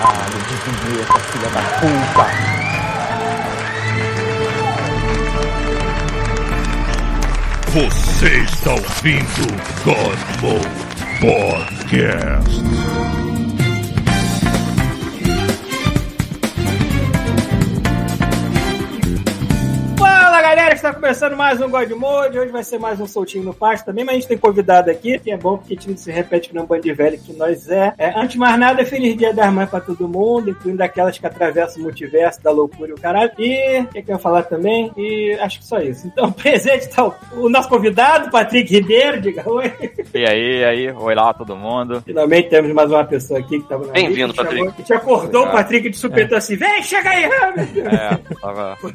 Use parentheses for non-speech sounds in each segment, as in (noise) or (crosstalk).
Caralho, desvia essa filha da puta. Você está ouvindo God Mode Podcast. Está começando mais um God Mode. Hoje vai ser mais um soltinho no pasto também, mas a gente tem convidado aqui, que é bom porque a gente não se repete que não bando de velho que nós é. é. Antes de mais nada, feliz dia das mães pra todo mundo, incluindo aquelas que atravessam o multiverso da loucura e o caralho. E o que, que eu ia falar também? E acho que só isso. Então, (laughs) presente está o, o nosso convidado, Patrick Ribeiro, diga oi. E aí, e aí, oi lá todo mundo. Finalmente temos mais uma pessoa aqui que estava na Bem-vindo. Patrick. A gente acordou o Obrigado. Patrick de supetão assim, vem, chega aí. É, tava. (laughs) Foi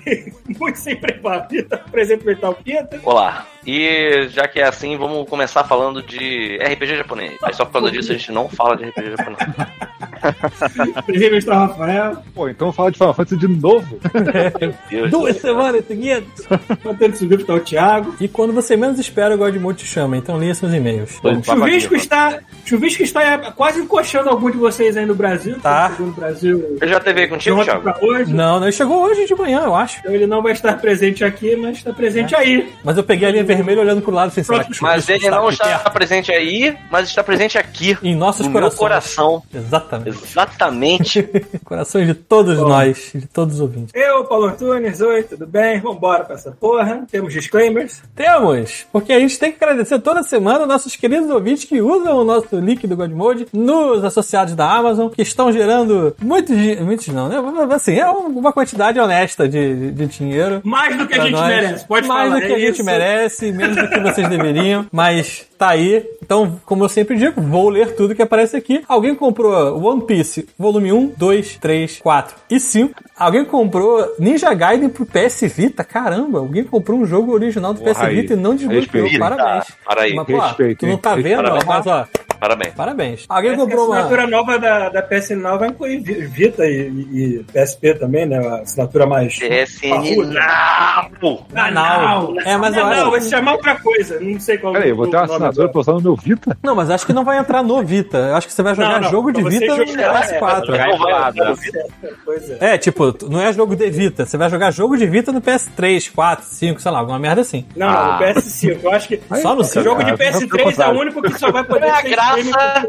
muito sem preparo. (laughs) Presente Metal Pita. Olá. E já que é assim, vamos começar falando de RPG japonês. Aí só por causa disso a gente não fala de RPG japonês. (laughs) Presente Rafael. Pô, então fala de Final Fantasy de novo. (laughs) Deus Duas semanas seguidas. Mantendo subiu tá o Thiago. E quando você menos espera, o Godmode te chama. Então leia seus e-mails. Chuvisco está, Chuvisco está quase encoxando algum de vocês aí no Brasil. Tá. No Brasil Eu já teve contigo, Thiago? Não, não, ele chegou hoje de manhã, eu acho. Então ele não vai estar presente aqui, mas está presente aí. Mas eu peguei a linha vermelha olhando pro lado sem que Mas ele não está perto? presente aí, mas está presente aqui. Em nossos no meu corações. coração. Exatamente. Exatamente. (laughs) Corações de todos nós, de todos os ouvintes. Eu, Paulo Antunes, oi, tudo bem? Vambora pra essa porra. Temos disclaimers. Temos, porque a gente tem que agradecer toda semana nossos queridos ouvintes que usam o nosso link do Godmode nos associados da Amazon, que estão gerando muitos, muitos não, né? Assim, é uma quantidade honesta de, de, de dinheiro. Mais do que a gente nós. Merece. Pode Mais falar. do que é a gente isso. merece, menos do que vocês deveriam, (laughs) mas tá aí. Então, como eu sempre digo, vou ler tudo que aparece aqui. Alguém comprou One Piece, volume 1, 2, 3, 4 e 5. Alguém comprou Ninja Gaiden pro PS Vita. Caramba, alguém comprou um jogo original do PS. Vita e não desbloqueou. Parabéns. Para aí. Mas, pô, Respeito, tu não tá vendo, Parabéns. ó, mas ó, Parabéns. parabéns. Alguém comprou a uma. assinatura nova da, da PSN vai incluir Vi- Vita e, e- PSP também, né? A assinatura mais. PSN não! Ah, não. É, mas eu acho- não, vai se chamar outra coisa. Não sei qual Peraí, eu vou ter uma assinatura pra usar no meu Vita? Não, mas acho que não vai entrar no Vita. Eu acho que você vai jogar Não, não, jogo de pra Vita no jogar, é, PS4. jogar Não vai- nada. Pois é. É, tipo, não é jogo de Vita. Você vai jogar jogo de Vita no PS3, 4, 5, sei lá, alguma merda assim. Não, não, no PS5. Eu acho que. Só no Esse jogo de cara, pelo PS3 é o único que só vai poder é a graça?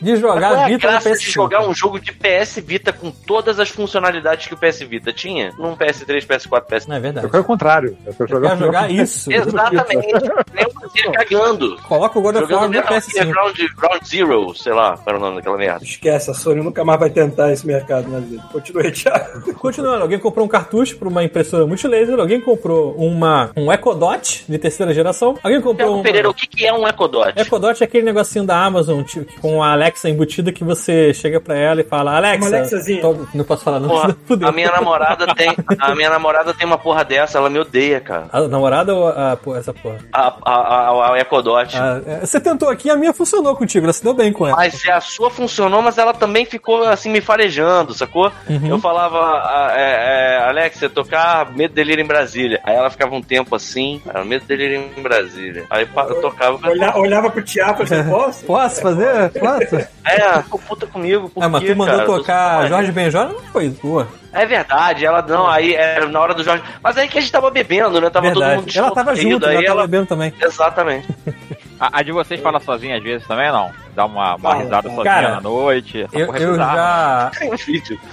De jogar Qual é a Vita no graça de PS5. jogar um jogo de PS Vita com todas as funcionalidades que o PS Vita tinha? Num PS3, PS4, PS5. Não é verdade. Eu quero o contrário. Eu quero Eu jogar, quero jogar isso. (laughs) Exatamente. Nem você cagando. Coloca o God of War no Metal Gear PS5. Ground, Ground Zero, sei lá, era o nome daquela merda. Esquece, a Sony nunca mais vai tentar esse mercado na vida. Continue, Thiago. Continuando, alguém comprou um cartucho para uma impressora multilaser, alguém comprou uma, um Echo Dot de terceira geração, alguém comprou Thiago um. Pereira, o que, que é um Ecodot? Echo Dot é aquele negocinho da Amazon tipo, com a Alexa embutida que você chega pra ela e fala, Alexa. Tô- Não posso falar, não. (laughs) Fudeu. a minha namorada tem. A minha namorada tem uma porra dessa, ela me odeia, cara. A namorada ou a, pô, essa porra? A, a, a, a Ecodot. Ah, é, você tentou aqui, a minha funcionou contigo, ela se deu bem com ela. Mas a sua funcionou, mas ela também ficou assim me farejando, sacou? Uhum. Eu falava, ah, é, é, Alexa, tocar Medo Delírio em Brasília. Aí ela ficava um tempo assim, ah, Medo Delírio em Brasília. Aí pa- eu tocava, Olha- olhava pro e falava, posso? (laughs) Posso fazer? Posso? é, ficou puta comigo, por Ah, mas quê, tu mandou cara? Tocar Jorge Benjora? Não foi tua. É verdade, ela não, aí era na hora do Jorge. Mas aí que a gente tava bebendo, né? Tava todo mundo Verdade. Ela tava junto, aí ela tava ela... bebendo também. Exatamente. (laughs) A, a de vocês fala sozinha às vezes também, não? Dá uma, uma Fala, risada fala. sozinha Cara, na noite. Essa Eu, porra é eu já. Tem um vídeo. (laughs)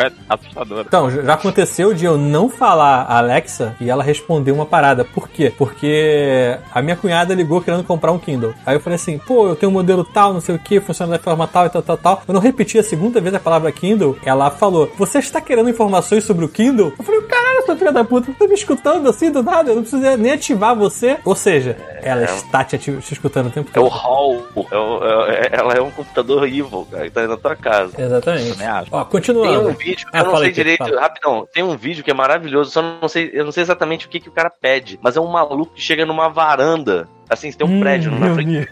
É assustadora. Então, já aconteceu de eu não falar a Alexa e ela responder uma parada. Por quê? Porque a minha cunhada ligou querendo comprar um Kindle. Aí eu falei assim, pô, eu tenho um modelo tal, não sei o que, funciona da forma tal e tal, tal, tal. Eu não repeti a segunda vez a palavra Kindle. Ela falou, você está querendo informações sobre o Kindle? Eu falei, caralho, sua filha da puta, tá me escutando assim do nada? Eu não preciso nem ativar você. Ou seja, ela está te, te escutando o tempo É o todo. hall. É o- é- ela é um computador evil, cara, que tá aí na tua casa. Exatamente. Também acho. Ó, Tem continuando. um vídeo, Ah, eu não sei aí, direito, fala. rapidão, tem um vídeo que é maravilhoso, só não sei, eu não sei exatamente o que, que o cara pede, mas é um maluco que chega numa varanda, assim, tem um Hum, prédio na frente,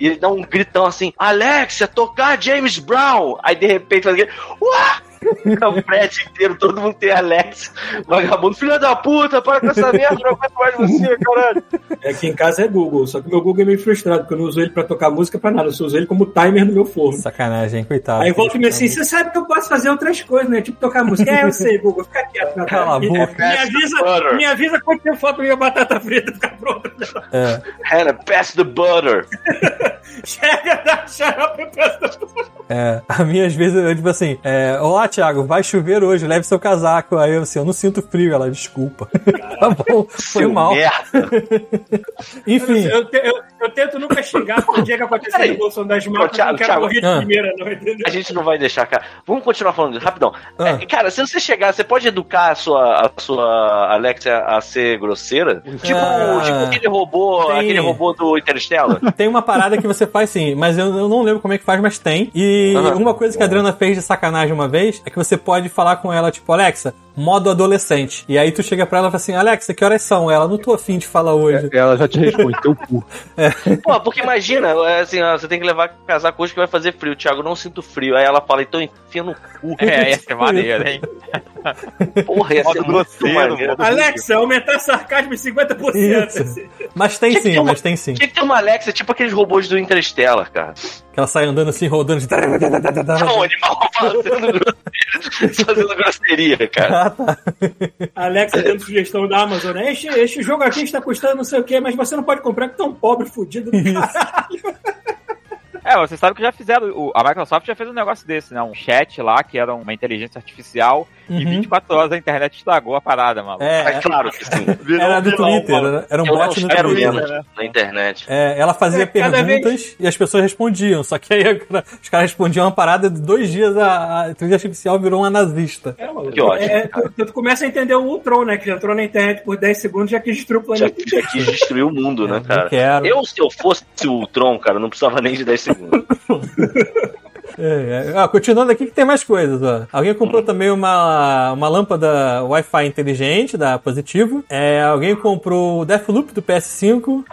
e ele dá um gritão assim, Alexia, tocar James Brown! Aí de repente faz aquele, Uá! (laughs) o prédio inteiro, todo mundo tem Alexa. Vagabundo, filho da puta, para com essa merda, não aguento mais você, caralho. Aqui em casa é Google, só que meu Google é meio frustrado, porque eu não uso ele pra tocar música pra nada, eu só uso ele como timer no meu forno. Sacanagem, coitado. Aí volta e me assim, você sabe que eu posso fazer outras coisas, né? Tipo tocar música. É, eu sei, Google, fica quieto. Né? Cala a Me- boca. Me avisa, Butter. me avisa quando tem foto minha batata frita ficar pronta. É. Hannah, pass the butter. (laughs) Chega da xarope e peça. É, a minha às vezes eu tipo assim, é, olá Thiago, vai chover hoje, leve seu casaco. Aí eu assim, eu não sinto frio, ela, desculpa. (laughs) tá bom, foi mal. merda. (laughs) Enfim, Eu, eu- eu tento nunca xingar porque o dia que no Bolsonaro das eu Thiago, não quero Thiago. morrer de Ah. primeira, não, entendeu? A gente não vai deixar, cara. Vamos continuar falando disso, rapidão. Ah. É, cara, se você chegar, você pode educar a sua, a sua Alexia a ser grosseira? Tipo, Ah. tipo aquele robô, Tem. aquele robô do Interstellar. (laughs) tem uma parada que você faz sim, mas eu, eu não lembro como é que faz, mas tem. E Aham. uma coisa que a Adriana fez de sacanagem uma vez é que você pode falar com ela, tipo, Alexa, modo adolescente. E aí tu chega pra ela e fala assim, Alexa, que horas são? Ela, não tô afim de falar hoje. Ela já te responde, teu cu. (laughs) Pô, porque imagina, é assim, ó, você tem que levar casaco hoje que vai fazer frio. Thiago, não sinto frio. Aí ela fala, então enfia no cu. É, ia ser maneiro, hein? Porra, ia ser grosseiro, Alexa, aumentar sarcasmo em 50%. Isso. assim. Mas tem Tinha que sim, uma- mas tem sim. Tinha que ter uma Alexa, tipo aqueles robôs do Interstellar, cara. Que ela sai andando assim, rodando de... É um animal (laughs) fazendo (laughs) fazendo grosseria, cara. Ah, tá. Alexa dando sugestão da Amazon. né? Este, este jogo aqui está custando não sei o que, mas você não pode comprar é tão pobre, fudido do caralho. É, você sabe que já fizeram. a Microsoft já fez um negócio desse, né? Um chat lá que era uma inteligência artificial e Uhum. 24 horas a internet estragou a parada, mano. É, Mas claro que sim. (laughs) era do Twitter, era, era um Eu bot no Twitter. menos na internet. É, ela fazia É, perguntas e as pessoas respondiam. Só que aí os caras respondiam uma parada de dois dias a, a inteligência artificial virou uma nazista. É, mano. Que ótimo, É, tu, tu começa a entender o Ultron, né? Que entrou na internet por 10 segundos já quis destruir o Já, planeta. já quis destruir o mundo, né, É, não cara? quero. Eu, se eu fosse o Tron, cara, não precisava nem de 10 segundos. (laughs) É, é. Ah, continuando aqui que tem mais coisas. Ó. Alguém comprou também uma, uma lâmpada Wi-Fi inteligente da Positivo. É, alguém comprou o Deathloop do PS5.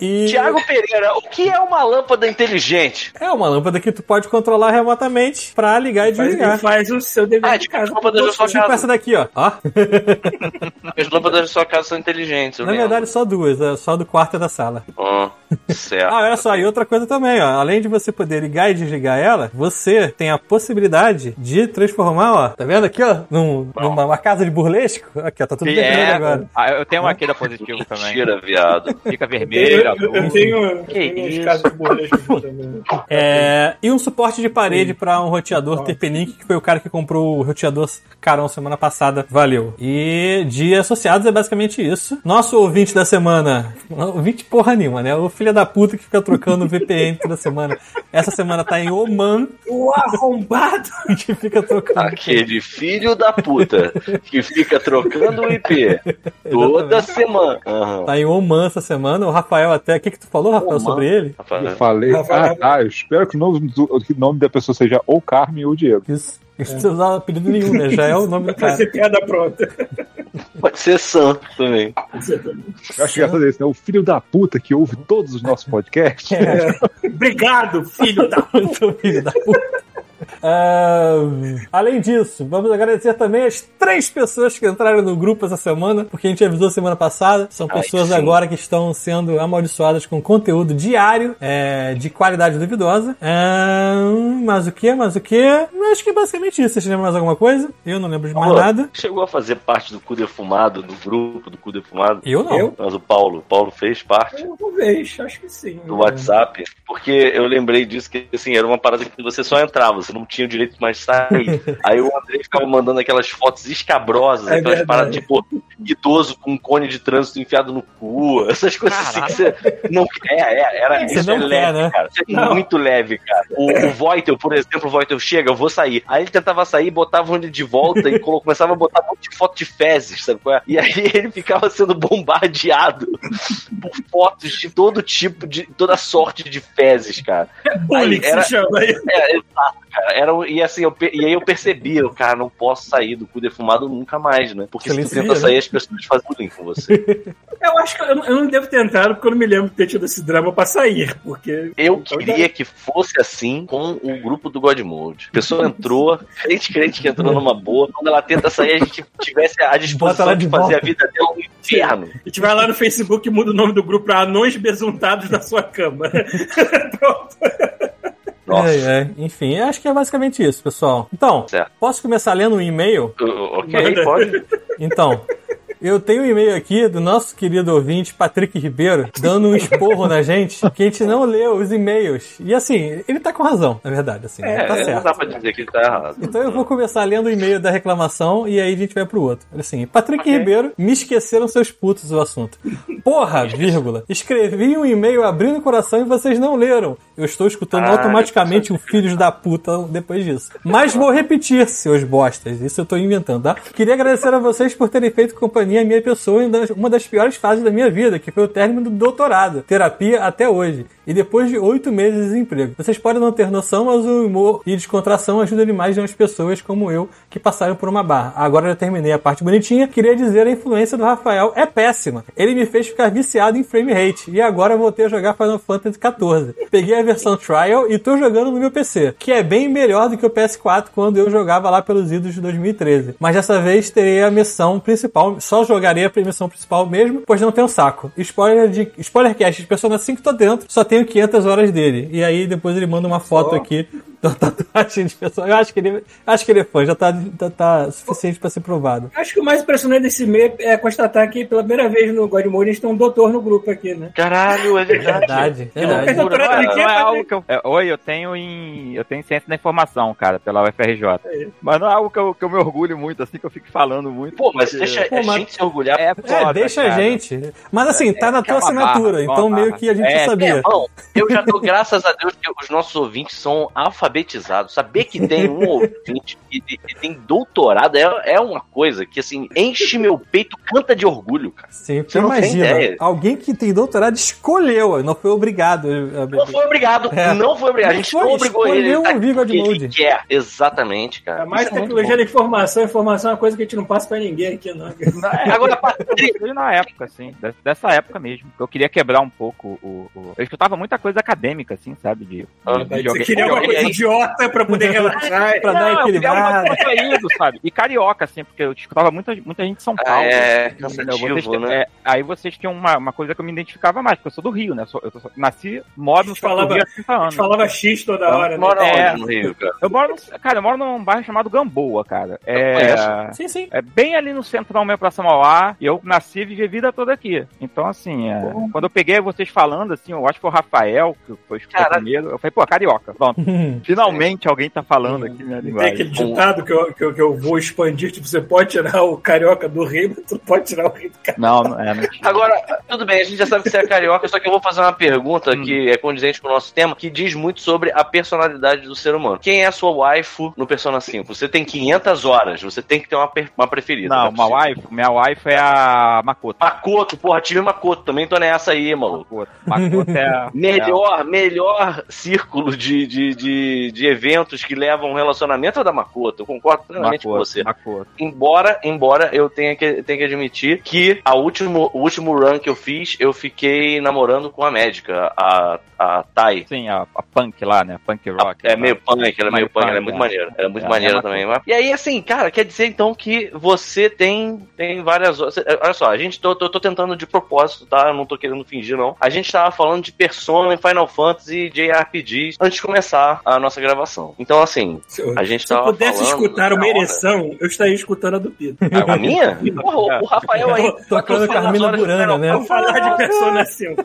E Tiago Pereira, o que é uma lâmpada inteligente? é uma lâmpada que tu pode controlar remotamente pra ligar e Faz, desligar. faz o seu dever Ah, de tipo, casa. lâmpada da sua Tipo essa casa. daqui, ó. ó. (laughs) As lâmpadas da sua casa são inteligentes, Na lembro. verdade, só duas. é Só do quarto e da sala. Ó, certo. Ah, olha só, e outra coisa também, ó. Além de você poder ligar e desligar ela, você tem a possibilidade de transformar, ó. Tá vendo aqui, ó? Num, numa uma casa de burlesco. Aqui, ó, tá tudo definido é, agora. Ah, eu tenho uma aqui da Positivo também. Mentira, viado. Fica vermelho, eu, tenho, eu Que tenho uns isso? casos de também. (laughs) É, e um suporte de parede pra um roteador TP-Link, que foi o cara que comprou o roteador carão semana passada. Valeu. E de associados é basicamente isso. Nosso ouvinte da semana. Ouvinte porra nenhuma, né? O filho da puta que fica trocando VPN toda semana. Essa semana tá em Oman, O arrombado! (laughs) que fica trocando. Aquele filho da puta que fica trocando o IP toda semana. Aham. Tá em Oman essa semana. O Rafael até. O que, que tu falou, Rafael, Oman? sobre ele? Rafael, Eu falei, Rafael. ah, tá, eu espero que o nome, que o nome da pessoa seja ou Carmen ou Diego. Isso. Não precisa usar apelido nenhum, né? Já é o nome do cara. ser piada pronta. Pode ser Sam também. Eu acho engraçado isso, né? O filho da puta que ouve todos os nossos podcasts. Obrigado, filho da (laughs) Muito filho da puta. Ah, além disso, vamos agradecer também as três pessoas que entraram no grupo essa semana, porque a gente avisou semana passada. São Ai, pessoas sim. agora que estão sendo amaldiçoadas com conteúdo diário é, de qualidade duvidosa. Ah, mas o que? Mas o que? Acho que é basicamente isso. Vocês lembram mais alguma coisa? Eu não lembro de mais Pô, nada. Chegou a fazer parte do cu defumado, do grupo do cu defumado. Eu não. Eu? Mas o Paulo, o Paulo fez parte Talvez, acho que sim. do WhatsApp, porque eu lembrei disso que assim, era uma parada que você só entrava, você não tinha o direito mais de sair. (laughs) Aí o André ficava mandando aquelas fotos escabrosas, É aquelas verdade. paradas tipo idoso com um cone de trânsito enfiado no cu, (laughs) essas coisas assim que você não quer, é, era Você isso não é quer, leve, né? cara. Isso é Não. muito leve, cara. O, o Voitel, por exemplo, o Voitel chega, eu vou sair. Aí ele tentava sair, botava ele de volta e começava a botar um monte de foto de fezes, sabe qual é? E aí (laughs) ele ficava sendo bombardeado por fotos de todo tipo, de toda sorte de fezes, cara. Bullying era- se chama aí. É, exato, cara. Era, e assim, eu, e aí eu percebi, eu, cara, não posso sair do cu defumado nunca mais, né? Porque se tu Silencia, tenta né? sair, as pessoas fazem bullying com você. (laughs) Eu acho que eu, não- eu não devo ter entrado porque eu não me lembro de ter tido esse drama pra sair. Porque. Eu queria que fosse assim com o grupo do God Mode. A pessoa entrou, (laughs) crente, crente que entrou numa boa. Quando ela tenta sair, a gente tivesse a disposição de de fazer a vida dela um inferno. A gente vai lá no Facebook e muda o nome do grupo pra Anões Besuntados da sua cama. (laughs) Pronto. Nossa. É, é. Enfim, acho que é basicamente isso, pessoal. Então, Certo. posso começar lendo um e-mail? O- Ok, Manda. pode. Então, eu tenho um e-mail aqui do nosso querido ouvinte, Patrick Ribeiro, dando um esporro na gente, que a gente não leu os e-mails. E assim, ele tá com razão, na verdade, assim, É, tá não certo. dá pra dizer que ele tá errado. Então eu vou começar lendo o e-mail da reclamação e aí a gente vai pro outro. Assim, Patrick Ribeiro, me esqueceram seus putos o assunto. Porra, (laughs) vírgula. Escrevi um e-mail abrindo o coração e vocês não leram. Eu estou escutando Caralho. automaticamente o Filhos da Puta depois disso. Mas vou repetir, seus bostas. Isso eu tô inventando, tá? Queria agradecer a vocês por terem feito companhia à minha pessoa em uma das piores fases da minha vida, que foi o término do doutorado. Terapia até hoje. E depois de oito meses de desemprego. Vocês podem não ter noção, mas o humor e descontração ajudam demais as pessoas como eu que passaram por uma barra. Agora já terminei a parte bonitinha. Queria dizer a influência do Rafael é péssima. Ele me fez ficar viciado em frame rate. E agora voltei a jogar Final Fantasy XIV. Peguei a versão trial e tô jogando no meu PC, que é bem melhor do que o PS4 quando eu jogava lá pelos idos de 2013. Mas dessa vez terei a missão principal, só jogarei a missão principal mesmo, pois não tenho saco. Spoiler de Spoilercast de Persona 5 tô dentro, só tenho 500 horas dele. E aí depois ele manda uma foto aqui (laughs) da tatuagem de pessoa. Eu acho que ele, acho que ele é fã, já tá, tá, tá suficiente pra ser provado. Acho que o mais impressionante desse meio é constatar que pela primeira vez no God Mode a gente tem um doutor no grupo aqui, né? Caralho, é verdade. Verdade, Mas verdade. Não, é, não é algo que eu. é, oi, eu tenho em. Eu tenho ciência da informação, cara, pela UFRJ. Mas não é algo que eu, que eu me orgulho muito, assim, que eu fico falando muito. Pô, mas porque- deixa Pô, a mas- gente se orgulhar. É, É, foda, deixa a cara. gente. Mas assim, tá na é tua barra, assinatura, é uma então meio barra. que a gente É, já sabia. Irmão, eu já tô, graças a Deus, que os nossos ouvintes são alfabetizados. Saber que tem um (laughs) ouvinte que, que tem doutorado é, é uma coisa que, assim, enche meu peito, canta de orgulho, cara. Sim, porque imagina, alguém que tem doutorado escolheu, não foi obrigado. a- Não foi obrigado, É. não foi obrigado. A Não gente foi, não obrigou ele. escolheu Ele tá God porque ele quer. Exatamente, cara. É mais Isso é tecnologia da informação. Informação é uma coisa que a gente não passa pra ninguém aqui, não. É, Agora, na época, assim, des- dessa época mesmo. Eu queria quebrar um pouco o. o- Eu escutava muita coisa acadêmica, assim, sabe? De, de, de Você jogue- queria uma jogue- coisa idiota pra poder relaxar. Pra dar mais descontraído, sabe? E carioca, assim, porque eu escutava muita, muita gente de São Ah, Paulo. é, entendeu? cansativo, Vocês- né? é, aí vocês tinham uma, uma coisa que eu me identificava mais, porque eu sou do Rio, né? Eu, sou- eu sou- nasci, moro no do Falava- Rio há 30 A anos. falava X toda hora, né? Mora É. onde no Rio, cara? Eu moro, no, cara, eu moro num bairro chamado Gamboa, cara. É, conheço. Sim, sim. é bem ali no centro da pra Samauá, e eu nasci e vivi a vida toda aqui. Então, assim, é, quando eu peguei vocês falando, assim, eu acho que foi o Rafael, que foi escutar Caralho. primeiro, eu falei, pô, carioca, pronto. (laughs) Finalmente alguém tá falando aqui minha Tem linguagem. aquele ditado que eu, que, eu, que eu vou expandir, tipo, você pode tirar o carioca do rei, mas tu pode tirar o rei do carioca. Não, não é, não tinha. (laughs) Agora, tudo bem, a gente já sabe que você é carioca, só que eu vou fazer uma pergunta Hum. que é condizente com o nosso tema, que diz muito sobre a personalidade do ser humano. Quem é a sua waifu no Persona 5? Você tem 500 horas, você tem que ter uma, uma preferida. Não, é uma wife, minha wife é a Makoto. Makoto, porra, tive Makoto, também tô nessa aí, maluco. Makoto, Makoto é a... Melhor, melhor círculo de, de, de, de eventos que levam um relacionamento é da Makoto. Eu concordo a plenamente com você. Makoto. Embora, embora eu tenha que, tenha que admitir que a último, o último run que eu fiz, eu fiquei namorando com a médica, a, a Tai. Sim, a, a punk lá, né? Punk rock. É meio punk, ela é meio Meio punk, ela é punk, muito é. maneira. Ela é muito É, maneira é também. mas- E aí, assim, cara, quer dizer então que você tem, tem várias. Olha só, a gente tô, tô, tô tentando de propósito, tá? Eu não tô querendo fingir, não. A gente tava falando de Persona, Final Fantasy e JRPGs antes de começar a nossa gravação. Então, assim, a gente se eu pudesse falando escutar uma na hora. ereção, eu estaria escutando a do Pito. a minha? (laughs) Porra, o- Rafael aí. Tocando Carmina Burana, né? Vamos falar de (laughs) Persona 5.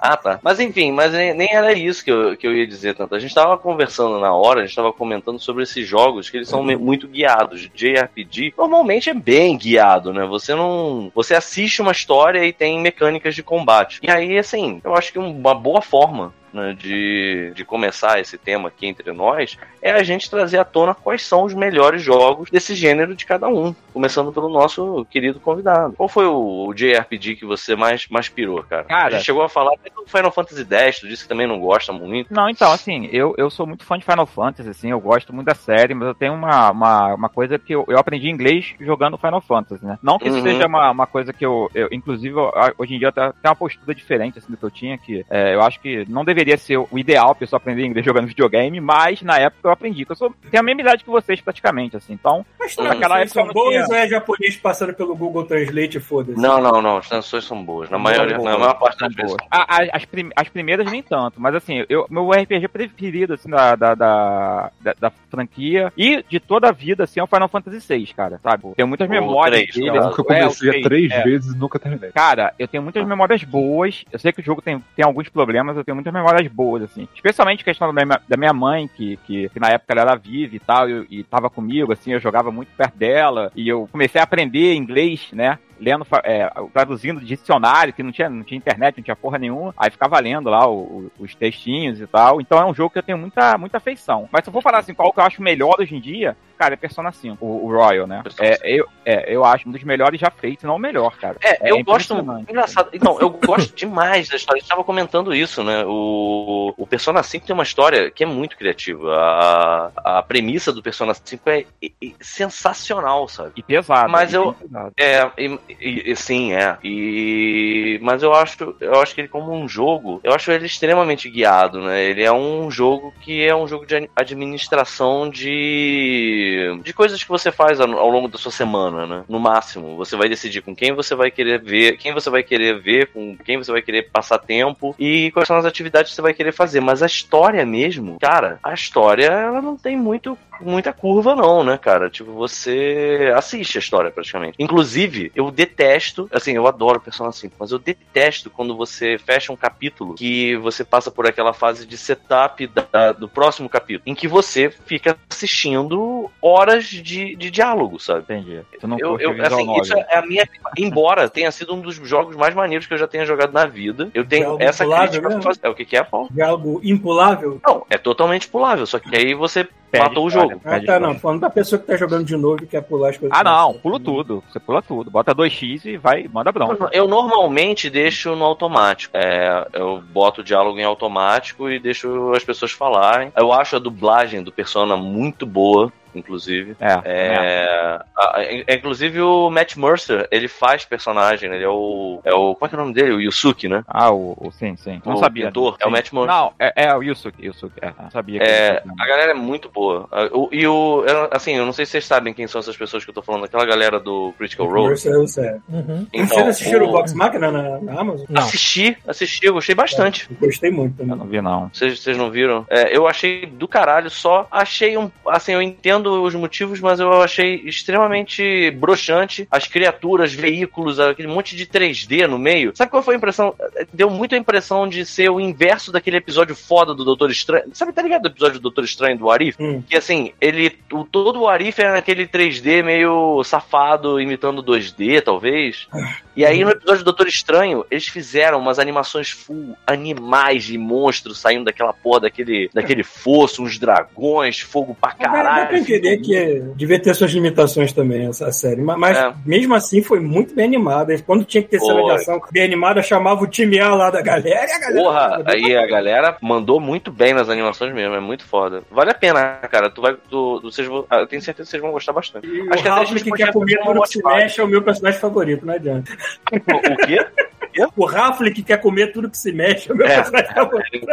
Ah, tá. Mas enfim, mas nem, nem era isso que eu, que eu ia dizer tanto. A gente tava conversando na hora, a gente tava comentando sobre esses jogos que eles são me- muito guiados. JRPG normalmente é bem guiado, né? Você não. Você assiste uma história e tem mecânicas de combate. E aí, assim, eu acho que uma boa forma né, de, de começar esse tema aqui entre nós é a gente trazer à tona quais são os melhores jogos desse gênero de cada um. Começando pelo nosso querido convidado. Qual foi o, o JRPG que você mais, mais pirou, cara? Cara- a gente chegou a falar até do Final Fantasy X, tu disse que também não gosta muito. Não, então, assim, eu, eu sou muito fã de Final Fantasy, assim, eu gosto muito da série, mas eu tenho uma, uma, uma coisa que eu, eu aprendi inglês jogando Final Fantasy, né? Não que isso Uhum. seja uma, uma coisa que eu, eu inclusive, eu- hoje em dia tem uma postura diferente, assim, do que eu tinha, que é, eu acho que não deveria ser o ideal a pessoa aprender inglês jogando videogame, mas na época eu aprendi, eu sou, tenho a mesma idade que vocês, praticamente, assim, então, Mas Hum. naquela época são não boas tinha- ou é japonês passando pelo Google Translate e foda-se? Não, não, não. As traduções são boas. Na, maioria, boas, na maior parte das vezes. boas. A- a- as, prim- as primeiras nem tanto, mas assim, eu, meu RPG preferido assim, da, da, da, da- da franquia e de toda a vida assim, é o Final Fantasy VI, cara, sabe? Tenho muitas O memórias três, dele. cara. Eu É, o comecei três, três é. vezes e nunca terminei. Cara, eu tenho muitas memórias boas. Eu sei que o jogo tem, tem alguns problemas, eu tenho muitas memórias boas, assim. Especialmente a questão da minha, da minha mãe, que, que, que na época ela era viva e tal, e, e tava comigo, assim, eu jogava muito perto dela. E eu comecei a aprender inglês, né? Lendo, é, traduzindo dicionário, que não tinha, não tinha internet, não tinha porra nenhuma. Aí ficava lendo lá o- o- os textinhos e tal. Então é um jogo que eu tenho muita, muita afeição. Mas se eu for falar assim, qual que eu acho melhor hoje em dia, cara, é Persona 5, o, o Royal, né? É, eu, é, eu acho um dos melhores já feitos, não o melhor, cara. É, eu gosto. Engraçado. Então, eu gosto (laughs) demais da história. A gente tava comentando isso, né? O, o Persona 5 tem uma história que é muito criativa. A, a premissa do Persona 5 é, é- é sensacional, sabe? E pesado. Mas e eu- pesado. É, e- e- e- sim, é. E mas eu acho, eu acho que ele como um jogo, eu acho ele extremamente guiado, né? Ele é um jogo que é um jogo de administração de de coisas que você faz ao, ao longo da sua semana, né? No máximo, você vai decidir com quem você vai querer ver, quem você vai querer ver, com quem você vai querer passar tempo e quais são as atividades que você vai querer fazer. Mas a história mesmo, cara, a história ela não tem muito muita curva não, né, cara? Tipo, você assiste a história praticamente. Inclusive, eu detesto, assim, eu adoro Persona 5, mas eu detesto quando você fecha um capítulo que você passa por aquela fase de setup da- do próximo capítulo, em que você fica assistindo horas de, de diálogo, sabe? Entendi. Tu não Eu, eu, assim, novel. isso é a minha. Embora tenha sido um dos jogos mais maneiros que eu já tenha jogado na vida, eu tenho Diálogo essa crítica pra mesmo? fazer. É o que, que é, Paulo? De algo impulável? Não, é totalmente pulável, só que aí você Perde matou o jogo. Ah, tá, história. não. Falando da pessoa que tá jogando de novo e quer pular as coisas. Ah, não, pula tudo. Você pula tudo. Bota 2x e vai, manda bronca. Eu normalmente deixo no automático. É, eu boto o diálogo em automático e deixo as pessoas falarem. Eu acho a dublagem do Persona muito boa, inclusive. É. é. É, a- a- inclusive o Matt Mercer, ele faz personagem, ele é o. É o. Como é que é o nome dele? O Yusuke, né? Ah, o, o- sim, sim. Não O sabia. pintor, é o. Matt Mercer. Não, é, é o Yusuke, Yusuke. É, não sabia que É, ele- a galera é muito boa. O- E o. eu- Assim, eu não sei se vocês sabem quem são essas pessoas que eu tô falando, aquela galera do Critical Role. Mercer, eu sei. Uhum. Então, Vocês assistiram o Vox Machina na, na Amazon? Não. Assisti, assisti, eu gostei bastante. Eu gostei muito Eu também. não vi, não. Vocês vocês não viram? É, eu achei do caralho, só achei um. Assim, eu entendo os motivos, mas eu achei extremamente broxante. As criaturas, veículos, aquele monte de 3D no meio. Sabe qual foi a impressão? Deu muito a impressão de ser o inverso daquele episódio foda do Doutor Estranho. Sabe, tá ligado o episódio do Doutor Estranho do Arif? Hum. Que assim, ele. O, todo o Arif era naquele 3D meio safado, imitando 2D, talvez. E aí no episódio do Doutor Estranho, eles fizeram umas animações full animais de monstros saindo daquela porra, daquele, daquele fosso, uns dragões, fogo pra caralho. Entender que é- devia ter suas limitações também, essa série. Ma- Mas, É. mesmo assim, foi muito bem animada. Quando tinha que ter cena de ação bem animada, chamava o time A lá da galera e a galera. Porra, aí a galera mandou muito bem nas animações mesmo, é muito foda. Vale a pena, cara. Tu vai. Tu, vocês vão, ah, eu tenho certeza que vocês vão gostar bastante. E Acho que o a Ralph que quer comer tudo que se mexe é o meu personagem favorito, não adianta. O, o quê? O Ralph que quer comer tudo que se mexe é É. personagem. Ele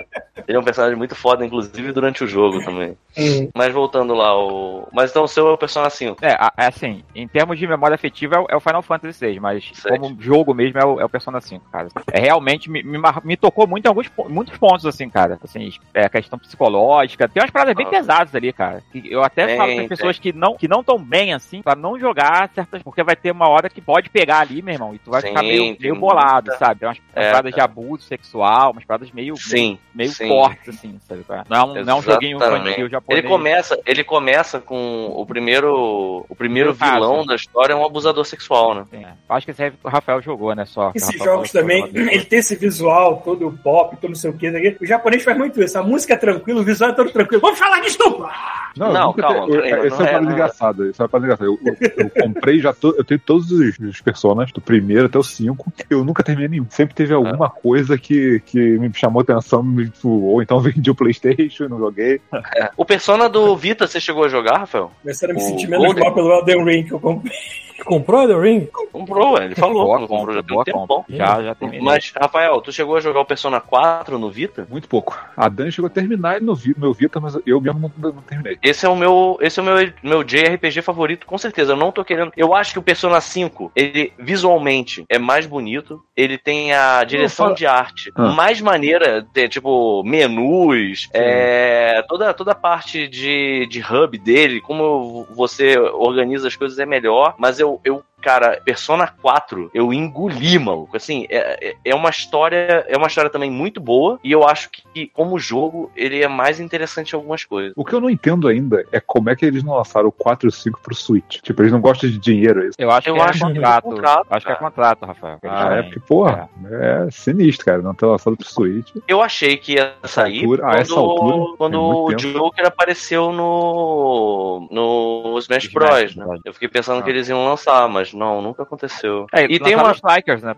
é. Ele é um personagem muito foda, inclusive durante o jogo também. Hum. Mas voltando lá, o. Mas então o seu é o Persona 5. É, a- é assim, em termos de memória afetiva é o- Final Fantasy VI, mas Sete. como jogo mesmo é o, é o Persona 5, cara. É, realmente me, me, me tocou muito em alguns muitos pontos, assim, cara. Assim, é, a questão psicológica, tem umas paradas bem Ah. pesadas ali, cara. Que eu até Tem, falo para tem. pessoas que não que não tão bem, assim, pra não jogar certas... Porque vai ter uma hora que pode pegar ali, meu irmão, e tu vai ficar Sim, meio, tem meio meio bolado, muita- sabe? Tem umas, umas É, paradas de cara. abuso sexual, umas paradas meio, Sim. meio sim. fortes, assim, sabe? é? Não é um, não é um joguinho infantil japonês. Ele começa, ele começa com o primeiro, o primeiro vilão da história é um abusador sexual, né? É. Acho que esse aí o Rafael jogou, né? Só. Esses jogos também, ele tem esse visual todo pop, todo não sei o que. daqui. O japonês faz muito isso. A música é tranquila, o visual é todo tranquilo. Vamos falar de estupro! Não, Não, calma, te- eu- essa é uma é- parada é- engraçada. Essa é uma parada engraçada. Eu, eu- eu comprei já to- eu tenho todos os, os personagens, do primeiro até o 5. Eu nunca terminei nenhum. Sempre teve alguma coisa que, que me chamou atenção, me- ou então vendi o Playstation e não joguei. É. O Persona do Vita, você chegou a jogar, Rafael? Começando a me sentir menos Golden- mal pelo Elden Ring que eu comprei. Comprou The Ring? Comprou, ele falou. Boa comprou, já tem um tempão. Já, já terminei. Mas, Rafael, tu chegou a jogar o Persona 4 no Vita? Muito pouco. A Dani chegou a terminar no meu Vita, mas eu mesmo não, não terminei. Esse é o meu, esse é o meu, meu JRPG favorito, com certeza. Eu não tô querendo. Eu acho que o Persona 5, ele visualmente é mais bonito. Ele tem a direção de arte Ah. mais maneira, tem, tipo menus, é, toda toda a parte de, de hub dele, como você organiza as coisas é melhor. Mas eu, eu cara, Persona 4, eu engoli, maluco. Assim, é, é- é uma história, é uma história também muito boa e eu acho que como jogo ele é mais interessante em algumas coisas. O que eu não entendo ainda é como é que eles não lançaram o 4 e o 5 pro Switch. Tipo, eles não gostam de dinheiro, é isso? Eu acho Eu que acho é que é contrato. contrato, acho que é contrato, Rafael. Ah, é porque, porra, é. sinistro, cara, não ter lançado pro Switch. Eu achei que ia sair altura- a quando, essa altura, quando o. Joker apareceu no, no Smash Smash Bros. Né? Eu fiquei pensando Ah. que eles iam lançar, mas não, nunca aconteceu. É, e tem uma. Strikers, né?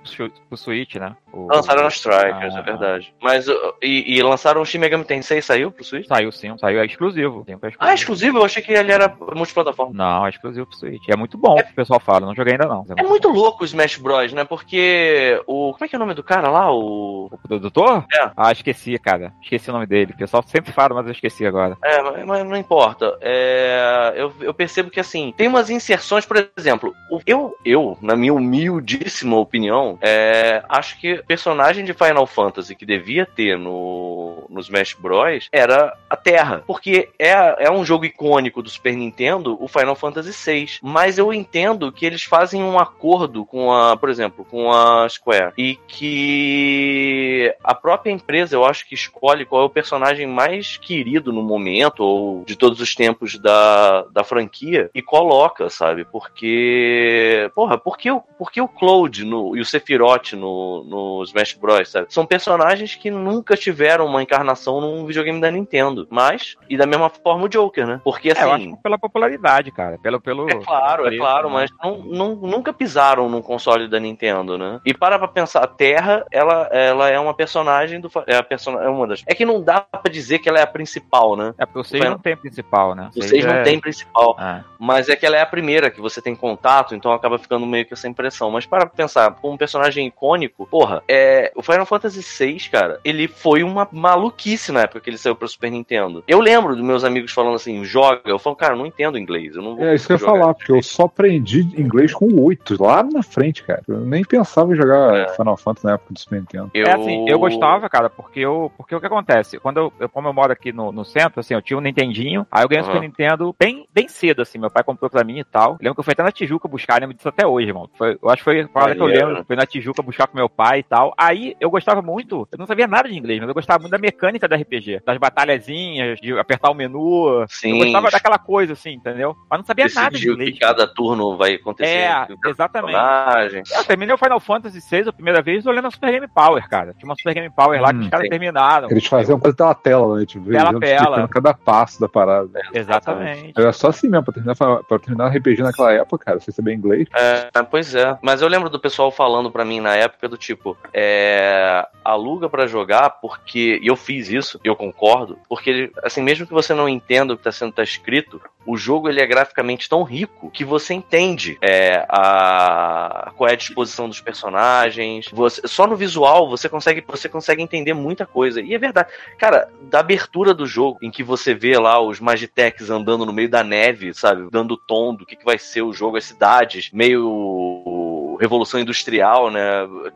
Pro, Switch, né? O- Lançaram Strikers, Ah, é verdade. Mas e, e lançaram o Shin Megami Tensei, saiu pro Switch? Saiu sim, saiu. É exclusivo. Tem pra Ah, exclusivo? Eu achei que ele era multiplataforma. Não, é exclusivo pro Switch. É muito bom, o pessoal fala. Não joguei ainda não. É muito louco o Smash Bros, né? Porque o. Como é que é o nome do cara lá? O. O do doutor? É. Ah, esqueci, cara. Esqueci o nome dele. O pessoal sempre fala, mas eu esqueci agora. É, mas, mas não importa. É, eu, eu percebo que, assim, tem umas inserções, por exemplo, o- eu, na minha humildíssima opinião, é, acho que personagem de Final Fantasy que devia ter no, no Smash Bros. era a Terra. Porque é, é um jogo icônico do Super Nintendo, o Final Fantasy VI. Mas eu entendo que eles fazem um acordo com a, por exemplo, com a Square. E que a própria empresa, eu acho que escolhe qual é o personagem mais querido no momento, ou de todos os tempos da, da franquia, e coloca, sabe? Porque. Porra, por que o, por que o Cloud no, e o Sephiroth no, no Smash Bros, sabe? São personagens que nunca tiveram uma encarnação num videogame da Nintendo. Mas, e da mesma forma o Joker, né? Porque assim. É, eu acho que pela popularidade, cara. Pelo, pelo, É claro, é claro, preço, mas não, não- nunca pisaram num console da Nintendo, né? E para pra pensar, a Terra, ela, ela é uma personagem do. É, a persona, é uma das. É que não dá pra dizer que ela é a principal, né? É porque 6 Foi- não tem principal, né? 6 não é- tem principal. Ah, Mas é que ela é a primeira que você tem contato, então acaba ficando meio que essa impressão. Mas para pra pensar, como um personagem icônico, porra, é, o Final Fantasy VI, cara, ele foi uma maluquice na época que ele saiu pro Super Nintendo. Eu lembro dos meus amigos falando assim, joga. Eu falo, cara, eu não entendo inglês. Eu não vou É isso que eu ia falar, porque eu só aprendi inglês com o 8, lá na frente, cara. Eu nem pensava em jogar É. Final Fantasy na época do Super Nintendo. Eu... É assim, eu gostava, cara, porque eu, porque o que acontece? Quando eu, eu- como eu moro aqui no, no centro, assim, eu tinha um Nintendinho, aí eu ganhei o Aham. Super Nintendo bem, bem cedo, assim, meu pai comprou pra mim e tal. Eu lembro que eu fui até na Tijuca buscar, lembro disso até hoje, irmão. Foi, eu acho que foi a parada que eu lembro, fui na Tijuca buscar com meu pai e tal. Aí eu gostava muito, eu não sabia nada de inglês, mas eu gostava muito da mecânica da RPG, das batalhazinhas, de apertar o menu. Sim, Eu gostava daquela coisa, assim, entendeu? Mas não sabia nada de inglês. que cada turno vai acontecer. É, cada exatamente. personagem. Eu terminei o Final Fantasy VI a primeira vez olhando a Super Game Power, cara. Tinha uma Super Game Power lá que Hum, os caras sim. terminaram. Eles faziam coisa pela tela, né? Tipo, Tela, tela. cada passo da parada. Exatamente. Era só assim mesmo, pra terminar, pra terminar RPG naquela época, cara, sem saber inglês. É, pois é. Mas eu lembro do pessoal falando pra mim na época do tipo, é, aluga pra jogar porque e eu fiz isso, eu concordo, porque assim, mesmo que você não entenda o que tá sendo tá escrito, o jogo ele é graficamente tão rico que você entende é, a qual é a disposição dos personagens. Você, só no visual você consegue você consegue entender muita coisa. E é verdade. Cara, da abertura do jogo, em que você vê lá os Magitex andando no meio da neve, sabe? Dando tom do que, que vai ser o jogo, as cidades, meio Revolução Industrial, né?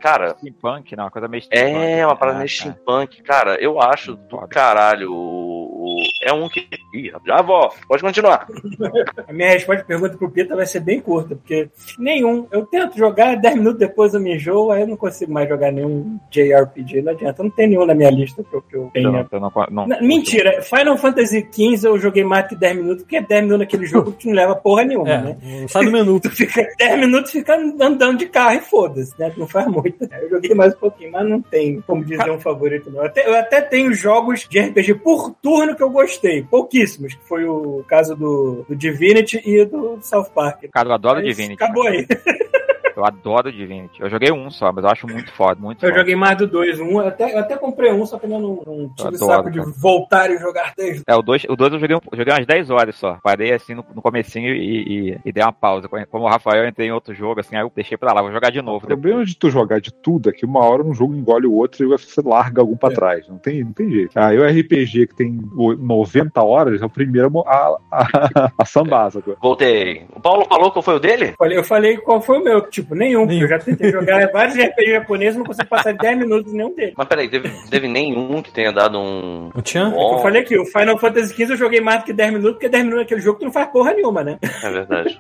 Cara, Steampunk, não, uma coisa meio steampunk. é uma parada né? meio steampunk. Cara, eu acho do Foda. caralho o, É um que. Ih, já vou. Pode continuar. (laughs) A minha resposta à pergunta pro Pita vai ser bem curta, porque nenhum. Eu tento jogar, 10 minutos depois eu me enjoo, aí eu não consigo mais jogar nenhum JRPG. Não adianta, não tem nenhum na minha lista que eu, que eu tenha. Eu não- não- N- Mentira, Final Fantasy XV eu joguei mais que 10 minutos, porque 10 minutos naquele jogo que não leva porra nenhuma, né? É, não sai do menu. (laughs) Tu fica 10 minutos fica andando de carro e foda-se, né? Não faz muito. Eu joguei mais um pouquinho, mas não tem como dizer um favorito, não. Eu até, eu até tenho jogos de RPG por turno que eu gostei, pouquíssimos, que foi o caso do, do Divinity e do South Park. Cara, eu adoro Mas Divinity. Acabou aí. (laughs) Eu adoro Divinity. Eu joguei um só, mas eu acho muito foda, muito Eu foda. joguei mais do 2. Um, eu até, eu até comprei um, só que eu não, não tive adoro, saco de cara. voltar e jogar 10. É, o 2 o dois eu joguei, um- eu joguei umas 10 horas só. Parei assim no, no comecinho e, e, e dei uma pausa. Como o Rafael eu entrei em outro jogo, assim, aí eu deixei pra lá, vou jogar de O novo. problema de tu jogar de tudo é que uma hora um jogo engole o outro e você larga algum pra trás. Não tem, não tem jeito. Aí o RPG que tem o- 90 horas é o primeiro a, a, a sambasa. agora. Voltei. O Paulo falou qual foi o dele? Eu falei qual foi o meu, tipo, nenhum. porque Nenhum. Eu já tentei jogar vários RPG japoneses, não consigo passar 10 minutos em nenhum deles. Mas peraí, teve, teve nenhum que tenha dado um. Tinha? Bom, Eu falei aqui, o Final Fantasy XV eu joguei mais do que 10 minutos, porque 10 minutos naquele jogo tu não faz porra nenhuma, né? É verdade.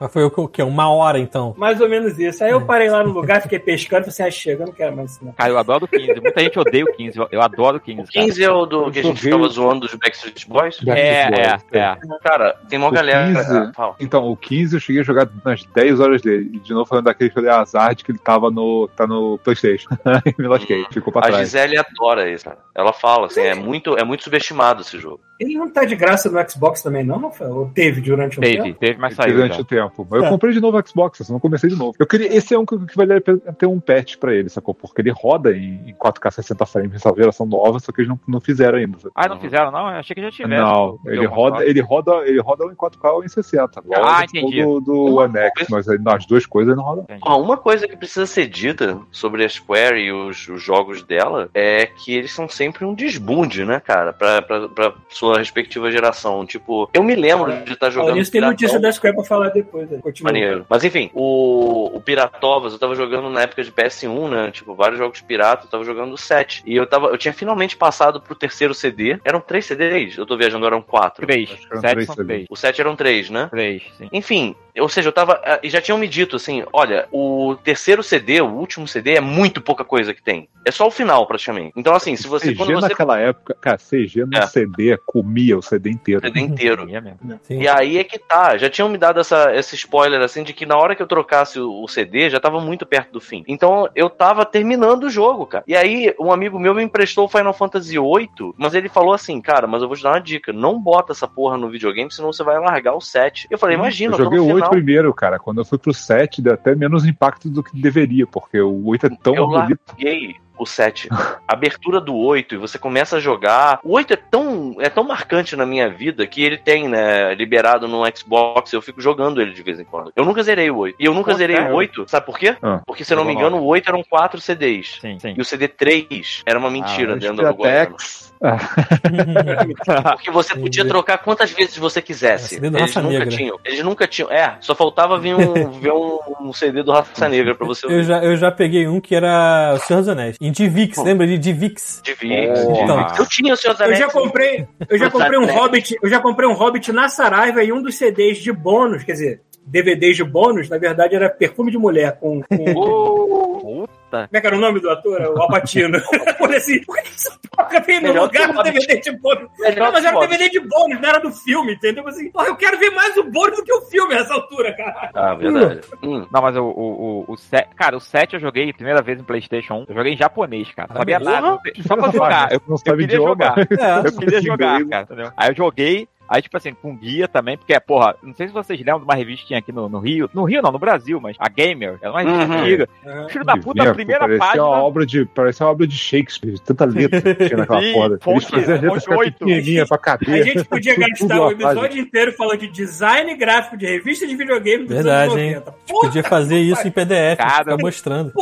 Mas foi o quê? Uma hora então. Mais ou menos isso. Aí eu parei lá no lugar, fiquei pescando, falei assim, ah, chega, eu não quero mais isso não. Cara, eu adoro o 15. Muita gente odeia o 15. Eu, adoro o 15. O 15 é o do que a gente ficava zoando dos Backstreet Boys? Cara. É, é, é. Cara, tem uma O galera. 15? Ah. Então, o 15 eu cheguei a jogar nas 10 horas dele. E de novo falando daquele que eu dei azar de que ele tava no, tá no Playstation. (laughs) Me lasquei, ficou pra A trás. Gisele adora isso, cara. Ela fala assim, é muito, é muito subestimado esse jogo. Ele não tá de graça no Xbox também, não, Rafael? Ou teve durante um Teve, tempo? teve, mas Ele saiu. durante já. o tempo. Mas eu É. comprei de novo o Xbox, eu não comecei de novo. Eu queria, esse é um que, pena ter um patch pra ele, sacou? Porque ele roda em, em 4K 60 frames, essa geração nova, só que eles não, não fizeram ainda. Ah, não fizeram, não? Eu achei que já tivesse. Não, ele roda, ele roda, ele roda em 4K ou em 60. igual Ah, entendi. Do, do Uma One X, mas nas duas coisas não roda. Ó, uma coisa que precisa ser dita sobre a Square e os, os jogos dela é que eles são sempre um desbunde, né, cara? Pra, pra, pra sua respectiva geração. Tipo, eu me lembro de estar jogando. Falando isso, tem notícia da Square pra falar depois. Continua. Maneiro. Mas enfim, o, o Piratovas, eu tava jogando na época de PS1, né? Tipo, vários jogos pirata, eu tava jogando o 7. E eu tava. Eu tinha finalmente passado pro terceiro CD. Eram três CDs? Eu tô viajando, eram quatro. Três. Eram Sete três são três. O 7 eram três, né? Três, sim. Enfim, ou seja, eu tava. ah, E já tinham me dito assim: olha, o terceiro CD, o último CD, é muito pouca coisa que tem. É só o final, praticamente. Então, assim, se você. CG Quando você. naquela época, cara, CG no É. CD comia o CD inteiro. CD inteiro. É. E aí é que tá, já tinham me dado essa, esse spoiler assim de que na hora que eu trocasse o, o CD já tava muito perto do fim. Então eu tava terminando o jogo, cara. E aí um amigo meu me emprestou o Final Fantasy VIII, mas ele falou assim, cara, mas eu vou te dar uma dica, não bota essa porra no videogame, senão você vai largar o 7. Eu falei, imagina, eu eu tô joguei no o 8 final. primeiro, cara. Quando eu fui pro 7, deu até menos impacto do que deveria, porque o 8 é tão Eu bonito. larguei o 7. (laughs) Abertura do 8 e você começa a jogar. O 8 é tão, é tão marcante na minha vida que ele tem, né, liberado no Xbox. Eu fico jogando ele de vez em quando. Eu nunca zerei o 8. E eu nunca Pô, zerei sério? o 8, sabe por quê? Ah. Porque, se eu não me engano, o 8 eram 4 CDs. Sim, sim. E o CD 3 era uma mentira Ah, dentro do Goiânia. (laughs) Porque você podia trocar quantas vezes você quisesse. É, CD do Eles Raça nunca Negra. tinham. Eles nunca tinham. É, só faltava vir um, (laughs) ver um, um CD do Raça Negra pra você Eu já, eu já peguei um que era o Senhor dos Anéis. Em Divix, lembra de Divix? de Vix. Porra. Então. Eu tinha o Senhor dos Eu Anéis. já comprei, eu já comprei um Hobbit, eu já comprei um Hobbit na Saraiva e um dos CDs de bônus, quer dizer, DVDs de bônus, na verdade era Perfume de Mulher com, com (laughs) Puta. Como é que era o nome do ator? O Alpatino. Eu falei assim, por que isso toca bem no Melhor lugar do DVD de bônus? Não, mas que era o DVD de bônus, não era do filme, entendeu? Eu assim, porra, eu quero ver mais o bônus do que o filme nessa altura, cara. Ah, verdade. Hum. Não, mas o, o, o, o 7. Cara, o 7 eu joguei primeira vez em PlayStation 1. Eu joguei em japonês, cara. Não sabia Porra. nada. Só pra jogar. Eu, não eu queria idioma. jogar. (laughs) É. Eu queria jogar, cara. Entendeu? Aí eu joguei. Aí, tipo assim, com guia também, porque, porra, não sei se vocês lembram de uma revista que tinha aqui no, no Rio. No Rio não, no Brasil, mas a Gamer. Era uma revista Uhum. antiga. Filho da puta, a primeira parecia página. Uma obra de, parecia uma obra de Shakespeare, de tanta letra que tinha naquela (laughs) Sim, porra. Eles fonte- faziam oito. pequenininhas pra A caber. gente podia (laughs) gastar o episódio inteiro falando de design gráfico de revista de videogame dos Verdade, anos hein? 90. Puta Podia fazer isso em PDF, Cara, ficar mostrando.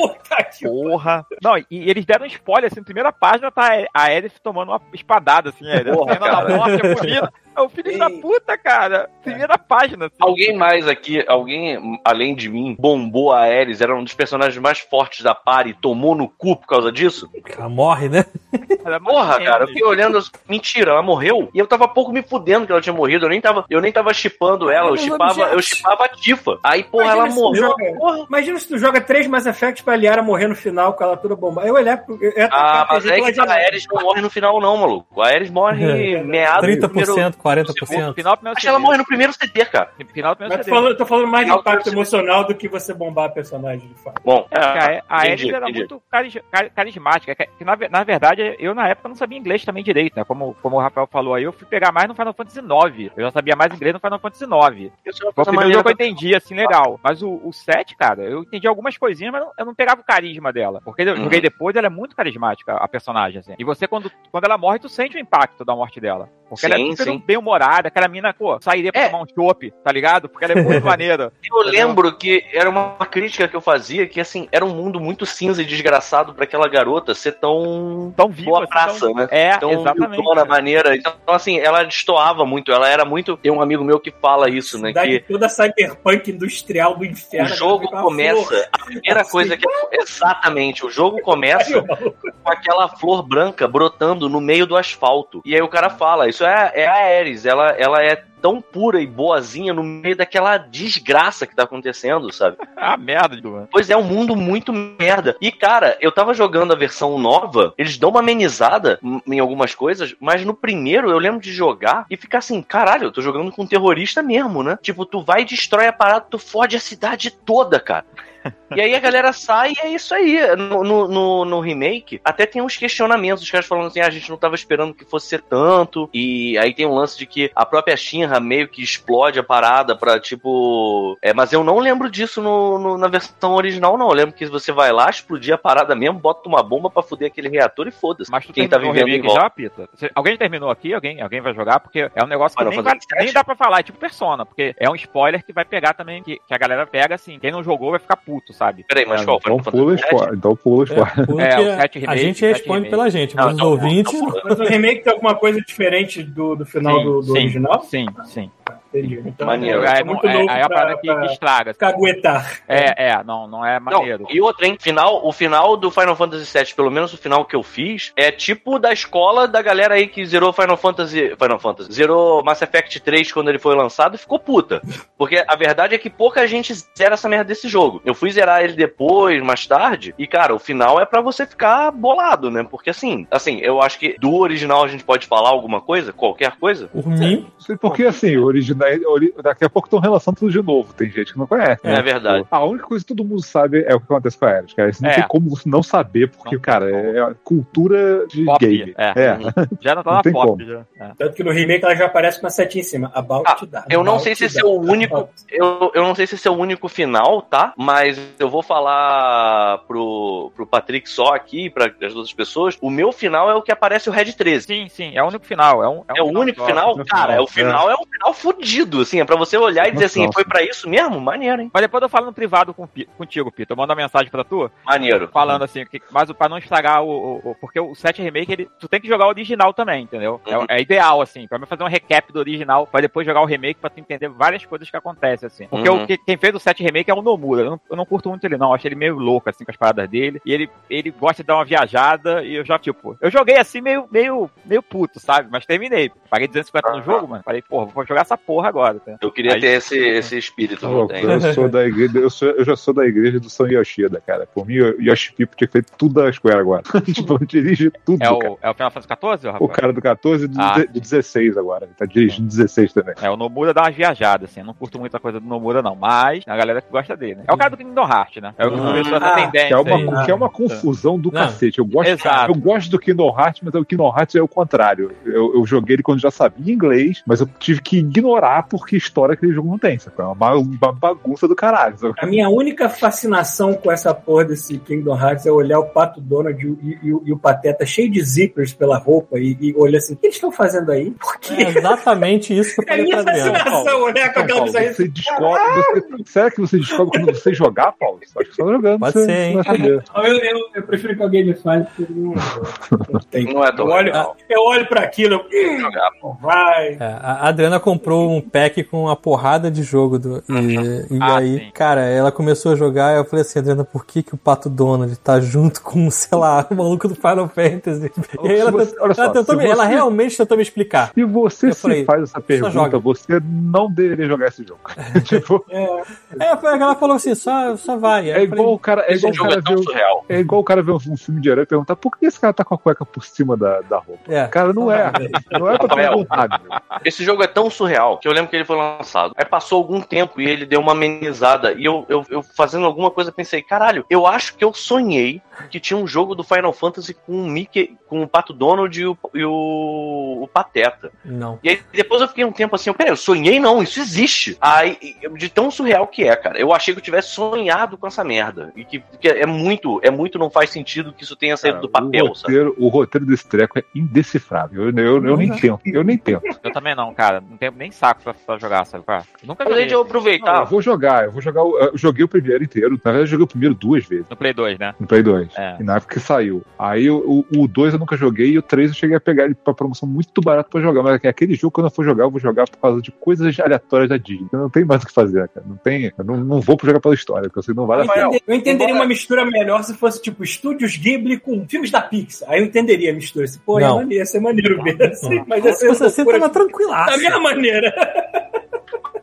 Porra. Não, e, e eles deram spoiler, assim, na primeira página tá a Elif tomando uma espadada, assim, a Elif Porra, saindo morte, é bonita. Eu, Filho da Ei. puta, cara. Primeira página. assim. Alguém mais aqui, alguém além de mim, bombou a Ares, era um dos personagens mais fortes da party e tomou no cu por causa disso? Ela morre, né? Era mais Porra, cara, eu fiquei olhando, mentira, ela morreu. E eu tava pouco me fudendo que ela tinha morrido. Eu nem tava, eu nem tava chipando ela, eu chipava, eu chipava a Tifa. Aí, porra, Imagina ela morreu. joga- Porra. Imagina se tu joga três Mass Effect pra Liara morrer no final com ela toda bombada. Eu olhar pro. Eu Ah, mas é que a. Ares não morre no final, não, maluco. A Ares morre (laughs) É. meado. no 30%, primeiro- 40%. Final do primeiro Acho que ela morre no primeiro CD, cara. Final do primeiro Mas CD. falando, eu tô falando mais de impacto emocional do que você bombar a personagem de fato. Bom, É, a, a entendi, Ares era entendi. muito caris- cari- carismática. Que, na, na verdade, eu na época não sabia inglês também direito, né? Como, como o Rafael falou aí, eu fui pegar mais no Final Fantasy IX. Eu já sabia mais inglês no Final Fantasy IX. Foi o primeiro jogo que eu entendi, assim, legal. Mas o, o 7, cara, eu entendi algumas coisinhas, mas não- eu não pegava o carisma dela. Porque eu Uhum. joguei depois, ela é muito carismática, a personagem, assim. E você, quando, quando ela morre, tu sente o impacto da morte dela. Porque ela Sim, é super sim. Bem-humorada, aquela mina, pô, sairia pra É. tomar um chopp, tá ligado? Porque ela é muito (laughs) maneira. Eu lembro que era uma crítica que eu fazia que, assim, era um mundo muito cinza e desgraçado pra aquela garota ser tão. Tão viva, boa assim, praça, tão- né? É, Tão exatamente. maneira. Então, assim, ela destoava muito. Ela era muito. Tem um amigo meu que fala isso, né? Cidade Que toda cyberpunk industrial do o inferno. jogo com a começa. flor. A primeira Assim. (laughs) coisa que. Exatamente. O jogo começa o com aquela flor branca brotando no meio do asfalto. E aí o cara fala: Isso é, é a Ares. Ela, ela é tão pura e boazinha no meio daquela desgraça que tá acontecendo, sabe? (laughs) Ah, merda, mano. Pois é, um mundo muito merda. E, cara, eu tava jogando a versão nova, eles dão uma amenizada em- em algumas coisas, mas no primeiro eu lembro de jogar e ficar assim, caralho, eu tô jogando com um terrorista mesmo, né? Tipo, tu vai e destrói a parada, tu fode a cidade toda, cara. E aí a galera sai e é isso aí. No, no, no- remake, até tem uns questionamentos, os caras falando assim, ah, a gente não tava esperando que fosse ser tanto. E aí tem um lance de que a própria Shinra meio que explode a parada pra, tipo... É, mas eu não lembro disso no, no- na versão original, não. Eu lembro que você vai lá, explodir a parada mesmo, bota uma bomba pra fuder aquele reator e foda-se. Mas tu Quem tá o vivendo em remake volta. já, Pita? Alguém terminou aqui? Alguém, alguém vai jogar? Porque é um negócio que nem, vai- nem dá pra falar. É tipo Persona, porque é um spoiler que vai pegar também, que, que a galera pega assim. Quem não jogou vai ficar puto, sabe? Peraí, mas qual? Então Final pula os fora. Então pula fora. É, (laughs) É, o a remake, gente sete responde pela gente, mas os então, ouvintes. então, Mas o remake tem alguma coisa diferente do, do final do, original? Sim, sim. Entendi. Então, Maneiro. é É, não, muito é, novo aí é a pra, parada que, pra que estraga. caguetar. É, é, não, não é Não, maneiro. e outra, hein? Final, o final do Final Fantasy VII, pelo menos o final que eu fiz, é tipo da escola da galera aí que zerou Final Fantasy. Final Fantasy. Zerou Mass Effect 3 quando ele foi lançado e ficou puta. Porque a verdade é que pouca gente zera essa merda desse jogo. Eu fui zerar ele depois, mais tarde, e cara, o final é pra você ficar bolado, né? Porque assim, assim, eu acho que do original a gente pode falar alguma coisa, qualquer coisa. Por mim, Sei Porque assim, o original, ori- daqui a pouco estão relançando tudo de novo. Tem gente que não conhece. É, verdade. A única coisa que todo mundo sabe é o que acontece com a Ares, cara. Isso não É. tem como você não saber, porque, Não cara, como. é a cultura de Pop, game. é. É. Já não tá (laughs) Não na tem pop. como. Já. É. Tanto que no remake ela já aparece com a setinha em cima. About Ah, eu não sei se esse é o único- Eu, eu não sei se esse é o único final, tá? Mas eu vou falar pro, pro Patrick só aqui, para as outras pessoas. O meu final é o que aparece o Red 13. Sim, sim, é o único final. É, um, É o único final? é o Cara, final, é o final, é um final fudido, assim. É pra você olhar e dizer assim, Nossa. foi pra isso mesmo? Maneiro, hein? Mas depois eu falo no privado com, contigo, Pito. Eu mando uma mensagem pra tu, Maneiro. falando assim, que, mas pra não estragar o, o- o- Porque o 7 Remake, ele, tu tem que jogar o original também, entendeu? É- Uhum. É, ideal, assim, pra mim fazer um recap do original, pra depois jogar o remake, pra tu entender várias coisas que acontecem, assim. Porque Uhum. o, que- quem fez o 7 Remake é o Nomura. Eu não, eu não curto muito ele, não. Eu acho ele meio louco, assim, com as paradas dele. E ele, ele gosta de dar uma viajada, e eu já, tipo. Eu joguei assim, meio, meio, meio puto, sabe? Mas terminei. Paguei 250 no jogo, mano. Falei, porra, vou jogar essa porra agora, tá? Eu queria Aí- ter esse, esse espírito, não tenho. eu sou da igreja, eu, sou- eu já sou da igreja do São Yoshida, cara. Por mim, o Yoshi Pipo tinha feito tudo da Square agora. (laughs) tipo, dirige tudo, É cara. o, é o Final Fantasy XIV, Rafael? O cara do 14 e do Ah. de 16 agora. Ele tá dirigindo 16 também. É, o Nomura dá umas viajadas, assim. Eu não curto muita coisa do Nomura, não. Mas a galera que gosta dele, né? É o cara do Kingdom Hearts, né? É o que Hum. começou essa Ah, tendência Que é, aí. uma, que é uma confusão do Não. cacete. Eu gosto, Exato. eu gosto do Kingdom Hearts, mas o Kingdom Hearts é o contrário. Eu, eu joguei ele quando já sabia inglês, mas eu tive que que ignorar porque história aquele jogo não tem. Sabe? É uma, uma bagunça do caralho. Sabe? A minha única fascinação com essa porra desse Kingdom Hearts é olhar o Pato Donald e, e- e o- e o Pateta cheio de zippers pela roupa e, e olhar assim, o que eles estão fazendo aí? Por quê? É exatamente isso que eu (laughs) É a falei minha pra Adriana. fascinação olhar com Então, aquela Paulo, bizarrice. você descobre. Você, será que você descobre quando você jogar, Paulo? Acho que você tá jogando. Pode você, ser, hein? você vai saber. (laughs) Eu, eu, eu prefiro que alguém me fale, porque não, não tem. Não é eu olho, eu olho pra aquilo, eu, hum, Jogar. vai. É, a Adriana comprou um pack com uma porrada de jogo do, e, e Ah, aí, sim. cara, ela começou a jogar e eu falei assim, Adriana, por que que o Pato Donald tá junto com, (laughs) sei lá, o maluco do Final Fantasy? E aí ela, você- ela só, tentou me- ela você- realmente tentou me explicar. Se você falei, faz essa pergunta, joga. você não deveria jogar esse jogo. (laughs) (laughs) tipo, É, foi ela falou assim, só, só vai. É igual o cara, é igual o cara é surreal. é igual o cara ver um filme de herói e perguntar por que esse cara tá com a cueca por cima da, da roupa. falei, é. Cara, não é. Não é pra meu. Esse jogo é tão surreal que eu lembro que ele foi lançado. Aí passou algum tempo e ele deu uma amenizada. E eu, eu, eu fazendo alguma coisa pensei, caralho, eu acho que eu sonhei que tinha um jogo do Final Fantasy com o Mickey, com o Pato Donald e o, e o, o Pateta. Não. E aí depois eu fiquei um tempo assim, peraí, eu sonhei não, isso existe. Aí, de tão surreal que é, cara. Eu achei que eu tivesse sonhado com essa merda. E que, que é muito, é muito, não faz sentido que isso tenha saído do Cara, papel, o sabe? roteiro, o roteiro desse treco é indecifrável. Eu, eu, eu nem tento. Eu nem tento. Eu também não, cara. Não tenho nem saco pra, pra jogar, sabe? é? Nunca joguei. aí de eu Não, aproveitar. eu vou jogar, eu vou jogar. o- Eu joguei o primeiro inteiro. Na verdade, eu joguei o primeiro duas vezes. No Play 2, né? No Play 2. É. E na época que saiu. Aí o, o 2 eu nunca joguei e o 3 eu cheguei a pegar ele pra promoção muito barato pra jogar. Mas é aquele jogo, quando eu for jogar, eu vou jogar por causa de coisas aleatórias da Disney. Eu não tem mais o que fazer, cara. Não tem. Eu não, não vou jogar pela história, porque eu sei que não vale Eu, a pena. eu entenderia uma mistura melhor se fosse tipo estúdios Ghibli com filmes da Pixar. Aí eu entenderia a mistura. Assim, Pô, ia, Não. maneiro, ia ser maneiro ver. Assim, mas ia Se ser você assim, tava tranquilaço. da mesma maneira. (laughs)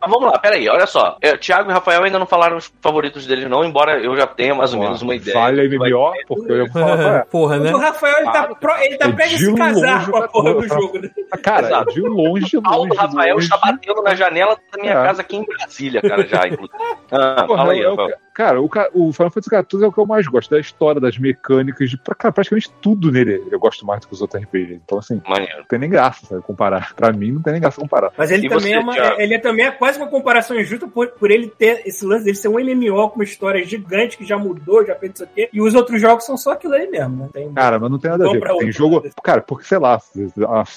Mas vamos lá, peraí, olha só. É, Thiago e Rafael ainda não falaram os favoritos deles, não, embora eu já tenha mais ou menos uma ideia. Falha MMO, porque eu ia falar qual é. Porra, né? O Rafael, ele tá, pro- ele tá É prestes de a se casar com a porra do porra. jogo. né? Cara, Exato. de longe, O longe. do Rafael longe. está batendo na janela da minha É. casa aqui em Brasília, cara, já, inclusive. (laughs) Ah, Porra, fala aí, o Rafael. Ca- Cara, o, o Final Fantasy XIV é o que eu mais gosto, da história, das mecânicas, de cara, praticamente tudo nele eu gosto mais do que os outros RPGs. Então, assim, Maneiro. não tem nem graça sabe, comparar. Pra mim, não tem nem graça comparar. Mas ele E também, você, é uma, Thiago? ele é também é quase uma comparação injusta por, por ele ter esse lance dele ser um MMO com uma história gigante que já mudou, já fez isso aqui. E os outros jogos são só aquilo aí mesmo, né? Tem, Cara, mas não tem nada a ver. Tem outra. jogo. Cara, porque sei lá,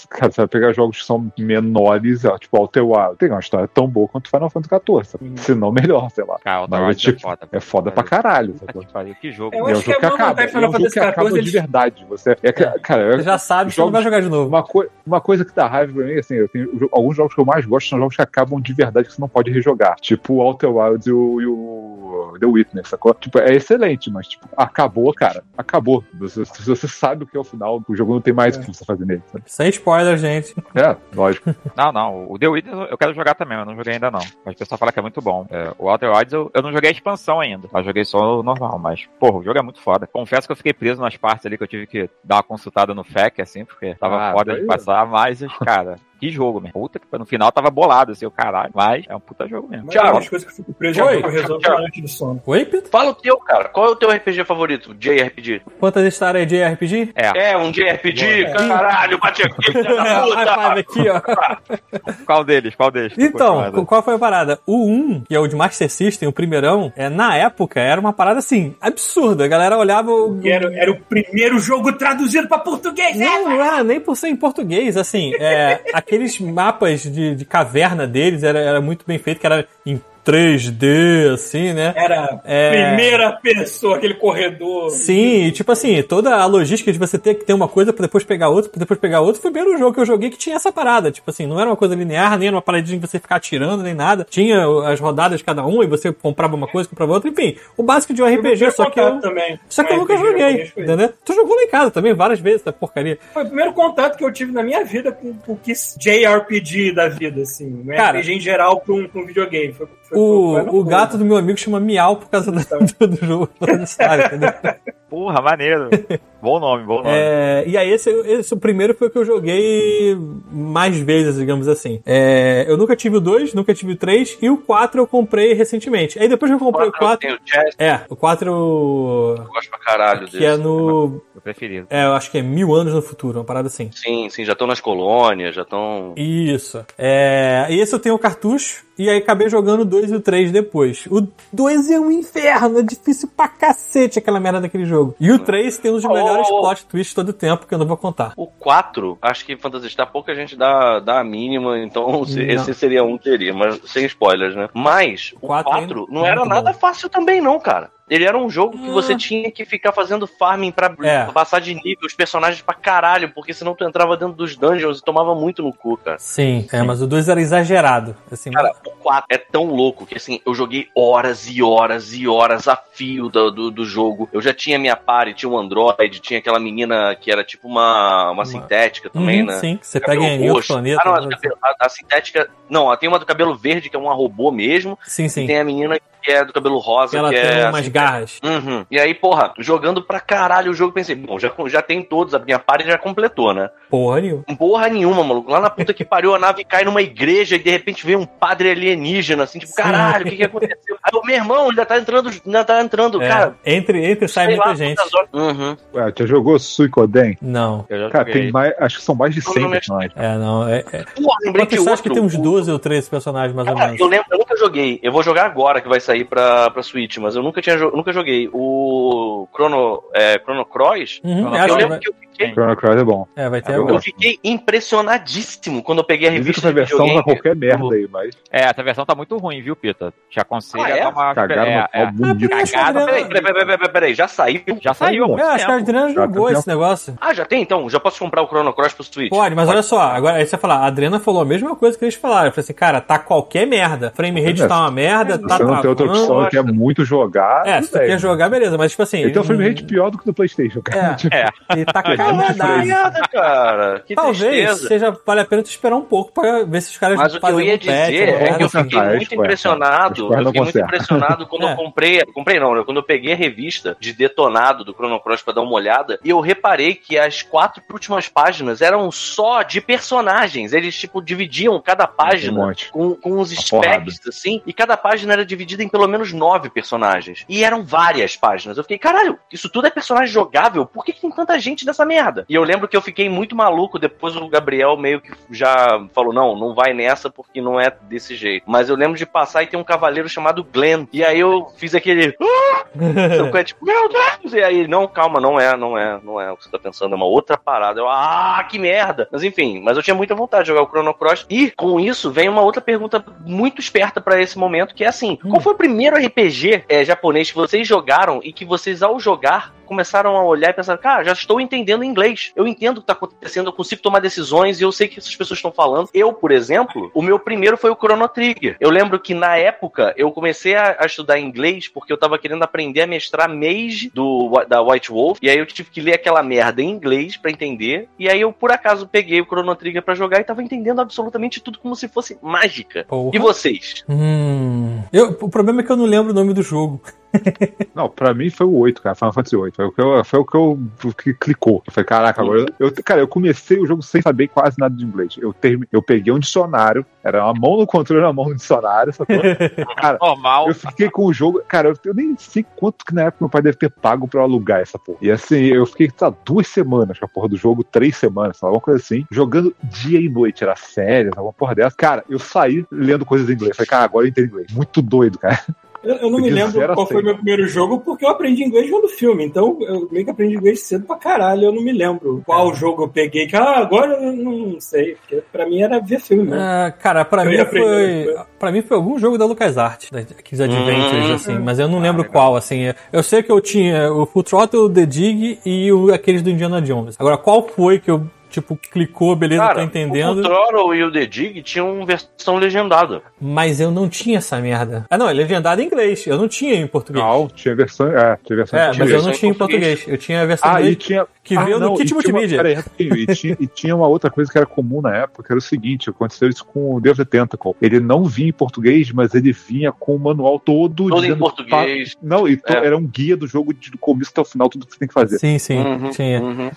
cara, você vai pegar jogos que são menores, tipo Outer Wild, tem uma história tão boa quanto Final Fantasy XIV. sabe? Se não melhor, sei lá. Cara, o Mas é, Wild tipo, foda. É foda pra caralho. sabe? Que jogo. E é um jogo que é acaba. É um jogo que acaba de verdade. Você, é, que- cara, Você já sabe que você não vai jogar de novo. Uma, coi- uma coisa que dá raiva pra mim, assim, eu tenho alguns jogos que eu mais gosto são jogos que acabam de verdade que você não pode rejogar. Tipo o Outer Wilds e o, e o The Witness, sacou? Tipo, é excelente, mas tipo, acabou, cara. Acabou. Você, se você sabe o que é o final, o jogo não tem mais o que você fazer nele. sabe? Sem spoiler, gente. É, lógico. (laughs) Não, não. O The Witness eu quero jogar também, mas não joguei ainda não. Mas o pessoal fala que é muito bom. É, o Outer Wilds eu, eu não joguei a expansão ainda. Eu joguei só o normal, mas, porra, o jogo é muito foda. Confesso que eu fiquei preso nas partes ali que eu tive que dar uma consultada no FAQ, assim, porque tava Ah, foda de passar, mas, cara, que jogo, meu. Puta que no final tava bolado, assim, o caralho. Mas é um puta jogo mesmo. É uma das coisas que eu fico preso Oi. eu resolvo antes do sono. Oi, Pito? Fala o teu, cara. Qual é o teu RPG favorito? JRPG? Quantas histórias de RPG? É, É, um JRPG? Caralho, bate aqui, filha da (laughs) puta! aqui, ó. (laughs) qual deles? Qual deles? Então, qual foi a parada? O 1, que é o de Master System, o primeirão, é, na época era uma parada assim, absurda. A galera olhava o. Era, era o primeiro jogo traduzido pra português, né? Não, não era nem por ser em português, assim, é, (laughs) aqueles mapas de, de caverna deles era, era muito bem feito, que era em 3D, assim, né? Era É. primeira pessoa, aquele corredor. Sim, e tipo assim, toda a logística de você ter que ter uma coisa pra depois pegar outra, pra depois pegar outra, foi o primeiro jogo que eu joguei que tinha essa parada. Tipo assim, não era uma coisa linear, nem era uma paradinha de você ficar atirando, nem nada. Tinha as rodadas de cada um, e você comprava uma coisa, comprava outra, enfim. O básico de um RPG, só que eu. também. Só que eu nunca joguei, entendeu? Tu jogou lá em casa também, várias vezes, essa porcaria. Foi o primeiro contato que eu tive na minha vida com o que JRPG da vida, assim. Cara, RPG em geral pra um, pra um videogame. Foi, O, o gato do meu amigo chama Miau por causa do, (laughs) do jogo. história, entendeu? (laughs) Porra, maneiro. (laughs) bom nome, bom nome. É, e aí, esse, esse o primeiro foi o que eu joguei mais vezes, digamos assim. É, eu nunca tive o 2, nunca tive o 3, e o 4 eu comprei recentemente. Aí depois que eu comprei o 4. Tem o Chess, É, o 4 eu gosto pra caralho que desse. é no. Meu preferido. É, eu acho que é mil anos no futuro, uma parada assim. Sim, sim, já estão nas colônias, já estão. Isso. É, e esse eu tenho o cartucho, e aí acabei jogando o 2 e o 3 depois. O 2 é um inferno, é difícil pra cacete aquela merda daquele jogo. E o 3 tem um dos Oh, melhores oh, oh. plot twists todo o tempo, que eu não vou contar. O 4, acho que Phantasy Star pouca gente dá, dá a mínima, então (laughs) se- esse seria um teria, mas sem spoilers, né? Mas o Quatro 4, ainda- não era muito nada bom. fácil também, não, cara. Ele era um jogo que você tinha que ficar fazendo farming pra É. passar de nível os personagens pra caralho, porque senão tu entrava dentro dos dungeons e tomava muito no cu, cara. Sim, é, mas o 2 era exagerado. Assim, Cara, o 4 é tão louco que assim, eu joguei horas e horas e horas a fio do, do, do jogo. Eu já tinha minha party, tinha um Android, tinha aquela menina que era tipo uma, uma sintética também, Uhum, né? Sim, que você Cabelo pega em outro planeta. Ah, não, a, né? cabelo- a- a sintética. Não, ela tem uma do cabelo verde, que é uma robô mesmo. Sim, E sim. tem a menina que é do cabelo rosa, Ela que tem é. umas assim, garras. Uhum. E aí, porra, jogando pra caralho o jogo, pensei, bom, já, já tem todos, a minha party já completou, né? Porra nenhuma. Porra nenhuma, maluco. Lá na puta que pariu, a nave cai numa igreja e de repente vem um padre alienígena, assim, tipo, Sim. caralho, o que que aconteceu? Aí o meu irmão ainda tá entrando, ainda tá entrando, É, cara. entre, entre sai muita lá gente. Uhum. Ué, já jogou Suicoden? Não. Cara, joguei. tem mais. Acho que são mais de Não, 100 não, mas- personagens. É, não. É, é. Porra, lembrei de acha que outro. tem uns 12 ou 13 personagens, mais ou Cara, menos? eu lembro, eu nunca joguei. Eu vou jogar agora que vai sair pra, pra Switch, mas eu nunca tinha nunca joguei. O Chrono, é, Chrono Cross. Uhum, Eu que lembro vai, que eu fiquei, Chrono Cross é bom. é, vai ter Eu agora. eu fiquei impressionadíssimo quando eu peguei a Dizem que revista essa versão tá qualquer merda aí, mas É, essa versão tá muito ruim, viu, Pita? Te aconselho Ah, é? a dar uma. cagaram é, é. bonito. Ah, Peraí, Peraí, peraí, peraí, peraí, peraí, já saiu? Já saiu, há muito É, acho que a. Adriana jogou tá esse negócio. Ah, já tem então? Já posso comprar o Chrono Cross pro Switch? Pode, mas olha só, agora aí você vai falar, a Adriana falou a mesma coisa que eles falaram. Eu falei assim, cara, tá qualquer merda. Frame rate tá uma merda, tá Você não tem outra travando. opção que é muito jogar. É, se tu quer jogar, beleza, mas tipo assim. Ele tem um frame rate pior do que do PlayStation, cara. É. É. Ele Que cagadaço. merda, cara. Que Talvez tristeza. seja, vale a pena tu esperar um pouco pra ver se os caras Mas o que eu ia um patch, dizer uma é que eu fiquei muito impressionado. Eu fiquei muito impressionado quando (laughs) É. eu comprei. Comprei não, né? Quando eu peguei a revista de detonado do Chrono Cross pra dar uma olhada, e eu reparei que as quatro últimas páginas eram só de personagens. Eles, tipo, dividiam cada um página monte. com, com uns Uma specs, assim, e cada página era dividida em pelo menos nove personagens. E eram várias páginas. Eu fiquei, caralho, isso tudo é personagem jogável? Por que, que tem tanta gente nessa merda? E eu lembro que eu fiquei muito maluco. Depois o Gabriel meio que já falou: não, não vai nessa porque não é desse jeito. Mas eu lembro de passar e ter um cavaleiro chamado Glenn. E aí eu fiz aquele. É? tipo, meu Deus! E aí, não, calma, não é, não é, não é o que você tá pensando, é uma outra parada. Eu, ah, que merda! Mas enfim, mas eu tinha muita vontade de jogar o Chrono Cross. E com isso vem uma outra pergunta muito esperta pra esse momento, que é assim: qual foi o primeiro RPG é, japonês que vocês jogaram e que vocês, ao jogar, começaram a olhar e pensar, cara, já estou entendendo inglês. Eu entendo o que está acontecendo, eu consigo tomar decisões e eu sei o que essas pessoas estão falando. Eu, por exemplo, o meu primeiro foi o Chrono Trigger. Eu lembro que na época eu comecei a, a estudar inglês porque eu estava querendo aprender a mestrar Mage do, da White Wolf. E aí eu tive que ler aquela merda em inglês para entender. E aí eu, por acaso, peguei o Chrono Trigger para jogar e tava entendendo absolutamente tudo como se fosse mágica. Porra. E vocês? Hum. Eu, o problema é que eu não lembro o nome do jogo. (laughs) Não, pra mim foi o 8, cara. Final Fantasy 8. Foi o que, eu, foi o que eu o que clicou. Eu falei, caraca, agora. Eu, cara, eu comecei o jogo sem saber quase nada de inglês. Eu, termi, eu peguei um dicionário, era uma mão no controle uma mão no dicionário, sacou? (laughs) Cara, Normal. eu fiquei com o jogo. Cara, eu, eu nem sei quanto que na época meu pai deve ter pago pra eu alugar essa porra. E assim, eu fiquei, tá, duas semanas com a porra do jogo, três semanas, sabe? Alguma coisa assim, jogando dia e noite, era sério, alguma porra dessa. Cara, eu saí lendo coisas em inglês. Falei, cara, agora eu entendo inglês. Muito doido, cara. Eu, eu não me lembro qual foi meu primeiro jogo, porque eu aprendi inglês vendo filme. Então, eu meio que aprendi inglês cedo pra caralho. Eu não me lembro qual jogo eu peguei. Que, ah, agora eu não sei. Porque pra mim era ver filme mesmo. Ah, cara, pra Eu mim foi. Pra mim foi algum jogo da LucasArts, da Kids Adventures, Hum. assim, mas eu não lembro qual, assim. Eu sei que eu tinha o Full Throttle, o The Dig e o, aqueles do Indiana Jones. Agora, qual foi que eu tipo, clicou, beleza, tô Cara, entendendo. o Control e o The Dig tinham versão legendada. Mas eu não tinha essa merda. Ah, não, é legendado em inglês. Eu não tinha em português. Não, tinha versão. É, tinha versão É, em mas eu não tinha em português. português. Eu tinha a versão Ah, em e inglês. tinha. que ah, veio no não, kit e tinha uma- multimídia. peraí, e, tinha, e tinha uma outra coisa que era comum na época, que era o seguinte: aconteceu isso com o Deus the Tentacle. Ele não vinha em português, mas ele vinha com o manual todo. Todo em português. pa- Não, e to- É. era um guia do jogo de- do começo até o final, tudo que você tem que fazer. Sim, sim, Uhum, tinha. uhum.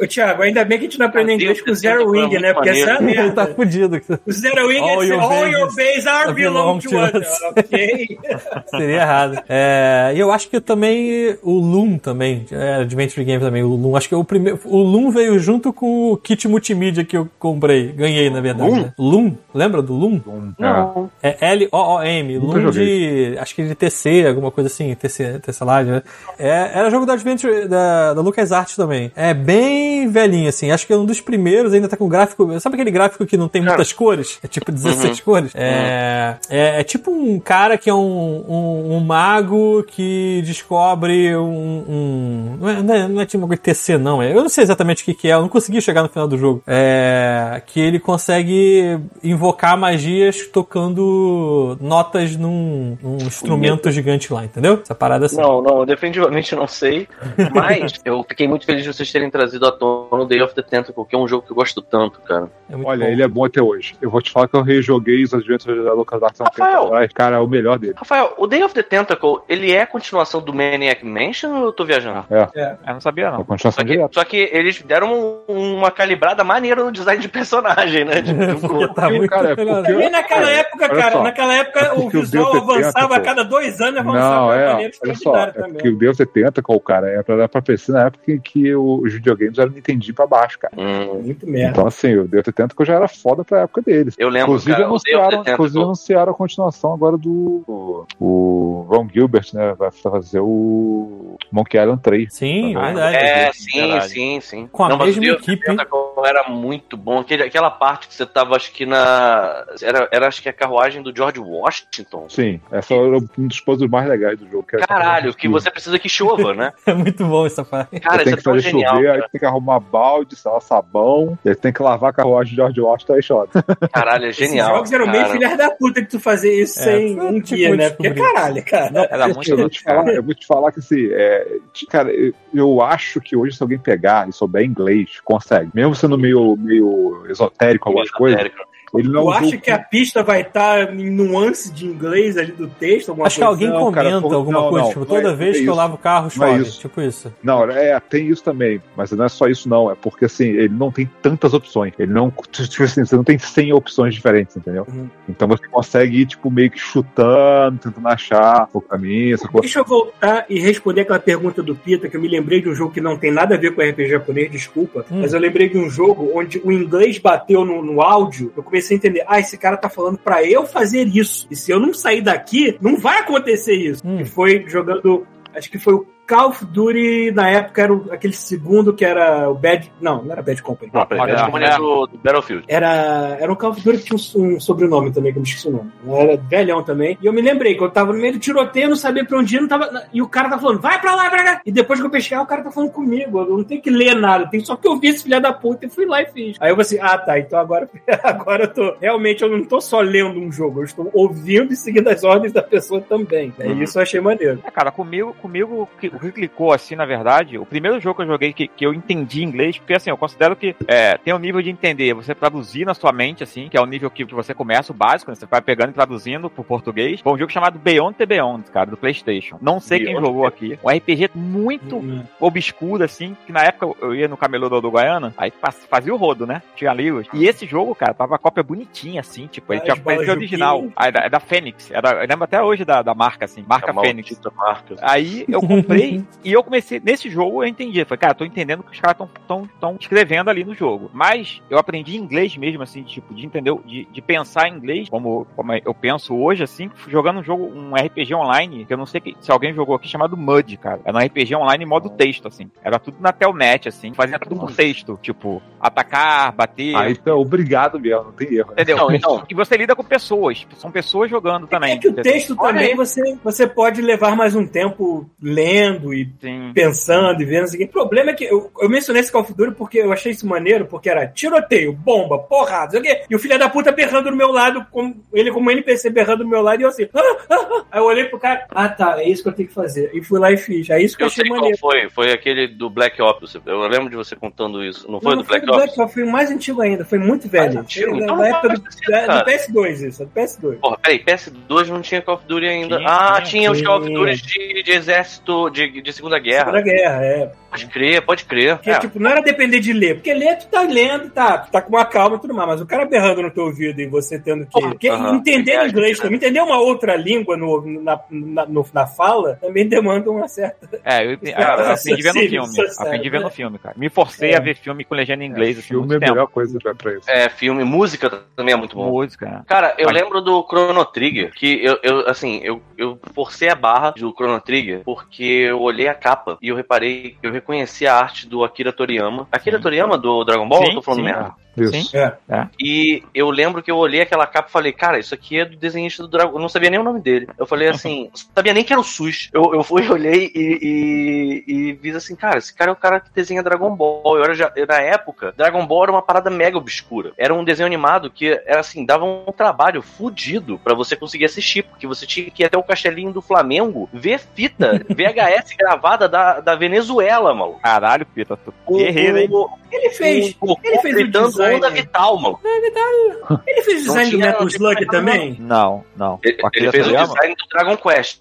Ô, Thiago, ainda bem que a gente não aprende Ah, inglês com Zero é Wing, muito né? Porque essa é a. Ele tá merda. fudido. O Zero Wing é All dizer, your all your bases are belong to us. Ok? (laughs) Seria errado. É, e eu acho que também o Loom também, é, Adventure Game também, o Loom. Acho que o primeiro. O Loom veio junto com o kit multimídia que eu comprei. Ganhei, na verdade. Loom? né? Loom? Lembra do Loom? É. Não. É L-O-O-M. Loom de. Acho que de TC, alguma coisa assim. TC, TC Live, né? É, era jogo da Adventure da, da LucasArts também. É bem velhinho, assim. Acho que é um dos primeiros, ainda tá com gráfico. Sabe aquele gráfico que não tem muitas cores? É tipo 16 cores? É, é, é tipo um cara que é um, um, um mago que descobre um. um- não, é, não, é, não é tipo uma TC, não. É, eu não sei exatamente o que, que é, eu não consegui chegar no final do jogo. É, que ele consegue invocar magias tocando notas num, num instrumento gigante lá, entendeu? Essa parada assim. Não, não, eu definitivamente não sei. Mas eu fiquei muito feliz de vocês terem trazido à tona o Day of the Tentacle, que é um jogo que eu gosto tanto, cara. É Olha, bom. ele é bom até hoje. Eu vou te falar que eu rejoguei os Adventures da LucasArts há um tempo Rafael. atrás. Cara, é o melhor dele. Rafael, o Day of the Tentacle, ele é a continuação do Maniac Mansion ou eu tô viajando? É, Eu não sabia, é a não. continuação Só que, só que eles deram um- uma calibrada maneira no design de personagem, né? De- Porque (laughs) tá muito cara, é porque- E naquela É, época, cara, só. naquela época É o o visual Deus avançava a Tentacle- cada dois anos, avançava Não, de é, maneira olha só, é também. porque o Deus 70, qual cara, é pra, pra PC na época em que os videogames eram Nintendo pra baixo, cara. Hum, Muito merda. Então, assim, o Deus 70 já era foda pra época deles. eu lembro, Inclusive, cara, anunciaram, inclusive anunciaram a continuação agora do. O, o Ron Gilbert, né? Vai fazer o Monkey Island 3. Sim, Ah, verdade. É, sim, Verdade. sim, sim. Com a mas mesma the equipe. Tentacle era muito bom. Aquele- aquela parte que você tava, acho que na. Era, era acho que a carruagem do George Washington. Sim, essa era um dos puzzles mais legais do jogo. Que era Caralho, que você precisa que chova, né? (laughs) É muito bom essa parte. Cara, tem é que fazer genial. chover, aí cara. tem que arrumar balde, sei lá, sabão, e aí tem que lavar a carruagem de George Washington aí chora. (laughs) Caralho, é genial. jogos eram meio cara. filhas da puta que tu fazer isso É, sem foi um tipo dia, né? Porque descobri. caralho, cara. Era muito eu, vou te falar, eu vou te falar que assim, é, cara, eu, eu acho que hoje se alguém pegar e souber inglês, consegue. Mesmo sendo meio, meio esotérico algumas coisas, Esotérico. Ele não é Tu acha que a pista vai estar em nuance de inglês ali do texto? Alguma Acho que coisa alguém assim? não, cara, comenta pô, alguma não, coisa, não, tipo, não toda é- vez é que eu isso. lavo o carro, Não é chove. isso. Tipo isso. Não, é, tem isso também, mas não é só isso não, é porque assim, ele não tem tantas opções, ele não, (laughs) tipo assim, você não tem 100 opções diferentes, entendeu? Uhum. Então você consegue ir, tipo, meio que chutando, tentando achar o caminho, essa coisa. Deixa eu voltar e responder aquela pergunta do Pita, que eu me lembrei de um jogo que não tem nada a ver com RPG japonês, desculpa, Hum. mas eu lembrei de um jogo onde o inglês bateu no, no áudio, eu comecei a entender, ah, esse cara tá falando pra eu fazer isso, e se eu não sair daqui, não vai acontecer isso. Hum. E foi jogando, acho que foi o Call of Duty, na época era o- aquele segundo que era o Bad, não, não era Bad Company. Não, como é do, do Battlefield. Era, era um Call of Duty que tinha um, um sobrenome também, que eu me esqueci o nome. Era velhão também. E eu me lembrei que eu tava no meio do tiroteio, não sabia pra onde ir, não tava. E o cara tá falando, vai pra lá, vai pra cá. E depois que eu pesquei, o cara tá falando comigo. Eu não tenho que ler nada, tem só que ouvir esse filho da puta e fui lá e fiz. Aí eu falei assim, ah tá, então agora, (laughs) agora eu tô. Realmente eu não tô só lendo um jogo, eu estou ouvindo e seguindo as ordens da pessoa também. É Uhum. isso eu achei maneiro. É, cara, comigo, comigo o que- clicou assim, na verdade, o primeiro jogo que eu joguei que, que eu entendi inglês, porque assim, eu considero que é, tem um nível de entender, você traduzir na sua mente, assim, que é o nível que, que você começa, o básico, né, você vai pegando e traduzindo pro português. Foi um jogo chamado Beyond the Beyond, cara, do Playstation. Não sei quem Beyond jogou aqui. Um RPG muito Hum. obscuro, assim, que na época eu ia no camelô do, do Guaiana, aí faz- fazia o rodo, né? Tinha livros. E esse jogo, cara, tava a cópia bonitinha, assim, tipo, ele Ah, tinha parecia original. É da, é da Fênix. Era, eu lembro até hoje da, da marca, assim, marca A Fênix. marca. Aí eu comprei e eu comecei. Nesse jogo eu entendi. Falei, cara, tô entendendo o que os caras estão tão, tão escrevendo ali no jogo. Mas eu aprendi inglês mesmo, assim, tipo, de entender, de, de pensar em inglês, como, como eu penso hoje, assim, jogando um jogo, um RPG online, que eu não sei que- se alguém jogou aqui, chamado Mud, cara. Era um RPG online em modo texto, assim. Era tudo na Telnet, assim, fazia tudo por texto. Tipo, atacar, bater. Aí então, obrigado mesmo, não tem erro. Entendeu? Então, então. E você lida com pessoas. São pessoas jogando também. É que o entendeu? texto Olha também você, você pode levar mais um tempo lendo lendo e Sim. pensando e vendo assim. O problema é que eu, eu mencionei esse Call of Duty porque eu achei isso maneiro, porque era tiroteio, bomba, porrada, sei o quê. E o filho da puta berrando no meu lado, com, ele como NPC berrando no meu lado, e eu assim. "Ah, ah, ah." Aí eu olhei pro cara, ah tá, é isso que eu tenho que fazer. E fui lá e fiz. É isso que eu, Eu achei sei qual maneiro. foi. Foi aquele do Black Ops. Eu lembro de você contando isso. Não foi não, do Black foi Ops? Black Ops, foi o mais antigo ainda, foi muito velho. antigo? Foi Então na não época do, do cara. PS2, isso, é do PS2. Porra, peraí, PS2 não tinha Call of Duty ainda. Tinha, ah, tinha, tinha, os Call of. Duty de, de exército, de, de Segunda Guerra. Segunda Guerra, é. Pode crer, pode crer. Porque, É. tipo, não era depender de ler. Porque ler, tu tá lendo, tá, tu tá com uma calma e tudo mais. Mas o cara berrando no teu ouvido e você tendo que. porque entender É, inglês é. também, entender uma outra língua no, na, na, no- na fala, também demanda uma certa. É, eu, eu Cara, aprendi vendo filme. Aprendi vendo filme, cara. Me forcei É. a ver filme com legenda em inglês. assim, Filme é a tempo. melhor coisa pra, isso. É, filme, música também é muito bom. Música. né? Cara, eu Mas- lembro do Chrono Trigger, que eu, eu assim, eu, eu forcei a barra do Chrono Trigger porque eu olhei a capa e eu reparei, eu reconheci a arte do Akira Toriyama. Akira Sim. Toriyama do Dragon Ball? Sim, eu tô falando sim. merda. Isso. É. E eu lembro que eu olhei aquela capa e falei, cara, isso aqui é do desenhista do Dragon. Eu não sabia nem o nome dele. Eu falei assim, (laughs) não sabia nem que era o SUS. Eu, eu fui, (laughs) olhei e, e, e vi assim, cara, esse cara é o cara que desenha Dragon Ball. Eu era já, eu, na época, Dragon Ball era uma parada mega obscura. Era um desenho animado que era assim, dava um trabalho fudido pra você conseguir assistir, porque você tinha que ir até o castelinho do Flamengo ver fita (laughs) VHS gravada da, da Venezuela, maluco. Caralho, Pita, tu O- guerreiro, hein? o- Ele fez. o ele fez o design. Onda vital, mano. Ele fez o Não design do Metal Slug também? Não, não. Ele, ele fez o Toriyama? design do Dragon Quest.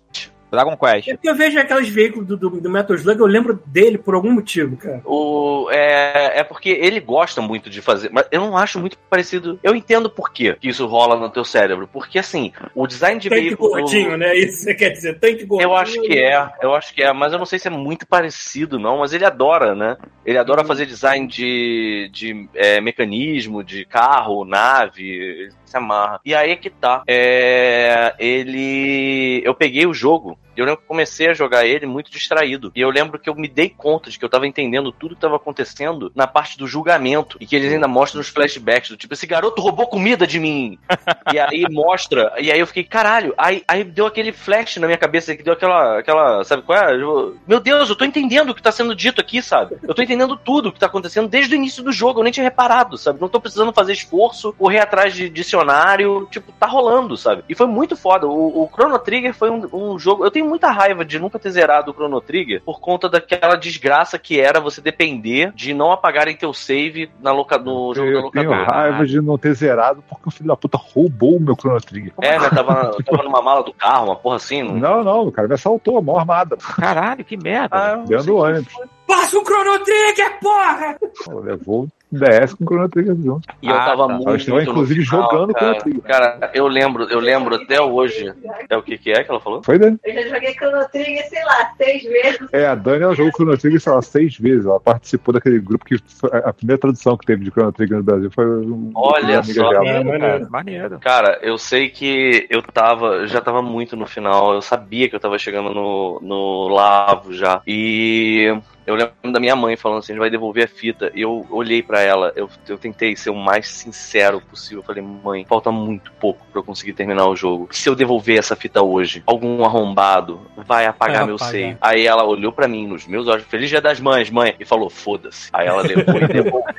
Dragon Quest. É porque eu vejo aqueles veículos do, do, do Metal Slug, eu lembro dele por algum motivo, cara. O, é, é porque ele gosta muito de fazer, mas eu não acho muito parecido. Eu entendo por quê que isso rola no teu cérebro. Porque assim, o design de Tanque veículo. gordinho, né? Isso você quer dizer, tanque gordinho. Eu acho que é, eu acho que é, mas eu não sei se é muito parecido, não. Mas ele adora, né? Ele adora Uhum. fazer design de, de é, mecanismo, de carro, nave, se amarra. E aí é que tá. É, ele. Eu peguei o jogo. Eu lembro que comecei a jogar ele muito distraído. E eu lembro que eu me dei conta de que eu tava entendendo tudo que tava acontecendo na parte do julgamento. E que eles ainda mostram nos flashbacks do tipo, esse garoto roubou comida de mim. (laughs) e aí mostra. E aí eu fiquei, caralho. Aí, aí deu aquele flash na minha cabeça que deu aquela. aquela sabe qual é? Eu- meu Deus, eu tô entendendo o que tá sendo dito aqui, sabe? Eu tô entendendo tudo o que tá acontecendo desde o início do jogo. Eu nem tinha reparado, sabe? Não tô precisando fazer esforço, correr atrás de dicionário. Tipo, tá rolando, sabe? E foi muito foda. O, o Chrono Trigger foi um, um jogo. Eu tenho muita raiva de nunca ter zerado o Chrono Trigger por conta daquela desgraça que era você depender de não apagarem teu save na loca, no jogo da Eu tenho locadora. raiva de não ter zerado porque o filho da puta roubou o meu Chrono Trigger. É, né? Tava, (laughs) tava numa mala do carro, uma porra assim. Não... Não, não, o cara me assaltou, a mão armada. Caralho, que merda. Ah, eu Dentro do ônibus. Passa o Chrono Trigger, porra! Levou o DS com o Chrono Trigger junto. E eu Ah, tava tá. muito. Estava, no inclusive, final, jogando cara. Chrono Trigger. Cara, eu lembro, eu lembro até hoje. É o que que é que ela falou? Foi, Dani? Eu já joguei Chrono Trigger, sei lá, seis vezes. É, a Dani ela jogou Chrono Trigger, sei lá, seis vezes. Ela participou daquele grupo que foi a primeira tradução que teve de Chrono Trigger no Brasil foi um Olha só. dela. É, maneiro. Maneiro. Cara, eu sei que eu tava, já tava muito no final, eu sabia que eu tava chegando no, no lavo já. E eu lembro da minha mãe falando assim, a gente vai devolver a fita. E eu olhei pra ela, eu, eu tentei ser o mais sincero possível. Eu falei, mãe, falta muito pouco pra eu conseguir terminar o jogo. Se eu devolver essa fita hoje, algum arrombado vai apagar meu save. Aí ela olhou pra mim nos meus olhos, feliz dia das mães, mãe, e falou, foda-se. Aí ela levou e (laughs) devolveu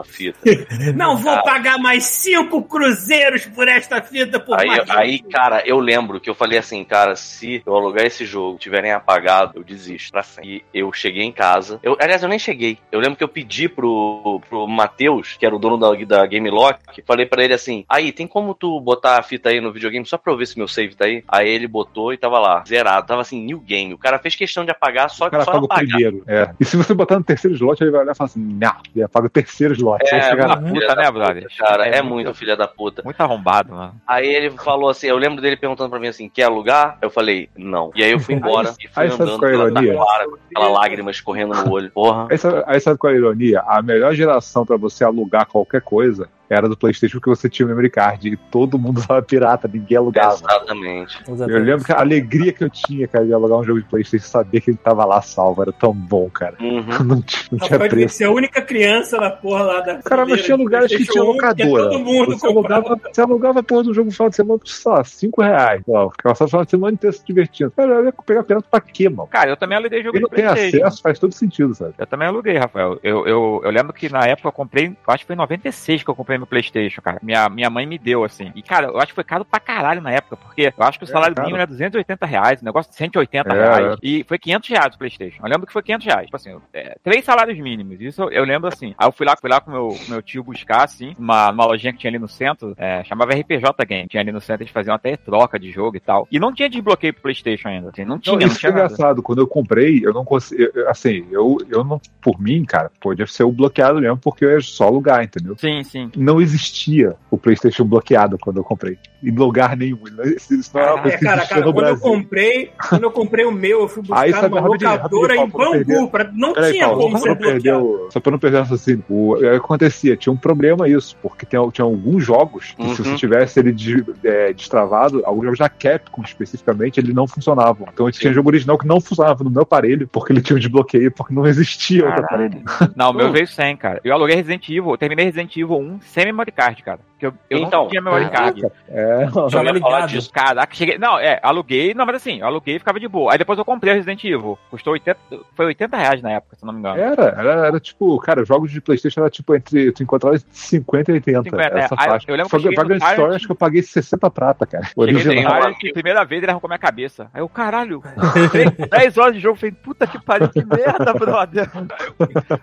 a fita. (laughs) Não vou pagar mais cinco cruzeiros por esta fita por Aí, mais. aí, cara, eu lembro que eu falei assim, cara, se eu alugar esse jogo tiverem apagado, eu desisto pra sempre. E eu cheguei em casa. Eu, aliás, eu nem cheguei. Eu lembro que eu pedi pro, pro Matheus, que era o dono da, da Game Lock, falei pra ele assim: aí, tem como tu botar a fita aí no videogame só pra eu ver se meu save tá aí? Aí ele botou e tava lá, zerado. Tava assim, new game. O cara fez questão de apagar só, O cara só o apagar. primeiro. É. E se você botar no terceiro slot, ele vai olhar e falar assim, não, ele apaga o terceiro slot. Vai É, filha puta, da né, puta, brother? Cara, é, É muito muito- filha da puta. Muito arrombado, mano. Aí ele falou assim, eu lembro dele perguntando pra mim assim, quer alugar? Eu falei, não. E aí eu fui embora e fui aí andando é a pela ironia? taquara, aquela lágrima escorrendo no olho. Porra. Aí sabe, aí sabe qual é a ironia? A melhor geração pra você alugar qualquer coisa era do PlayStation porque você tinha o memory card e todo mundo (laughs) usava pirata, ninguém alugava. Exatamente. Eu lembro que a alegria que eu tinha, cara, de alugar um jogo de PlayStation e saber que ele tava lá salvo, era tão bom, cara. Uhum. (laughs) Não, tinha- não tinha preço. ser a única criança na porra lá da. Cara, mas tinha lugares que tinha locadora. Todo mundo Você alugava, você alugava a porra do jogo no final de semana por, sei lá, 5 reais. Ó, ficava só no final de semana inteiro se divertindo. Cara, eu ia pegar pirata pra quê, mano? Cara, eu também aluguei jogo Quem não de tem Playstation. acesso faz todo sentido, sabe? Eu também aluguei, Rafael. Eu, eu, eu lembro que na época eu comprei, acho que foi em 96 que eu comprei meu Playstation, cara. Minha, minha mãe me deu, assim. E, cara, eu acho que foi caro pra caralho na época, porque eu acho que o É, salário caro. mínimo era 280 reais, o negócio de 180 É, reais. E foi 500 reais o Playstation. Eu lembro que foi 500 reais. Tipo assim, é, três salários mínimos. Isso eu, eu lembro assim. Aí eu fui lá, fui lá com meu, com meu tio buscar, assim, uma, uma lojinha que tinha ali no centro, é, chamava RPJ Game. Tinha ali no centro, eles faziam até troca de jogo e tal. E não tinha desbloqueio pro Playstation ainda. Assim, não tinha, Não, não, isso tinha é nada. engraçado. Quando eu comprei, eu não consegui. Assim, eu, eu não. Por mim, cara, podia ser o bloqueado mesmo, porque eu ia só alugar, entendeu? Sim, sim. Não existia o PlayStation bloqueado quando eu comprei. Em lugar nenhum. Isso isso não é uma É, coisa que cara, cara, no quando eu comprei, quando eu comprei o meu, eu fui buscar Aí, sabe, numa locadora em Bangu, pra, não Peraí, tinha Paulo, como só pra, ser não perder bloqueado. o, só pra não perder o raciocínio. O, que acontecia? Tinha um problema isso, porque tem, tinha alguns jogos que se Uhum. você tivesse ele de- é, destravado, alguns jogos da Capcom especificamente, ele não funcionavam. Então tinha jogo original que não funcionava no meu aparelho, porque ele tinha um desbloqueio, porque não existia outro Caralho. aparelho. Não, o meu veio sem, cara. Eu aluguei Resident Evil, eu terminei Resident Evil 1 sem memory card, cara. Porque eu, eu Então, não tinha memory card. É, Eu ia falar disso. Caraca, cheguei. Não, é, aluguei. Não, mas assim, aluguei e ficava de boa. Aí depois eu comprei o Resident Evil. Custou 80. Foi 80 reais na época, se não me engano. era, era, era tipo, cara, jogos de Playstation era tipo entre, tu encontrava 50 e 80, 50, essa é. Faixa. eu lembro que Foi pra Grand Tyrant- Story, acho que eu paguei 60 prata, cara. Original. Tyrant, primeira vez ele arrancou minha cabeça. Aí eu, caralho, (laughs) 10 horas de jogo, falei, puta que pariu, que merda, brother.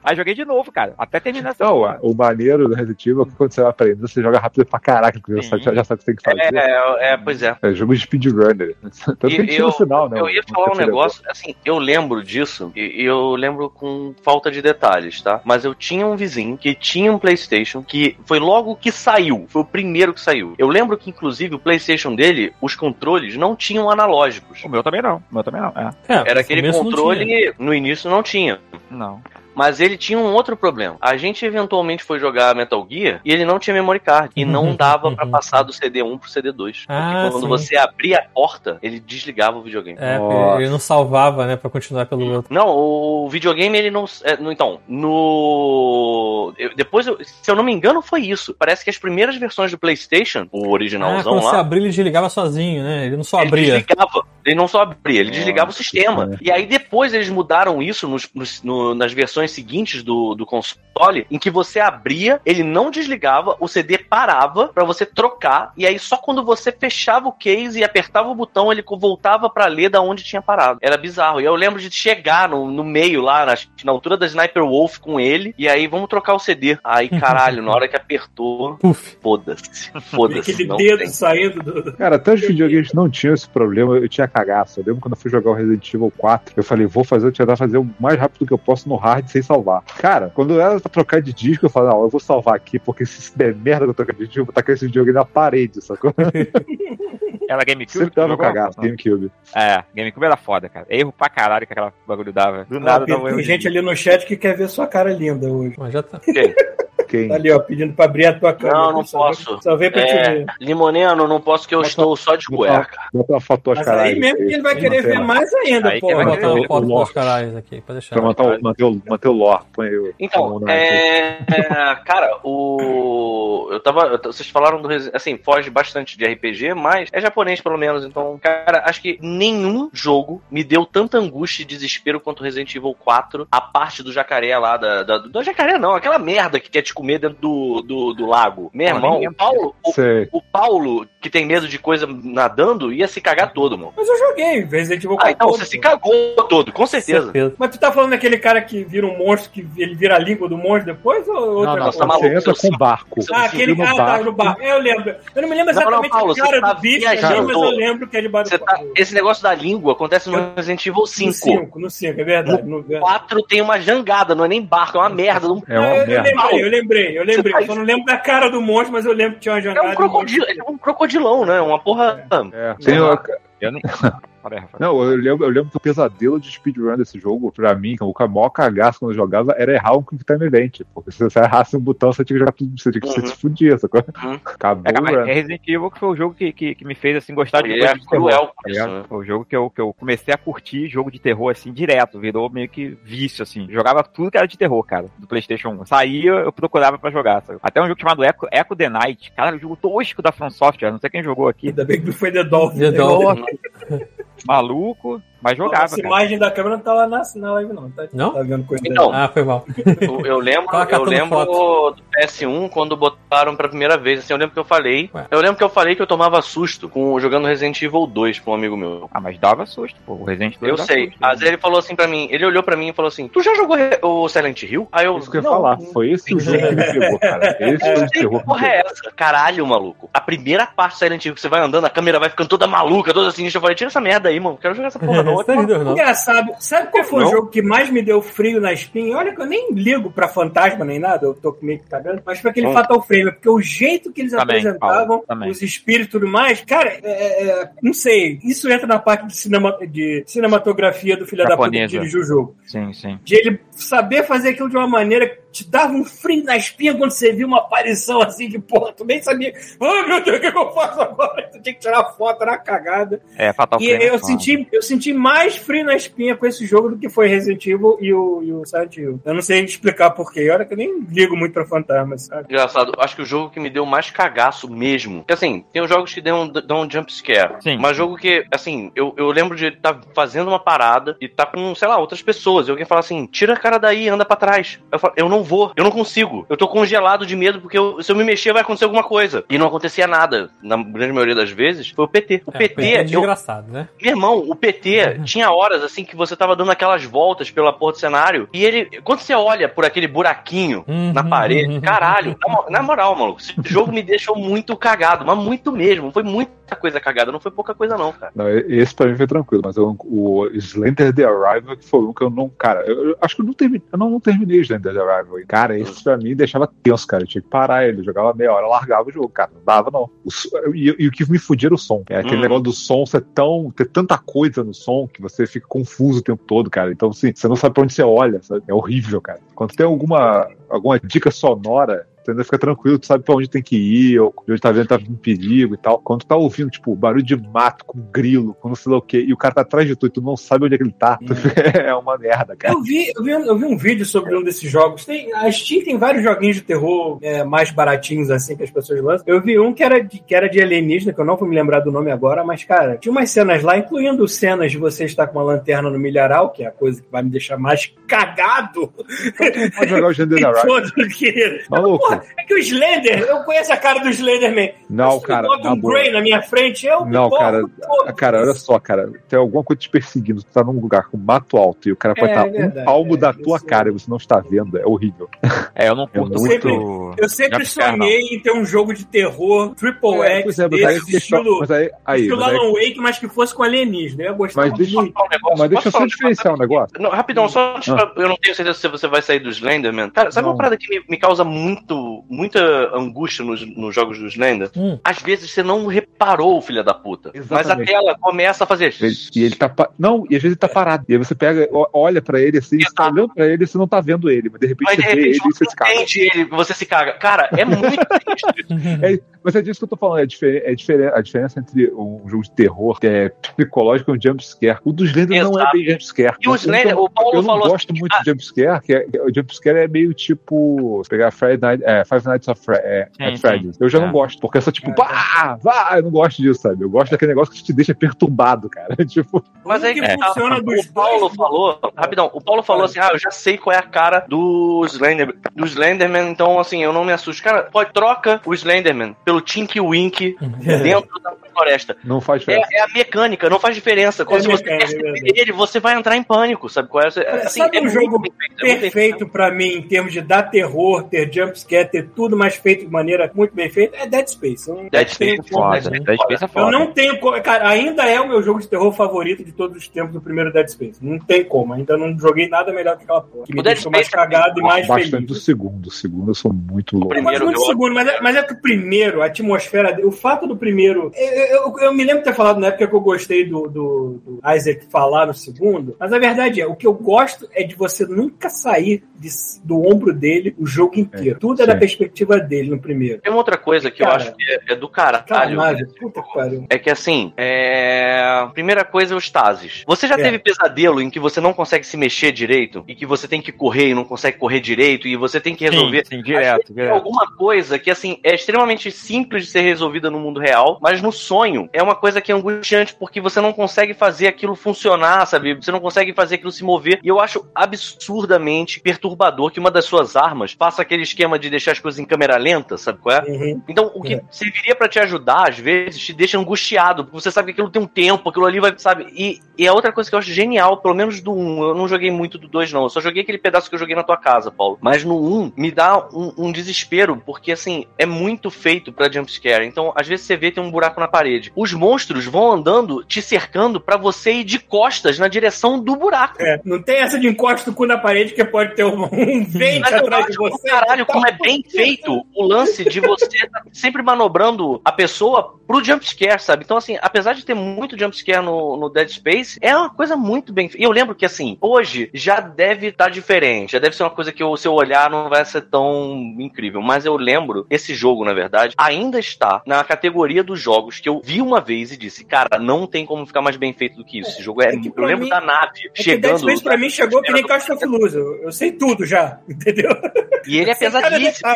Aí joguei de novo, cara, até terminar essa Não, o maneiro do Resident Evil é que quando você vai aprendendo, você joga rápido pra caraca, porque já, já sabe o que tem que fazer. É, é, pois é. É jogo de speedrunner. (laughs) Tanto que E tinha no final, né? Eu ia falar um negócio, assim, eu lembro disso, e eu lembro com falta de detalhes, tá? Mas eu tinha um vizinho que tinha um PlayStation que foi logo que saiu, foi o primeiro que saiu. Eu lembro que, inclusive, o PlayStation dele, os controles não tinham analógicos. O meu também não, o meu também não. É, É, Era aquele controle, no início não tinha. não. Mas ele tinha um outro problema. A gente eventualmente foi jogar Metal Gear e ele não tinha memory card. E não (laughs) dava pra passar do CD1 pro CD2. Porque Ah, quando sim. você abria a porta, ele desligava o videogame. É, Nossa. ele não salvava, né, pra continuar pelo outro. Não, o videogame ele não. é, no- então, no. eu- depois, eu- se eu não me engano, foi isso. Parece que as primeiras versões do PlayStation, o Ah, originalzão quando você lá. abria, ele desligava sozinho, né? Ele não só Ele abria. desligava, ele não só abria, ele desligava o Nossa, sistema. cara. E aí depois eles mudaram isso nos- nos- no- nas versões seguintes do, do console, em que você abria, ele não desligava, o CD parava pra você trocar, e aí só quando você fechava o case e apertava o botão, ele voltava pra ler da onde tinha parado. Era bizarro. E eu lembro de chegar no, no meio lá, na, na altura da Sniper Wolf com ele, e aí vamos trocar o CD. Aí, caralho, na hora que apertou, (laughs) foda-se. (laughs) Foda-se. Aquele não dedo tem. saindo do. do- Cara, até os videogames não tinham esse problema, eu tinha cagaço. Eu lembro quando eu fui jogar o Resident Evil 4, eu falei, vou fazer, eu tentar fazer o mais rápido que eu posso no hard sem salvar. Cara, quando era pra trocar de disco, eu falei, não, eu vou salvar aqui, porque se der merda que eu trocar de disco, eu vou tacar esse videogame na parede, sacou? (laughs) Era GameCube? Sempre dava jogou? cagaço, Não. GameCube. É, GameCube era foda, cara. Erro pra caralho que aquela bagulho dava. Do nada Tem dava erro. tem gente ali no chat que quer ver sua cara linda hoje. Mas já tá. Quem? Tá ali, ó, pedindo pra abrir a tua câmera. Não, não Só posso. vem- Só vem pra te É, ver. Limoneno, não posso que eu Bota- estou só de cueca. Bota uma foto aos Mas caralho. aí mesmo que ele vai querer ver mais ainda, Aí pô. Vou botar uma foto o com os Lorde. caralhos aqui, pra deixar. Pra manter o, manter, o, o lore. Põe aí o- a Então, é, é, cara, o eu tava, eu vocês falaram do assim, foge bastante de RPG, mas é japonês pelo menos, então, cara, acho que nenhum jogo me deu tanta angústia e desespero quanto Resident Evil 4, a parte do jacaré lá da, da do jacaré não, aquela merda que quer te comer dentro do, do, do lago. Meu irmão, o Paulo, o, o Paulo que tem medo de coisa nadando ia se cagar todo, mano. Mas eu joguei Resident Evil Ah, então 14, você se cagou todo, com certeza. Certeza. Mas tu tá falando daquele cara que vira um monstro, que ele vira a língua do monstro depois? Ou outra Não, não, coisa? tá maluco, você entra com barco. Ah, Você aquele cara no tá no barco. É, eu lembro. Eu não me lembro Não, não, exatamente Paulo, a cara você tá do bicho mas eu lembro que é debaixo Você do tá- esse negócio da língua acontece no Eu- Resident Evil No 5. 5, no 5, é verdade. No, O 4 tem uma jangada, não é nem barco, é uma merda. Não... É uma eu, eu merda. lembrei, eu lembrei, eu lembrei. Você tá- Eu só não lembro da cara do monstro, mas eu lembro que tinha uma É jangada. um crocodilo, é um crocodilão, né? Uma porra. É, tem o- Eu nem- Rafael. Não, eu lembro, eu lembro que o pesadelo de speedrun desse jogo, pra mim, o maior cagaço quando eu jogava era errar um Quick Time Event. Porque se você errasse um botão, você tinha que jogar tudo, você tinha que Uhum. se fudir, sacou? Uhum. Acabou É, cara, mas é Resident Evil que foi o jogo que, que, que me fez assim gostar de coisa é de terror. cruel né? Foi o jogo que eu, que eu comecei a curtir jogo de terror assim direto, virou meio que vício assim. Jogava tudo que era de terror, cara, do PlayStation 1. Saía, eu procurava pra jogar. sabe? Até um jogo chamado Echo, Echo the Night. Cara, o jogo tosco da From Software, não sei quem jogou aqui. Ainda bem que não foi The Dolphin. The né? Dolphin. (laughs) Maluco, mas jogava, Essa imagem da câmera não tá lá na, na live, não. Tá, Não? Tá vendo coisa Então, Ah, foi mal. Eu, eu lembro, eu lembro do PS1 quando botaram pra primeira vez. Assim, eu lembro que eu falei. Ué. Eu lembro que eu falei que eu tomava susto com jogando Resident Evil 2 pra um amigo meu. Ah, mas dava susto, pô. O Resident Evil Eu sei. susto, Mas ele falou assim pra mim, ele olhou pra mim e falou assim: Tu já jogou o Silent Hill? Aí eu. Isso que eu ia "Não, falar. Foi esse o jogo que me pegou, cara. (laughs) Esse que porra é essa? Caralho, maluco. A primeira parte do Silent Hill que você vai andando, a câmera vai ficando toda maluca, toda sinistra. Eu falei, tira essa merda aí, mano. Quero jogar essa porra não. (laughs) Engraçado, sabe qual foi Não? o jogo que mais me deu frio na espinha? Olha que eu nem ligo pra fantasma nem nada, eu tô meio que cagando, mas foi aquele Hum. Fatal Frame, porque o jeito que eles Também, apresentavam, Paulo, os espíritos e tudo mais, cara, é, é, não sei, isso entra na parte de, cinema, de cinematografia do filho da puta que Japonesa. dirigiu o jogo. Sim, sim. De ele saber fazer aquilo de uma maneira te dava um frio na espinha quando você viu uma aparição assim que, porra, tu nem sabia. Ai meu Deus, o que, eu faço agora? Tu tinha que tirar foto na cagada. É, Fatal E Frame. eu senti, eu senti mais frio na espinha com esse jogo do que foi Resident Evil e o, e o Silent Hill. Eu não sei explicar porquê. Olha que eu nem ligo muito pra fantasmas, sabe? Engraçado, acho que o jogo que me deu mais cagaço mesmo. Porque assim, tem os jogos que dão, dão um jump scare. Sim. Mas jogo que, assim, eu, eu lembro de estar fazendo uma parada e tá com, sei lá, outras pessoas. E alguém fala assim: tira a cara daí, anda pra trás. Eu falo, eu não vou, eu não consigo. Eu tô congelado de medo porque eu- se eu me mexer vai acontecer alguma coisa. E não acontecia nada. Na grande maioria das vezes, foi o PT. O É, PT, foi eu, desgraçado, né? meu irmão, o PT (laughs) tinha horas assim que você tava dando aquelas voltas pela porra do cenário e ele, quando você olha por aquele buraquinho Uhum, na parede, uhum. caralho, na, mo- na moral, maluco, esse (laughs) jogo me deixou muito cagado, mas muito mesmo. Foi muita coisa cagada, não foi pouca coisa, não, cara. Não, esse pra mim foi tranquilo, mas eu- o Slender The Arrival que foi um que eu não. Cara, eu, eu acho que eu não terminei, eu não, não terminei Slender The Arrival. Cara, esse pra mim deixava tenso, cara. Eu tinha que parar ele, jogava meia hora, largava o jogo, cara. Não dava, não. O e, e o que me fudia era o som. É aquele Hum. negócio do som ser tão. ter tanta coisa no som que você fica confuso o tempo todo, cara. Então, assim, você não sabe pra onde você olha, sabe? É horrível, cara. Quando tem alguma, alguma dica sonora. Você ainda fica tranquilo, tu sabe pra onde tem que ir, ou de onde tá vendo tá em perigo e tal. Quando tu tá ouvindo, tipo, barulho de mato com grilo, com não sei lá o quê, e o cara tá atrás de tu e tu não sabe onde é que ele tá, tu fica- (laughs) é uma merda, cara. Eu vi, eu, vi, eu vi um vídeo sobre um desses jogos. Tem, a Steam tem vários joguinhos de terror é, mais baratinhos, assim, que as pessoas lançam. Eu vi um que era, de, que era de alienígena, que eu não vou me lembrar do nome agora, mas, cara, tinha umas cenas lá, incluindo cenas de você estar com uma lanterna no milharal, que é a coisa que vai me deixar mais cagado. Pode jogar o Gender. (laughs) Maluco. Porra, é que o Slender, eu conheço a cara do Slenderman. Não, cara, Bota um boa. Grey na minha frente, eu Não, cara, todo. Cara, olha só, cara, tem alguma coisa te perseguindo, tu tá num lugar com mato alto e o cara pode É, estar verdade, um palmo é, da tua cara e você não está vendo, é horrível. É, eu não curto muito- muito. Eu sempre jumpscare, não. sonhei em ter um jogo de terror Triple É, X pois é, mas aí, estilo, mas aí, aí, estilo mas aí- Alan Wake, mas que fosse com alienígena. Eu ia gostar Mas deixa eu- muito. Um negócio, mas deixa eu só diferenciar um negócio. Não, rapidão, só antes Ah. eu não tenho certeza se você vai sair do Slenderman. Cara, sabe uma parada que me causa muito, muita angústia nos, nos jogos do Slender? Hum. Às vezes você não reparou, filha da puta. Mas a Exatamente. tela começa a fazer. Ele- e ele tá. Não, e às vezes ele tá parado. E aí você pega, o- olha pra ele assim, você tá olhando pra ele e você não tá vendo ele, mas de repente Mas de você vê repente ele e você se caga. entende ele, você se caga. Cara, é muito (laughs) triste. É, mas é disso que eu tô falando. É, diferen- é diferen- a diferença entre um jogo de terror que é psicológico e um jumpscare. O dos Slender não é bem jumpscare. E o Slender, o Paulo eu não falou gosto assim, muito de jumpscare, que é, o jumpscare é meio tipo. Pegar Friday Night, é, Five Nights of Fre é, Sim, at Freddy's. Eu já É. não gosto, porque é só tipo, pá, vá, eu não gosto disso, sabe? Eu gosto daquele negócio que te deixa perturbado, cara. (laughs) tipo, Mas aí que funciona o Paulo dois- falou, rapidão, o Paulo falou assim: ah, eu já sei qual é a cara do Slender, do Slenderman, então assim, eu não me assusto. Cara, pode troca o Slenderman pelo Tinky Wink (laughs) dentro da floresta. não faz diferença. É, é a mecânica, não faz diferença. Quando É se você perceber é ele, você vai entrar em pânico, sabe qual é? Assim, Sabe é um jogo bem feito, é muito bem perfeito pra mim em termos de dar terror, ter jumpscare, ter tudo mais feito de maneira muito bem feita, é Dead Space. Eu não Dead Space é foda. Foda. Dead Space é Eu foda. não tenho como. Cara, ainda é o meu jogo de terror favorito de todos os tempos do primeiro Dead Space. Não tem como. Ainda não joguei nada melhor que aquela porra. Que me O Dead deixou mais Space é cagado e mais Bastante feliz. do segundo. O segundo eu sou muito louco. Eu gosto Primeiro, muito do eu- segundo, mas é, mas é que o primeiro, a atmosfera, o fato do primeiro. Eu, eu- eu me lembro de ter falado na época que eu gostei do, do, do Isaac falar no segundo, mas a verdade é, o que eu gosto é de você nunca sair de- do ombro dele o jogo inteiro. Tudo é da perspectiva dele no primeiro. Tem uma outra coisa que eu Cara. acho que é, é do caralho. Caralho, puta que pariu. É que assim, é... primeira coisa é os tases. Você já É. teve pesadelo em que você não consegue se mexer direito e que você tem que correr e não consegue correr direito e você tem que resolver Sim, sim, direto, direto. alguma coisa que, assim, é extremamente simples de ser resolvida no mundo real, mas no sonho é uma coisa que é angustiante porque você não consegue fazer aquilo funcionar, sabe? Você não consegue fazer aquilo se mover. E eu acho absurdamente perturbador que uma das suas armas faça aquele esquema de deixar as coisas em câmera lenta, sabe qual é? Uhum. Então, o que É. serviria pra te ajudar, às vezes, te deixa angustiado, porque você sabe que aquilo tem um tempo, aquilo ali vai, sabe? E, e a outra coisa que eu acho genial, pelo menos do 1, eu não joguei muito do 2, não. Eu só joguei aquele pedaço que eu joguei na tua casa, Paulo. Mas no 1, me dá um, um desespero, porque, assim, é muito feito pra jumpscare. Então, às vezes você vê tem um buraco na parede. Os monstros vão andando, te cercando pra você ir de costas na direção do buraco. É, não tem essa de encosta o cu na parede que pode ter um vento Mas eu atrás de você. caralho como é bem feito o lance de você tá sempre manobrando a pessoa pro jumpscare, sabe? Então, assim, apesar de ter muito jumpscare no, no Dead Space, é uma coisa muito bem feita. E eu lembro que, assim, hoje já deve estar diferente. Já deve ser uma coisa que o seu olhar não vai ser tão incrível. Mas eu lembro, esse jogo, na verdade, ainda está na categoria dos jogos que eu vi uma vez e disse, cara, não tem como ficar mais bem feito do que isso. Esse jogo é. é eu lembro mim- da nave É que Dead chegando. Space pra mim chegou que nem Caixa Luz. Eu, sei tudo já, entendeu? E ele é pesadíssimo.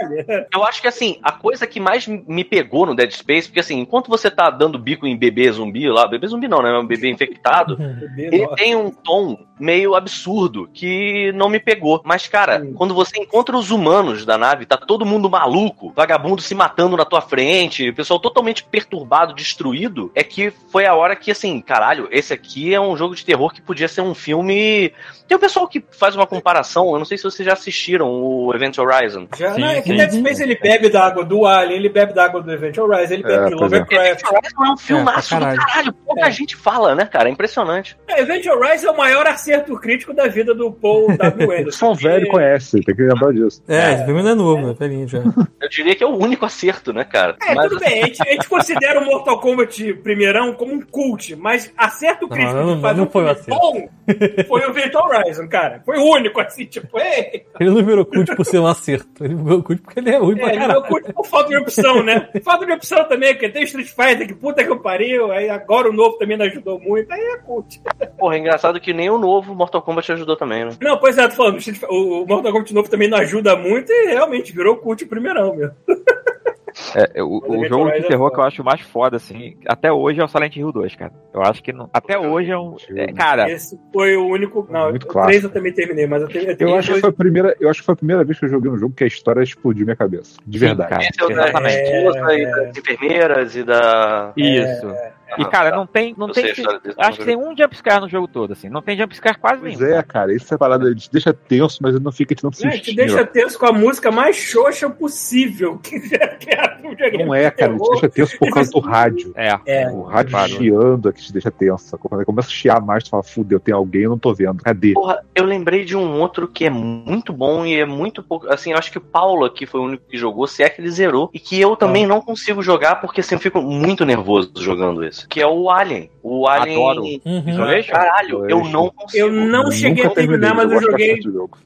Eu acho que assim, a coisa que mais me pegou no Dead Space, porque assim, enquanto você tá dando bico em bebê zumbi lá, bebê zumbi não, né? Um bebê (laughs) infectado, ele tem um tom meio absurdo que não me pegou. Mas, cara, quando você encontra os humanos da nave, tá todo mundo maluco, vagabundo se matando na tua frente, o pessoal totalmente perturbado, destruído, é que foi a hora que, assim, caralho, esse aqui é um jogo de terror que podia ser um filme. Tem o pessoal que faz uma comparação, eu não sei se vocês já assistiram o Event Horizon. Já, Sim, não, é que sim. Dead Space ele bebe da água do Alien, ele bebe da água do Event Horizon, ele bebe É, pois é. Lovecraft. Horizon é um filmaço pra do caralho. Pouca É. gente fala, né, cara? É impressionante. É, Event Horizon é o maior acerto crítico da vida do Paul W. O (laughs) Anderson. som velho E- conhece, tem que lembrar disso. É, esse filme não é novo, é velhinho já. (laughs) Eu diria que é o único acerto, né, cara? É, Mas, tudo bem, a gente, a gente considera o Mortal Kombat primeirão como um cult, mas acerto crítico Não, não- fazer não um foi o filme bom foi o Event Horizon, cara. Foi o único, assim, tipo, ei, Ele não virou cult por ser um acerto. Ele virou cult porque ele é ruim pra É, ele caralho. não curte por falta de opção, né? Falta de opção também, porque tem Street Fighter, que puta que eu pariu, aí agora o novo também não ajudou muito, aí é cult. porra, é engraçado que nem o novo Mortal Kombat ajudou também, né? Não, pois é, tô falando, o Mortal Kombat novo também não ajuda muito e realmente virou cult o primeirão, meu. É, o, o jogo de é terror foda. que eu acho mais foda, assim, até hoje é o Silent Hill 2, cara. Eu acho que não. Até hoje é um. é, cara, Esse foi o único. Não, Muito o clássico. 3 eu também terminei, mas eu tenho. Eu acho, que foi a primeira, eu acho que foi a primeira vez que eu joguei um jogo que a história explodiu minha cabeça. De Sim, verdade. cara. Esse é o da Exatamente. esposa e das enfermeiras e da. isso. E, cara, não tem. Não Eu tem desse acho que tem um jumpscare no jogo todo, assim. Não tem jumpscare quase Pois nenhum. é, cara, isso é parada, te deixa tenso, mas ele não fica te Não, te sustinho. deixa tenso com a música mais xoxa possível. Que (laughs) que é um Não é, cara, ele te deixa tenso por causa do rádio. É. É. O rádio Claro. chiando é que te deixa tenso. Quando ele começa a chiar mais, tu fala, fudeu, tem alguém, eu não tô vendo. Cadê? Porra, eu lembrei de um outro que é muito bom e é muito pouco. Assim, eu acho que o Paulo aqui foi o único que jogou, se é que ele zerou. E que eu também não consigo jogar porque assim, eu fico muito nervoso jogando isso. Que é o Alien. O Alien. Adoro. Uhum. Isolation? Caralho, eu não consigo. Eu não cheguei a terminar, mas eu joguei.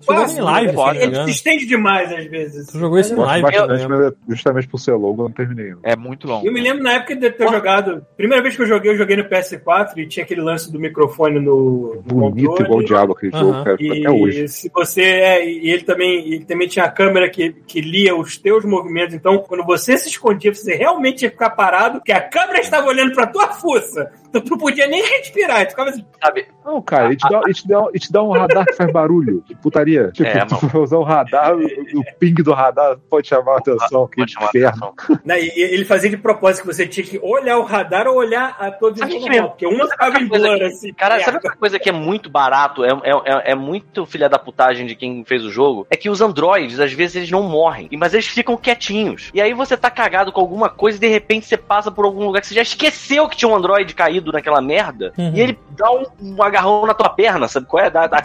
Quase, em live, né? me Ele engano. se estende demais às vezes. Tu jogou isso em live, bastante, eu mas é justamente por ser longo, eu não terminei. É muito longo. Eu me lembro na época de ter jogado. Primeira vez que eu joguei, eu joguei no PS4 e tinha aquele lance do microfone no, no Bonito controle. igual o diabo aquele jogo, cara, até hoje. E se você é, e ele também, ele também tinha a câmera que, que lia os teus movimentos. Então, quando você se escondia, você realmente ia ficar parado, que a câmera estava olhando pra tua fuça. Tu não podia nem respirar. Tu ficava assim, Sabe? Não, cara, ele te, dá, ele, te dá, ele te dá um radar que faz barulho. Que putaria. Tipo, É, tu vai usar o radar, o, o ping do radar pode chamar a atenção. Que Pode chamar a inferno. atenção. e ele fazia de propósito que você tinha que olhar o radar ou olhar a Sabe que normal, porque uma ficava em blur, que- assim. Cara, merda. sabe outra coisa que é muito barato, é, é, é- é muito filha da putagem de quem fez o jogo? É que os androides, às vezes, eles não morrem, mas eles ficam quietinhos. E aí você tá cagado com alguma coisa e de repente você passa por algum lugar que você já esqueceu que tinha um androide caído naquela merda Uhum. e ele dá um, um agarrão na tua perna, sabe qual é? Da, da,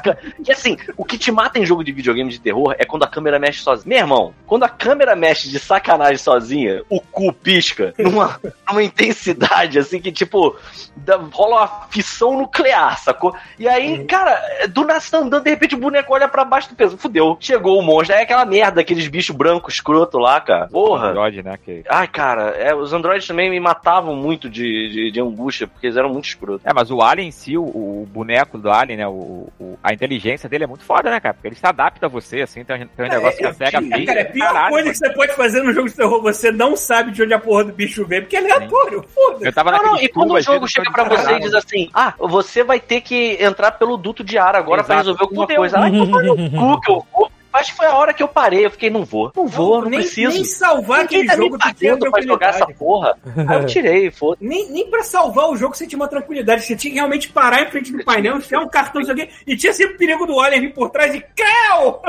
e assim, o que te mata em jogo de videogame de terror é quando a câmera mexe sozinha. Meu irmão, quando a câmera mexe de sacanagem sozinha, o cu pisca numa, (laughs) numa intensidade assim que, tipo, dá- rola uma fissão nuclear, sacou? E aí, cara, do nada você tá andando, de repente o boneco olha pra baixo do peso. Fudeu, chegou o monstro. É aquela merda, aqueles bichos brancos escroto lá, cara. Porra. Android, né? Que... Ai, cara, é, os androides também me matavam muito de, de, de angústia, porque eles eram muito escrotos. É, mas o Alien em si, o, o boneco do Alien, né? O, o- a inteligência dele é muito foda, né, cara? Porque ele se adapta a você, assim, tem, um- tem um negócio que a SEGA fez. Cara, é a pior caralho, coisa mano. que você pode fazer no jogo de terror, você não sabe de onde a porra do bicho vem, porque é aleatório, foda-se. Eu tava Não, não, e quando o jogo assim, chega pra você e diz assim: Ah, você vai ter que entrar pelo duto de ar agora pra Exato. resolver alguma Fudeu. coisa. Ai, tomar no cu que eu vou. Acho que foi a hora que eu parei. Eu fiquei, não vou, não vou, não, nem, preciso. Nem salvar Ninguém aquele tá me jogo tinha pagando pra jogar essa porra. Aí eu tirei, foda Nem, nem pra salvar o jogo você tinha uma tranquilidade. Você tinha que realmente parar em frente do painel, enfiar um cartão, não o quê, e tinha sempre o perigo do Alien vir por trás e creu!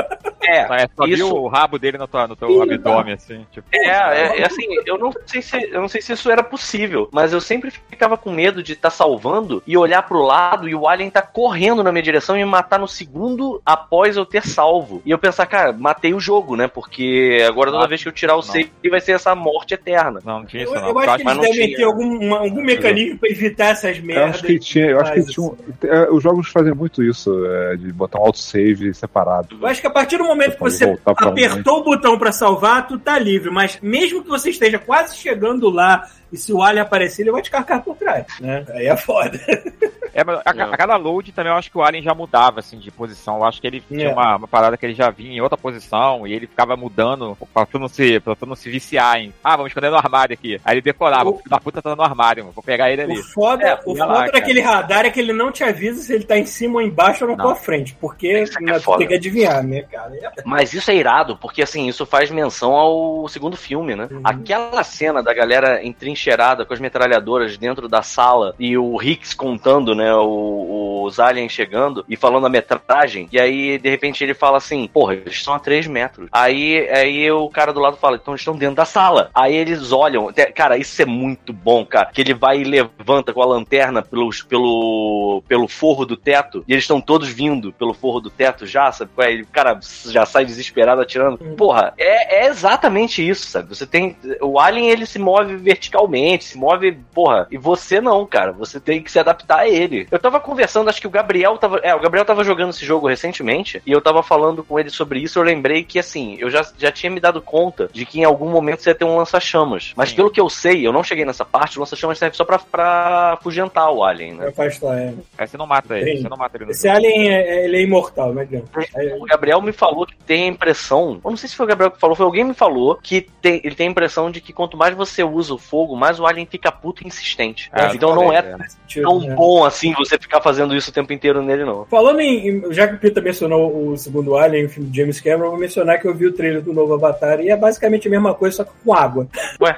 É, Só, é, só isso- viu o rabo dele no, tua, no teu Ih, abdômen, assim, tipo. É, é, é assim, eu não sei se eu não sei se isso era possível, mas eu sempre ficava com medo de estar salvando e olhar pro lado e o alien tá correndo na minha direção e me matar no segundo após eu ter salvo. E eu pensar, cara, matei o jogo, né? Porque agora toda Ah, vez que eu tirar o save vai ser essa morte eterna. Não, não tinha Eu, isso, não. eu acho que eles devem tinha. ter algum, uma- algum mecanismo pra evitar essas Eu merdas. acho que tinha, eu acho que tinha, um- é, os jogos fazem muito isso, é, de botar um autosave separado. Eu acho que a partir do momento que você apertou o botão pra salvar, tu tá livre. Mas mesmo que você esteja quase chegando lá e se o alien aparecer, ele vai te carcar por trás. Né? Aí é foda. (laughs) É, mas a, a cada load também eu acho que o Alien já mudava, assim, de posição. Eu acho que ele tinha É. uma, uma parada que ele já vinha em outra posição e ele ficava mudando pra tu não se, pra tu não se viciar em. Ah, vamos esconder no armário aqui. Aí ele decorava, O- filho da puta tá no armário, mano, vou pegar ele ali. O foda, É, o foda lá, cara. daquele radar é que ele não te avisa se ele tá em cima ou embaixo ou na tua frente. Porque aqui é né, foda. tem que adivinhar, né, cara? É- Mas isso é irado, porque assim, isso faz menção ao segundo filme, né? Uhum. Aquela cena da galera entrincheirada com as metralhadoras dentro da sala e o Hicks contando, né, o- os aliens chegando e falando a metragem, e aí de repente ele fala assim: Porra, eles estão a 3 metros. Aí, aí o cara do lado fala: Então eles estão dentro da sala. Aí eles olham, cara, isso é muito bom, cara. Que ele vai e levanta com a lanterna pelos, pelo, pelo forro do teto e eles estão todos vindo pelo forro do teto já, sabe? é? Ele, o cara já sai desesperado atirando. Porra, é, é exatamente isso, sabe? Você tem. O Alien ele se move verticalmente, se move. Porra, e você não, cara. Você tem que se adaptar a ele. Eu tava conversando, acho que o Gabriel tava. É, o Gabriel tava jogando esse jogo recentemente e eu tava falando com ele sobre isso. Eu lembrei que, assim, eu já, já tinha me dado conta de que em algum momento você ia ter um lança-chamas. Mas Sim. pelo que eu sei, eu não cheguei nessa parte, o lança-chamas serve só pra, pra afugentar o Alien, né? Afastar, é. Aí você não mata ele, Sim. você não mata ele Esse jogo. alien é, ele é imortal, adianta. É- O Gabriel me falou que tem a impressão. Eu não sei se foi o Gabriel que falou, foi alguém me falou que tem- ele tem a impressão de que quanto mais você usa o fogo, mais o alien fica puto e insistente. É, então não é sentido, tão né? bom assim você ficar fazendo isso o tempo inteiro nele, não. Falando em. em- Já que o Peter mencionou o segundo Alien, o filme de James Cameron, eu vou mencionar que eu vi o trailer do novo Avatar e é basicamente a mesma coisa, só que com água.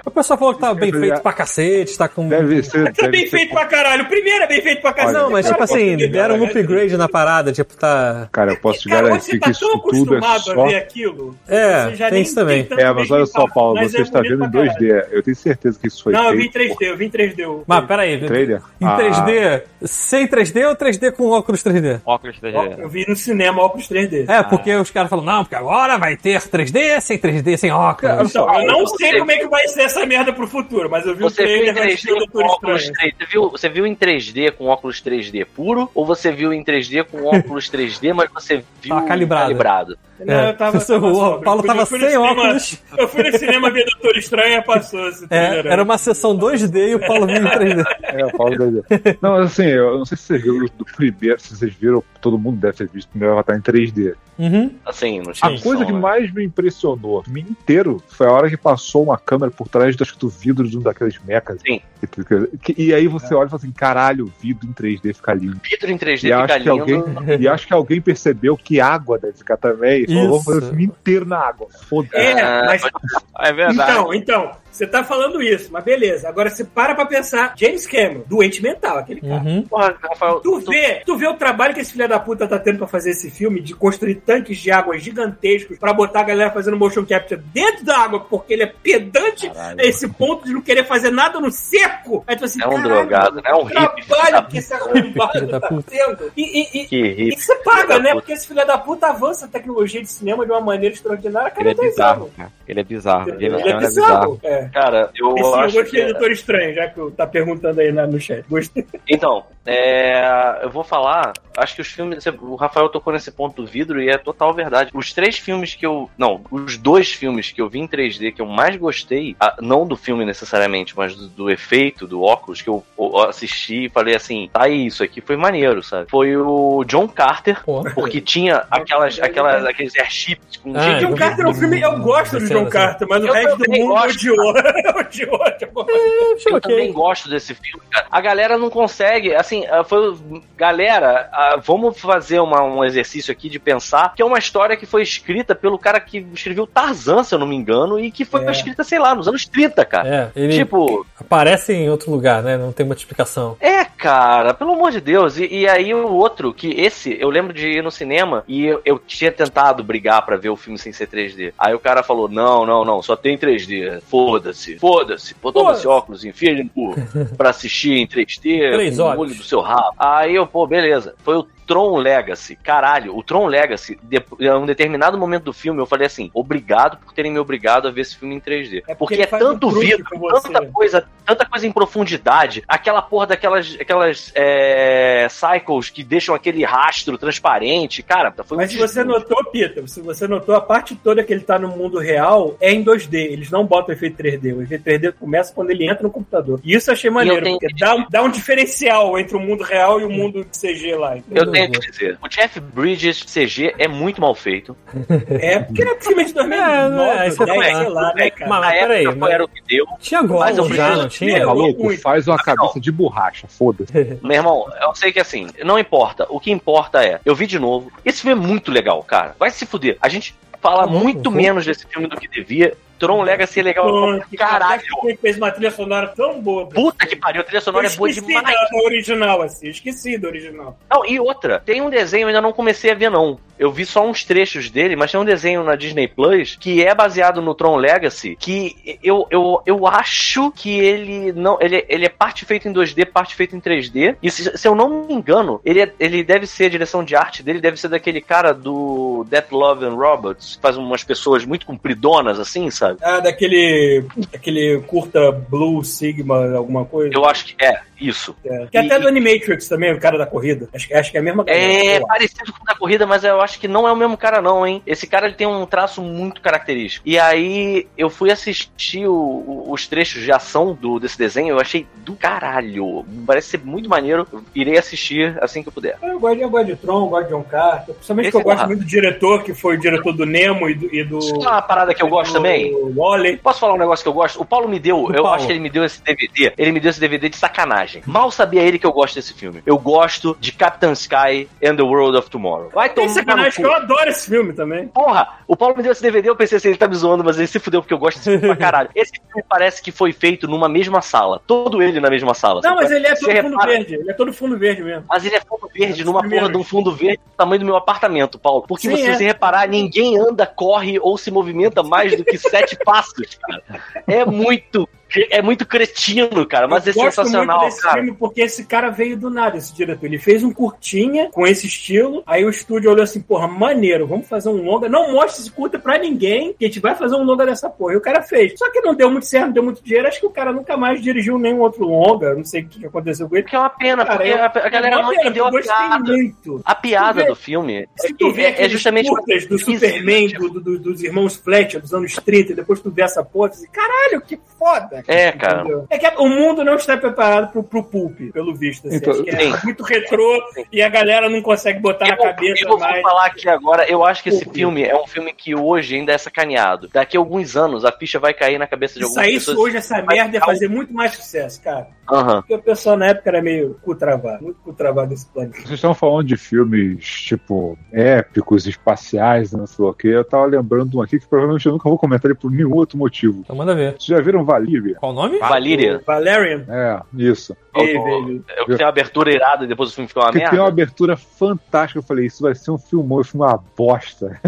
O pessoal falou que tá bem feito pra cacete, tá com. Deve ser. Tá bem ser- feito pra caralho. O primeiro é bem feito pra caralho. Não, mas tipo assim, deram um upgrade na parada, tipo, tá. Cara, eu posso te Cara, garantir você que tá isso tão tudo é acostumado só. a ver aquilo. É, você já tem isso também. tanto É, mas olha só, Paulo, você é está vendo em pra caralho. 2D. Eu tenho certeza que isso foi Não, eu vi em feito. 3D, eu vi em 3D. o- Mas peraí, Trailer? em Ah. 3D, sem 3D ou 3D com óculos 3D? Óculos 3D. Eu vi no cinema óculos 3D. É, porque os caras falam, não, porque agora vai ter 3D sem 3D, sem óculos. Então, eu não sei como é que vai ser essa merda pro futuro, mas eu vi Você o viu em trailer 3D antes do Doutor com óculos Estranho. 3D? Você viu, você viu em 3D com óculos 3D puro? Ou você viu em 3D com óculos 3D, mas você viu Tá calibrado. Não, É, eu tava. (laughs) O Paulo Eu tava sem cinema- óculos. Eu fui no cinema ver Doutor Estranho e passou esse É, era uma sessão 2D e o Paulo vindo em 3D. É, eu falo dele. Não, mas assim, eu não sei se vocês viram do primeiro, se vocês viram, todo mundo deve ter visto o primeiro Avatar em 3D. Uhum. Assim, não tinha A coisa que né? mais me impressionou o filme inteiro foi a hora que passou uma câmera por trás do, acho que do vidro de um daqueles mechas. Sim. Que- que- e aí você olha e fala assim, caralho, o vidro em 3D fica lindo. Vidro em 3D E acho, fica que alguém, lindo. e acho que alguém percebeu que água deve ficar também. Falou, vamos fazer o Isso. filme inteiro na água. Foda-se. É, Ah, mas É verdade. Então, então, você tá falando isso, mas beleza. Agora você para pra pensar, James Cameron, doente mental, aquele cara. Uhum. Porra, Rafael, Tu vê, tu vê o trabalho que esse filho da puta tá tendo pra fazer esse filme, de construir tanques de água gigantescos pra botar a galera fazendo motion capture dentro da água, porque ele é pedante a esse ponto de não querer fazer nada no seco. Aí tu assim, É um caralho, drogado, né? É um hippie. trabalho que esse arrombado (laughs) tá tendo. E, e, e, Que e hippie. que você paga, né? Porque esse filho da puta avança a tecnologia de cinema de uma maneira extraordinária a cada Ele é dois bizarro, cara. Ele é bizarro. James Ele é Cameron bizarro. É. Cara, eu Esse eu acho gostei que... do Doutor Estranho, já que tá perguntando aí na- no chat. Gostei. Então, é, eu vou falar. Acho que os filmes. O Rafael tocou nesse ponto do vidro e é total verdade. Os três filmes que eu. Não, os dois filmes que eu vi em 3D que eu mais gostei, ah, não do filme necessariamente, mas do, do efeito, do óculos, que eu, eu assisti e falei assim: tá aí, isso aqui foi maneiro, sabe? Foi o John Carter, Pô. porque tinha aquelas, aquelas, aqueles airships com Ah, gente John Carter é um filme, eu gosto do John Sim. Carter, mas o resto do também mundo gosto, odiou. (laughs) odiou. Achei Eu também gosto desse filme, cara. A galera não consegue, assim, ah, foi. Galera, ah, vamos fazer uma- um exercício aqui de pensar que é uma história que foi escrita pelo cara que escreveu Tarzan, se eu não me engano, e que foi É. escrita, sei lá, nos anos 30, cara. É, ele Tipo, aparece em outro lugar, né? Não tem muita explicação. é, cara, pelo amor de Deus. E, e aí o outro, que esse, eu lembro de ir no cinema e eu, eu tinha tentado brigar pra ver o filme sem ser 3D. Aí o cara falou: não, não, não, só tem 3D. Foda-se, foda-se. Botou Foda-se. esse óculos, enfia ele no cu pra assistir em 3D, Três com o olho do seu rabo. Aí eu, pô, beleza. Foi o Tron Legacy. Caralho, o Tron Legacy, de, em um determinado momento do filme, eu falei assim: obrigado por terem me obrigado a ver esse filme em 3D. É porque porque é tanto vidro, você. tanta coisa, tanta coisa em profundidade, aquela porra daquelas aquelas é, cycles que deixam aquele rastro transparente, cara, foi um Mas se você desgosto. notou, Peter, se você notou, a parte toda que ele tá no mundo real é em 2D. Eles não botam efeito 3D. O efeito 3D começa quando ele entra no computador. E isso eu achei maneiro, tenho porque dá um, dá um diferencial entre o mundo real e o mundo CG lá. Eu tenho que dizer, o Jeff Bridges CG é muito mal feito. É, porque é filme de 2009, É, não é, isso é 10, falar. sei lá, né, cara? Mas época peraí, foi, mas- era o que deu. Tinha Mas eu já, preciso- não tinha? Maluco, muito. faz uma cabeça de borracha, foda-se. (laughs) Meu irmão, eu sei que assim, não importa. O que importa é, eu vi de novo. Esse filme é muito legal, cara. Vai se fuder. A gente fala muito menos desse filme do que devia. Tron Legacy é legal que caralho. Quem fez uma trilha sonora tão boa. Puta que pariu, a trilha sonora é boa esqueci demais. da, da original, assim. Esqueci da original. Não, e outra, tem um desenho, eu ainda não comecei a ver, não. Eu vi só uns trechos dele, mas tem um desenho na Disney Plus que é baseado no Tron Legacy, que eu, eu, eu acho que ele não. Ele, ele é parte feito em 2D, parte feito em 3D. E se, se eu não me engano, ele, é- ele deve ser a direção de arte dele, deve ser daquele cara do Death Love and Robots, que faz umas pessoas muito compridonas, assim, sabe? Ah, daquele. Aquele curta Blue Sigma, alguma coisa. Eu acho que é, isso. É. Que até do Animatrix também, o cara da corrida. Acho, que- acho que é a mesma. É parecido com o da corrida, mas eu acho que não é o mesmo cara, não, hein? Esse cara ele tem um traço muito característico. E aí eu fui assistir o- o- os trechos de ação do, desse desenho, eu achei do caralho. Parece ser muito maneiro. Eu Irei assistir assim que eu puder. Eu gosto, eu gosto de Tron, gosto de John Carter. Principalmente Esse que eu é gosto muito do diretor, que foi o diretor do Nemo e do. E do Isso é uma parada que eu gosto do também. Wally. Posso falar um negócio que eu gosto? O Paulo me deu, O eu Paulo. acho que ele me deu esse DVD. Ele me deu esse DVD de sacanagem. Mal sabia ele que eu gosto desse filme. Eu gosto de Captain Sky and the World of Tomorrow. Vai Tem tomar no sacanagem que eu adoro esse filme também. Porra, o Paulo me deu esse DVD, eu pensei assim, ele tá me zoando, mas ele se fudeu porque eu gosto desse filme pra (laughs) caralho. Esse filme parece que foi feito numa mesma sala. Todo ele na mesma sala. Não, mas ele é Você todo fundo repara- verde. Ele é todo fundo verde mesmo. Mas ele é fundo verde, É numa porra de um fundo verde do tamanho do meu apartamento, Paulo. Porque Sim, se é. você reparar, ninguém anda, corre ou se movimenta mais do que sete passos, cara. É muito é muito cretino, cara, mas eu é gosto sensacional, muito desse cara. filme porque esse cara veio do nada, esse diretor. Ele fez um curtinha com esse estilo, aí o estúdio olhou assim, porra, maneiro, vamos fazer um longa. Não mostre esse curta pra ninguém, que a gente vai fazer um longa dessa porra. E o cara fez. Só que não deu muito certo, não deu muito dinheiro. Acho que o cara nunca mais dirigiu nenhum outro longa. Não sei o que aconteceu com ele. Que é uma pena, Cara, porque eu- a, a galera é não entendeu a piada. muito. A piada vê- do filme Se tu vê é, é justamente curtas do Superman, do- do- do- dos irmãos Fletcher, dos anos 30, e depois tu vê essa porra, tu diz, caralho, que foda. É, cara. Entendeu? É que o mundo não está preparado pro, pro pulp, pelo visto. Assim. Então, Acho que é muito retrô e a galera não consegue botar na Eu, cabeça eu vou mais. falar aqui agora, eu acho que esse Porra. filme é um filme que hoje ainda é sacaneado. Daqui a alguns anos a ficha vai cair na cabeça de Se algumas saísse pessoas. hoje, essa merda ia fazer muito mais sucesso, cara. Aham. Porque o pessoal na época era meio cu travado, muito cu travado desse planeta. Vocês estão falando de filmes, tipo, épicos, espaciais, não sei o que. Eu tava lembrando de um aqui que provavelmente eu nunca vou comentar ele por nenhum outro motivo. Então manda ver. Vocês já viram Valíria? Qual o nome? Valíria. Valerian. É, isso. Ei, velho. É o que tem uma abertura irada e depois o filme fica uma Porque tem uma merda. abertura fantástica. Eu falei, isso vai ser um filmão, é uma bosta.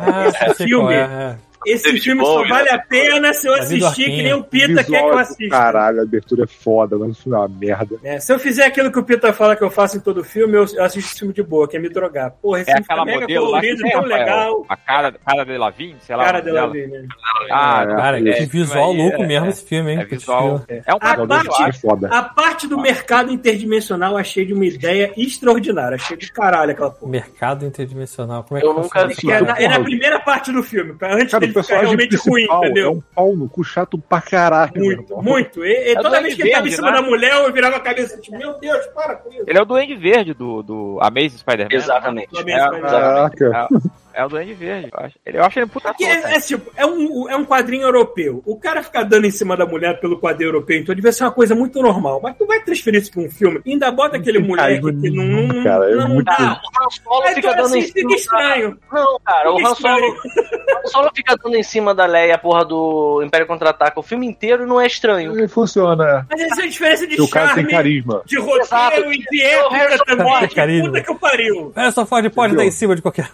Ah, sei qual filme. é, é. Esse David filme Bowie, só vale né? a pena se eu David assistir que nem o Pita quer que eu é assista. Caralho, a abertura é foda, mas o filme é uma merda. É, se eu fizer aquilo que o Pita fala que eu faço em todo filme, eu assisto esse filme de boa, que é me drogar. Porra, esse É filme aquela mega modelo lá que colorido, tem, tão legal. A cara, cara de Lavigne, sei lá. Cara dela. ali, né? Ah, É, Cara, é, que visual louco é- mesmo é- esse filme, hein? É visual. É um A parte- é foda. A parte do mercado interdimensional achei de uma ideia extraordinária. Achei de caralho aquela porra. Mercado interdimensional. Como é que Eu nunca vi. É na, é na primeira parte do filme, antes dele personagem realmente ruim, principal é entendeu? um pau no cu chato pra caralho. Muito, muito. E, e É toda vez que ele tava em cima né? da mulher, eu virava a cabeça tipo, meu Deus, para com isso. Ele é o Duende Verde do, do Amazing Spider-Man. Exatamente. Do É, Amazing Spider-Man. Caraca. É, o Duende Verde, eu acho. Ele, eu acho ele puta Porque é, cara. é tipo, é um, é um quadrinho europeu. O cara ficar dando em cima da mulher pelo quadrinho europeu, então devia ser uma coisa muito normal. Mas tu vai transferir isso pra um filme, e ainda bota aquele moleque carisma que não, não, cara, é não muito- dá. Ah, o Han Solo Aí fica dando em assim, cima. fica estranho. Não, cara, o Fica Han Solo, estranho. o Han Solo fica dando em cima da Leia, a porra do Império Contra-Ataca, o filme inteiro não é estranho. Ele funciona. Mas essa é a diferença de o cara tem charme, carisma. de roteiro Exato. e de o época Harrison também. Puta que eu pariu. É, só Ford pode Entendeu? dar em cima de qualquer.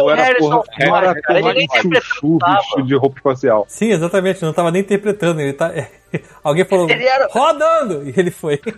O Não era Harrison porra, não era cara, ele nem chuchu interpretava. vestido de roupa espacial. Sim, exatamente. Não tava nem interpretando. Ele tá. (laughs) Alguém falou, Ele era- rodando! E ele foi. (laughs)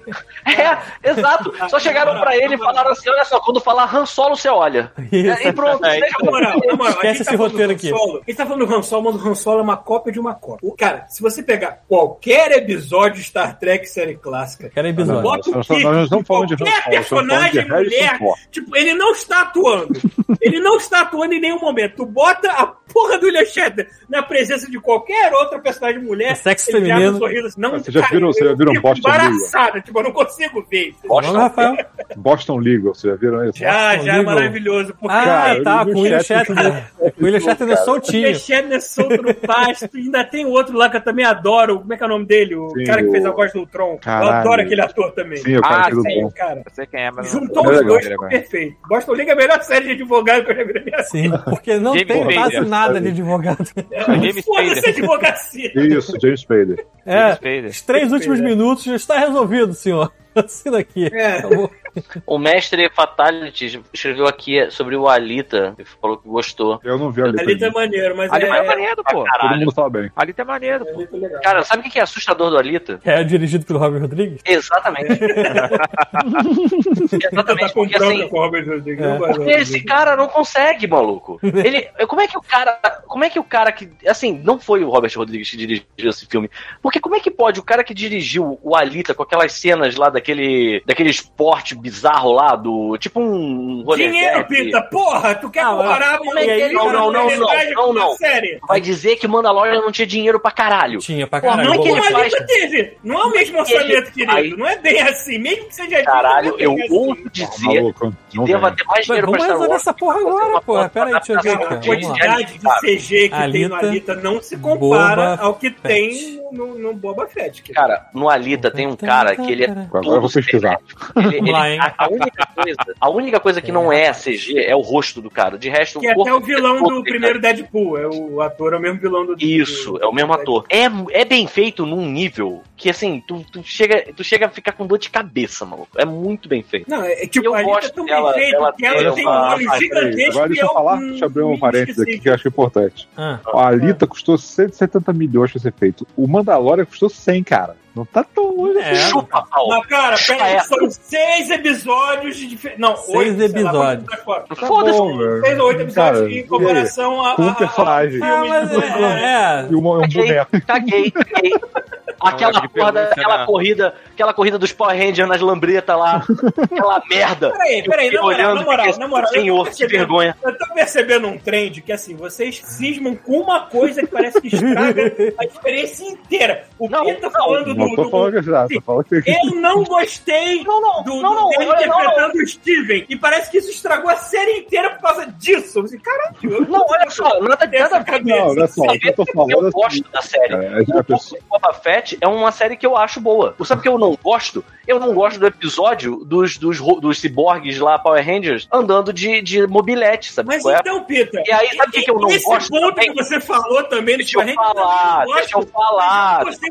É, exato. Só chegaram pra ele e falaram assim: olha só, quando falar Han Solo, você olha. (laughs) Isso. E pronto. É, deixa Na moral, na moral, Esquece a gente esse tá roteiro aqui. Solo. A gente tá falando do Han Solo, mas o Han Solo é uma cópia de uma cópia. O, cara, se você pegar qualquer episódio de Star Trek série clássica, Era episódio. bota o nós não de Han qualquer Solo, personagem mulher, tipo, ele não está atuando. ele não está atuando em nenhum momento. Tu bota a porra do William Shatner na presença de qualquer outra personagem mulher, É sexo feminino. Assim, não, Vocês já cara, viram- vocês já eu viram Boston Legal? embaraçada, tipo, eu não consigo ver. É Rafael. Boston Legal, vocês já viram isso? Já, Boston já é Legal. maravilhoso. Porque Ah, Cara, tá, o com o William William Shatner-. O William Shatner é O soltinho. Shatner solto no pasto. ainda tem o outro lá que eu também adoro. Como é que é o nome dele? O Sim, cara que fez a voz do Ultron. Eu Caralho. adoro aquele ator também. Sim, o cara Ah, que sim. bom. Cara, Eu sei quem é, mas não- juntou É os legal. dois, perfeito. Boston League é a melhor série de advogado que eu já vi na minha vida. Sim, porque não tem quase nada de advogado. James Foda-se advocacia. Isso, James Spader. (laughs) É, os três últimos minutos já está resolvido, senhor. (laughs) Assina aqui. É. Acabou. O mestre Fatality escreveu aqui sobre o Alita, ele falou que gostou. Eu não vi ali. Ali tá maneiro, mas Ali é... tá maneiro, pô. Todo mundo fala bem. Ali tá maneiro, pô. Tá legal. Cara, sabe o que é assustador do Alita? É dirigido pelo Robert Rodrigues? Exatamente. (laughs) Tá Exatamente, porque assim, com o Robert Rodrigues. É. Porque esse cara não consegue, maluco. (laughs) Ele, como é que o cara, como é que o cara que, assim, não foi o Robert Rodrigues que dirigiu esse filme. Porque como é que pode o cara que dirigiu o Alita com aquelas cenas lá daquele, daquele esporte bizarro lá do, tipo um rolê Dinheiro, Pita, porra! Tu quer Não, comparar como é que é? a Não, não, não, não, com não. vai dizer que Mandalorian não tinha dinheiro pra caralho. Tinha pra Pô, caralho. não Não que como a faz- Lita teve. Não é o mesmo orçamento, querido. Aí- Não é bem assim. Mesmo que seja Caralho, eu assim. ouso dizer Maluco, que não deva tem. ter mais Mas dinheiro pra vamos Star resolver Wars. essa porra agora, porra. Pera aí, deixa eu ver A. Vamos quantidade de CG que tem no Alita, não se compara ao que tem no, Boba Fett. Cara, no Alita tem um cara que ele é Agora Agora eu vou pesquisar. Ele- Vamos ele- lá, hein? a, a única coisa, a única coisa que não é CG é o rosto do cara. De resto, Que é corpo até o vilão todo do dele, primeiro Deadpool. É o ator, é o mesmo vilão do. Isso, do- é o mesmo ator. É, é bem feito num nível que, assim, tu, tu, chega, tu chega a ficar com dor de cabeça, maluco. É muito bem feito. Não, é tipo, Eu a Anitta gosto é tão dela- bem feito dela que ela tem uma- um olho gigantesco Agora deixa é eu falar, deixa eu abrir um um parênteses aqui que eu acho importante. Ah, A Alita custou 170 milhões pra ser feito. O Mandalorian custou 100, cara. Não tá tão longe. é. Chupa, pau. Mas, cara, peraí, É. são seis episódios de diferença. Não, Seis oito. episódios. tá Tá Foda-se. Seis ou oito episódios Cara, em comparação a. com a- um a- personagem. a- Ah, mas é, é. E uma- um Caguei, boneco. caguei, caguei. Aquela da- pelúcia, aquela corrida, aquela corrida dos Power Rangers nas lambretas lá. Aquela merda. Peraí, peraí, na moral, na moral, na Senhor, que vergonha. Eu tô percebendo um trend que, assim, vocês cismam com uma coisa que parece que estraga a (laughs) experiência inteira. O Não, Pita não, falando Não tô do- falando falando que Eu não gostei Não, não, do, não, não, do dele não, interpretando o Steven. E parece que isso estragou a série inteira por causa disso. Eu caralho, Não, olha só, nada, nada a ver. Não, olha só, eu tô falando Eu é gosto da série. é, O pessoa- Boba Fett é uma série que eu acho boa. Sabe o que eu não gosto? Eu não gosto do episódio dos, dos, dos ciborgues lá, Power Rangers, andando de, de mobilete, sabe Mas qual é? então, Pita, E aí, sabe o que que eu não esse gosto ponto também? que você falou também Deixa eu Power Rangers, falar, deixa eu gosto. falar, Eu gostei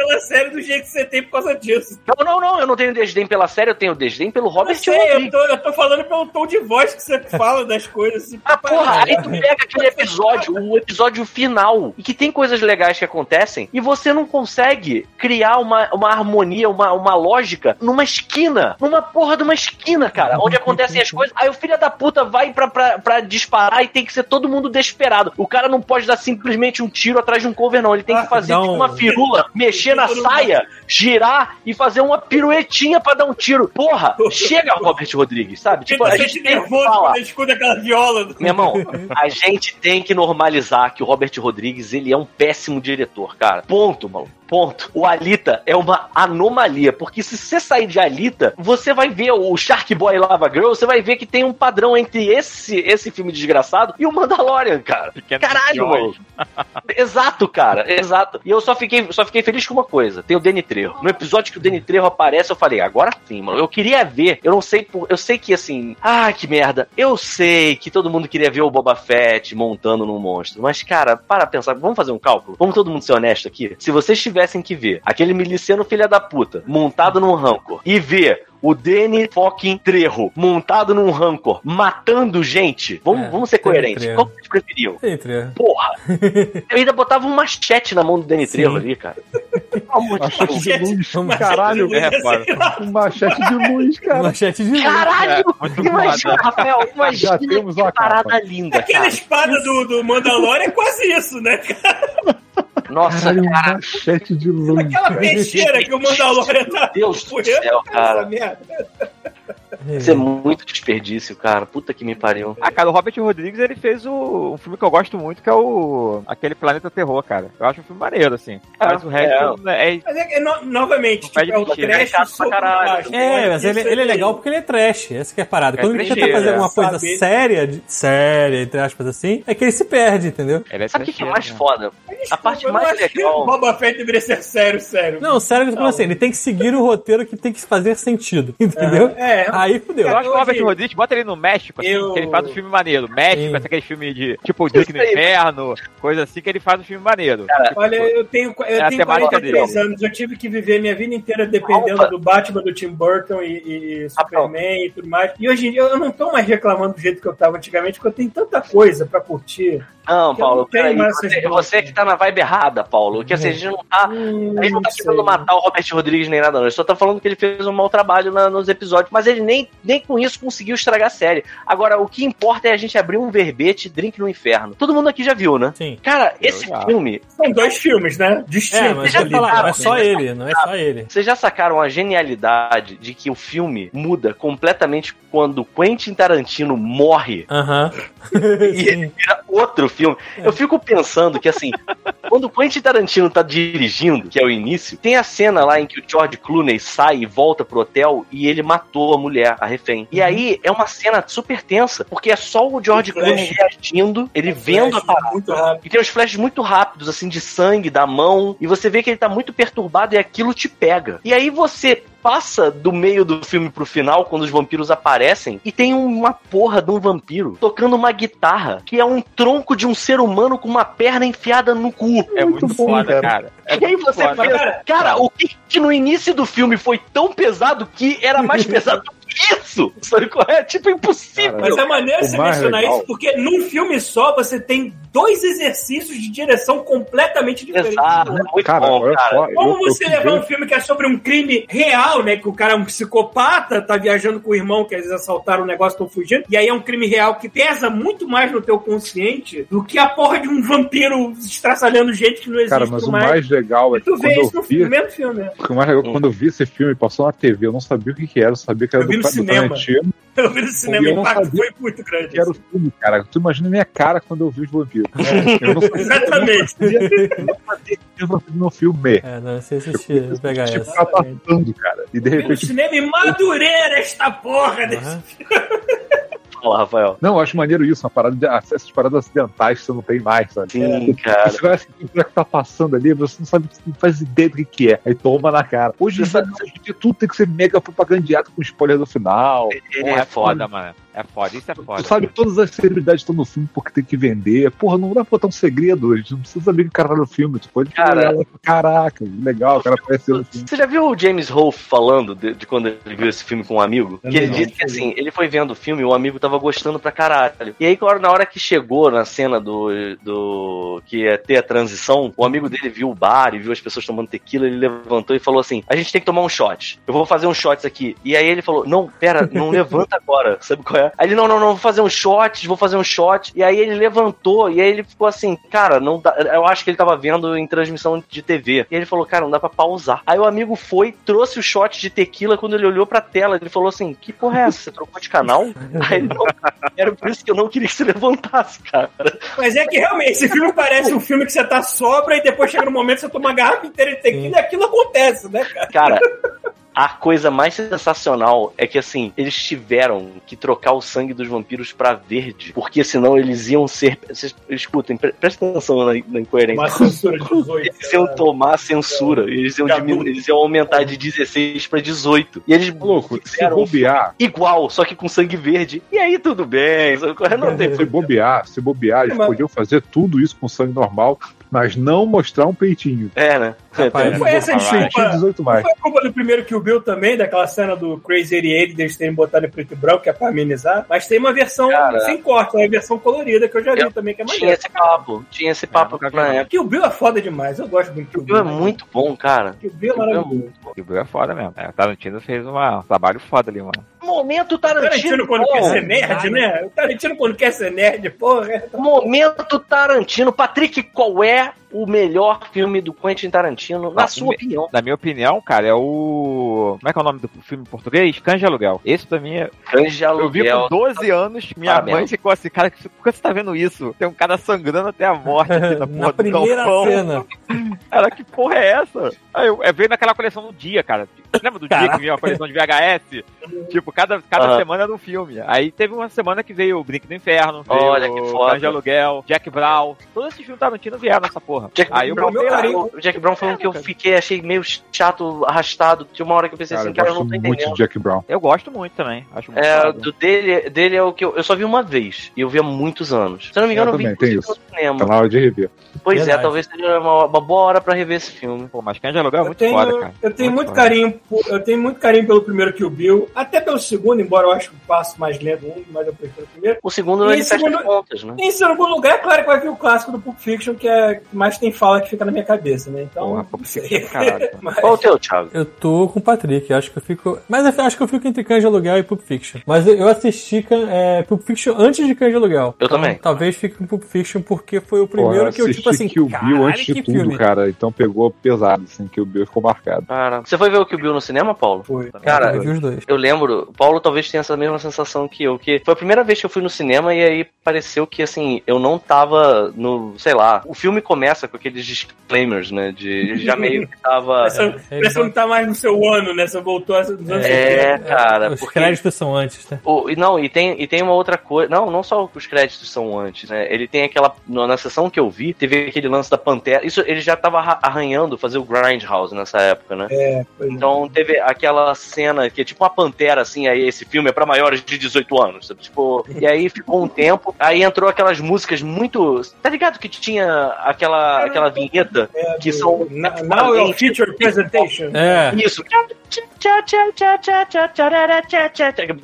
eu pela série do jeito que você tem por causa disso. Não, não, não, eu não tenho desdém pela série, eu tenho desdém pelo Eu Robert sei, eu tô, eu tô falando pelo tom de voz que você fala das coisas. Assim, Ah, porra, aí tu pega aquele episódio, o episódio final, e que tem coisas legais que acontecem, e você não consegue criar uma, uma harmonia, uma, uma lógica numa esquina. Numa porra de uma esquina, cara, onde acontecem as coisas. Aí o filho da puta vai pra, pra, pra disparar e tem que ser todo mundo desesperado. O cara não pode dar simplesmente um tiro atrás de um cover, não. Ele tem que fazer Não. tipo, uma firula, mexer na saia, girar e fazer uma piruetinha pra dar um tiro. Porra, chega, Robert Rodrigues, sabe? Tipo, a gente nervoso quando escuta aquela viola. do- Meu irmão, a gente tem que normalizar que o Robert Rodrigues, ele é um péssimo diretor, cara. Ponto, mano. Ponto. O Alita é uma anomalia, porque se você sair de Alita, você vai ver o Shark Boy Lava Girl, você vai ver que tem um padrão entre esse esse filme desgraçado e o Mandalorian, cara. Pequenos Caralho, mano. (laughs) Exato, cara, exato. E eu só fiquei, só fiquei feliz com uma coisa: tem o Danny Trejo. No episódio que o Danny Trejo aparece, eu falei, agora sim, mano. Eu queria ver, eu não sei por. Eu sei que assim. Ah, que merda. Eu sei que todo mundo queria ver o Boba Fett montando num monstro. Mas, cara, para pensar, vamos fazer um cálculo? Vamos todo mundo ser honesto aqui? Se vocês tivessem que ver aquele miliciano filha da puta montado num rancor e ver o Danny fucking Trejo montado num rancor matando gente, vamos, É, vamos ser coerentes. Trejo. Qual que vocês preferiam? Entre. Porra! (laughs) Eu ainda botava um machete na mão do Danny Trejo ali, cara. Pelo amor de Machete Deus. de luz, caralho. É. Um machete de luz, cara. Manchete de luz. Caralho! muito Imagina. Rafael, imagina que parada capa. linda, Aquela cara. espada do, do Mandalorian é quase isso, né? (laughs) Nossa, Caralho, um cara. machete de luz. Aquela peixeira que o Mandalorian tá. Deus do céu, essa cara. Merda. Isso é muito desperdício, cara. Puta que me pariu. Ah, cara, o Robert Rodrigues, ele fez o, um filme que eu gosto muito, que é o aquele Planeta Terror, cara. Eu acho um filme maneiro, assim. Mas o resto é, Mas é que, no- novamente, tipo, é o trash é sobre caralho. É, mas ele, ele é legal porque ele é trash, essa que é a parada. É Quando ele tenta fazer alguma coisa sabe? séria, de- séria, entre aspas assim, é que ele se perde, entendeu? ele é Sabe o que, que é mais né? foda? Desculpa, A parte mais que O legal. Boba Fett deveria ser sério, sério. Não, sério, eu tô falando assim, ele tem que seguir o roteiro que tem que fazer sentido, entendeu? É, Aí fudeu. Eu acho que o Robert Rodrigues, bota ele no México, assim, Eu- que ele faz um filme maneiro. México, aquele filme de, tipo, Drake no aí. Inferno, coisa assim, que ele faz um filme maneiro. Olha, eu tenho, eu É a tenho temática 43 dele. anos, eu tive que viver minha vida inteira dependendo Opa. do Batman, do Tim Burton e, e Superman e tudo mais. E hoje em dia eu não tô mais reclamando do jeito que eu tava antigamente, porque eu tenho tanta coisa pra curtir. Não, Paulo, não mais Você, você que tá na vibe errada, Paulo. Que assim, a gente não tá. Hum, A gente não tá não tentando matar o Robert Rodrigues nem nada, não. Ele só tá falando que ele fez um mau trabalho na- nos episódios. Mas ele nem, nem com isso conseguiu estragar a série. Agora, o que importa é a gente abrir um verbete Drink no Inferno. Todo mundo aqui já viu, né? Sim. Cara, Eu esse já. filme. São dois filmes, né? Distintos. É, mas falar, não é só né? ele, não é só ele. Vocês já sacaram a genialidade de que o filme muda completamente quando Quentin Tarantino morre Aham. (laughs) e ele vira outro filme. Eu fico pensando que, assim, quando o Quentin Tarantino tá dirigindo, que é o início, tem a cena lá em que o George Clooney sai e volta pro hotel e ele matou a mulher, a refém. E aí é uma cena super tensa, porque é só o George. Clooney reagindo, ele vendo a parada. E tem uns flashes muito rápidos, assim, de sangue, da mão. E você vê que ele tá muito perturbado e aquilo te pega. E aí você passa do meio do filme pro final, quando os vampiros aparecem, e tem uma porra de um vampiro tocando uma guitarra, que é um tronco de um ser humano com uma perna enfiada no cu. É muito, foda, cara. É E aí muito você foda. pensa, cara, o que, que no início do filme foi tão pesado que era mais (laughs) pesado que isso? Sabe qual é? Tipo, impossível. Mas é maneiro você mencionar legal- isso, porque num filme só você tem dois exercícios de direção completamente diferentes. Exato, é muito Cara, bom, cara. só. eu- Como eu você fui levar um filme que é sobre um crime real, né? Que o cara é um psicopata, tá viajando com o irmão, que eles assaltaram o negócio, estão fugindo. E aí é um crime real que pesa muito mais no teu consciente do que a porra de um vampiro estraçalhando gente que não existe Cara, mas o mais legal é E que tu vê isso no vi, mesmo filme, né? o mais legal é que quando eu vi esse filme, passou na TV, eu não sabia o que, que era, eu sabia que era Eu do, do. Tarantino, Eu vi no cinema, Eu o impacto sabia foi muito grande. era o filme, cara. Tu imagina a minha cara quando eu vi os vampiros. Eu não sabia, Exatamente. eu não sabia que tinha vampiro no filme. É, não, você assistir, vou pegar Tipo, essa. tá passando, cara. E de no repente cinema em Madureira esta porra desse Aham. Rafael. Não, eu acho maneiro isso, uma parada de, essas paradas acidentais que você não tem mais, sabe? Sim, cara. Você vai assistir o que tá passando ali, você não sabe, você não faz ideia do que, que é. Aí toma na cara. Hoje hoje em dia tudo tem que ser mega propagandeado com spoiler no final. Ele Porra, é é foda, mano. É foda, isso é foda. Tu sabe, todas as celebridades estão no filme porque tem que vender. Porra, não dá pra botar um segredo, a gente não precisa saber que o cara tá no filme. Tu pode Cara. olhar caraca, legal, o cara apareceu no filme. Você já viu o James Rolfe falando de, de quando ele viu esse filme com um amigo? Que ele Não, disse que assim, ele foi vendo o filme e o amigo tava gostando pra caralho. E aí, na hora que chegou na cena do, do que ia ter a transição, o amigo dele viu o bar e viu as pessoas tomando tequila, ele levantou e falou assim: A gente tem que tomar um shot. Eu vou fazer um shots aqui. E aí ele falou: Não, pera, não levanta agora. (laughs) Sabe qual é? Aí ele, não, não, não, vou fazer um shot, vou fazer um shot. E aí ele levantou e aí ele ficou assim, cara, não dá. Eu acho que ele tava vendo em transmissão de TV. E ele falou, cara, não dá pra pausar. Aí o amigo foi, trouxe o shot de tequila. Quando ele olhou pra tela, ele falou assim: Que porra é essa? Você trocou de canal? (laughs) Aí ele, não, era por isso que eu não queria que você levantasse, cara. Mas é que realmente, esse filme parece um filme que você tá sobra e depois chega no momento que você toma uma garrafa inteira de tequila e aquilo acontece, né, cara? Cara. A coisa mais sensacional é que, assim, eles tiveram que trocar o sangue dos vampiros pra verde, porque senão eles iam ser. Vocês escutem, pre- presta atenção na, na incoerência. Uma censura de 18. (laughs) Eles iam tomar a censura, eles iam, diminuir, eles iam aumentar de 16 pra 18. E eles Louco, se bobear, igual, só que com sangue verde. E aí tudo bem, não tem se bobear, se bobear, eles Mas- podiam fazer tudo isso com sangue normal, mas não mostrar um peitinho. É, né? Rapaz, Foi essa desculpa. 18 Não mais. foi culpa do primeiro Kill Bill também, daquela cena do Crazy 88, deles terem botado em preto e branco, que é pra amenizar. Mas tem uma versão Cara. sem corte, uma versão colorida que eu já vi Eu- também, que é Tinha maneiro. esse papo, tinha esse papo vi, na época. Kill Bill é foda demais, eu gosto muito do Kill O Bill. filme é muito bom, cara. Kill Bill é maravilhoso. O Bill é foda mesmo. É, o Tarantino fez uma- um trabalho foda ali, mano. Momento O Tarantino Tarantino, quando quer ser nerd, né? O Tarantino quando quer ser nerd, porra. é- Momento Tarantino. Patrick, qual é o melhor filme do Quentin Tarantino, na Ah, sua opinião? Na minha opinião, cara, é o. Como é que é o nome do filme em português? De Aluguel. Esse pra mim é. Canja Eu vi Aluguel. com 12 anos, minha Parabéns. mãe ficou assim, cara, por que você tá vendo isso? Tem um cara sangrando até a morte aqui na (laughs) porra Na do primeira galpão. cena. (laughs) Cara, que porra é essa? Aí eu, eu veio naquela coleção do dia, cara. Lembra do dia Caraca. que vinha uma coleção de VHS? Tipo, cada, cada Aham. semana era um filme. Aí teve uma semana que veio o Brinque do Inferno, veio Olha que o foda. De Aluguel, Jack Brown. Todos esses filmes Tarantino vieram nessa porra. Jack Aí eu Brown, o Jack Brown foi um que eu fiquei, achei meio chato, arrastado. Tinha uma hora que eu pensei Cara, assim, eu cara, eu gosto não tô muito entendendo. de Jack Brown. Eu gosto muito também. Acho muito É, do dele, dele é o que eu, eu só vi uma vez. E eu vi há muitos anos. Se eu não me engano, Eu eu, vi tem isso. no cinema. Tá na hora de rever. Pois é, Verdade. talvez seja uma, uma boa hora pra rever esse filme. Pô, mas Cães de Aluguel é muito tenho, foda, cara. eu tenho muito foda. carinho, eu tenho muito carinho pelo primeiro Kill Bill, até pelo segundo, embora eu acho que o passo mais lento, um, mas eu prefiro o primeiro. O segundo E ele fecha segundo- as contas, né? Em segundo lugar, é claro que vai vir o clássico do Pulp Fiction, que é que mais tem fala que fica na minha cabeça, né? Então, Porra, não Pulp. Fiction, caralho. (laughs) Mas- Qual o teu, Thiago? Eu tô com o Patrick, acho que eu fico. Mas eu acho que eu fico entre de Aluguel e Pulp Fiction. Mas eu- assisti é, Pulp Fiction antes de de Aluguel. Eu Então, também. Talvez fique com Pulp Fiction porque foi o primeiro Porra, que eu, tipo assisti assim. Kill Bill antes de que tudo, filme. cara. Então pegou pesado, assim, Kill Bill ficou marcado. Cara, você foi ver o Kill Bill no cinema, Paulo? Foi. Cara, eu vi os dois. Eu lembro, o Paulo talvez tenha essa mesma sensação que eu, que foi a primeira vez que eu fui no cinema e aí pareceu que, assim, eu não tava no, sei lá, o filme começa com aqueles disclaimers, né, de já meio que tava... (laughs) Parece, parece que não tá mais no seu ano, né? Você voltou nos anos É, 70. cara, Os porque... créditos são antes, né? O, e não, e tem, e tem uma outra coisa. Não, não só os créditos são antes, né? Ele tem aquela. Na sessão que eu vi, teve aquele lance da Pantera. Isso ele já tava arra- arranhando fazer o Grindhouse nessa época, né? É, foi. Então Então teve aquela cena que é tipo uma pantera, assim, aí esse filme é pra maiores de 18 anos, sabe? Tipo, e aí ficou um tempo, aí entrou aquelas músicas muito. Tá ligado que tinha aquela, aquela vinheta É, que do- são. Na- Now your feature presentation. É. Isso.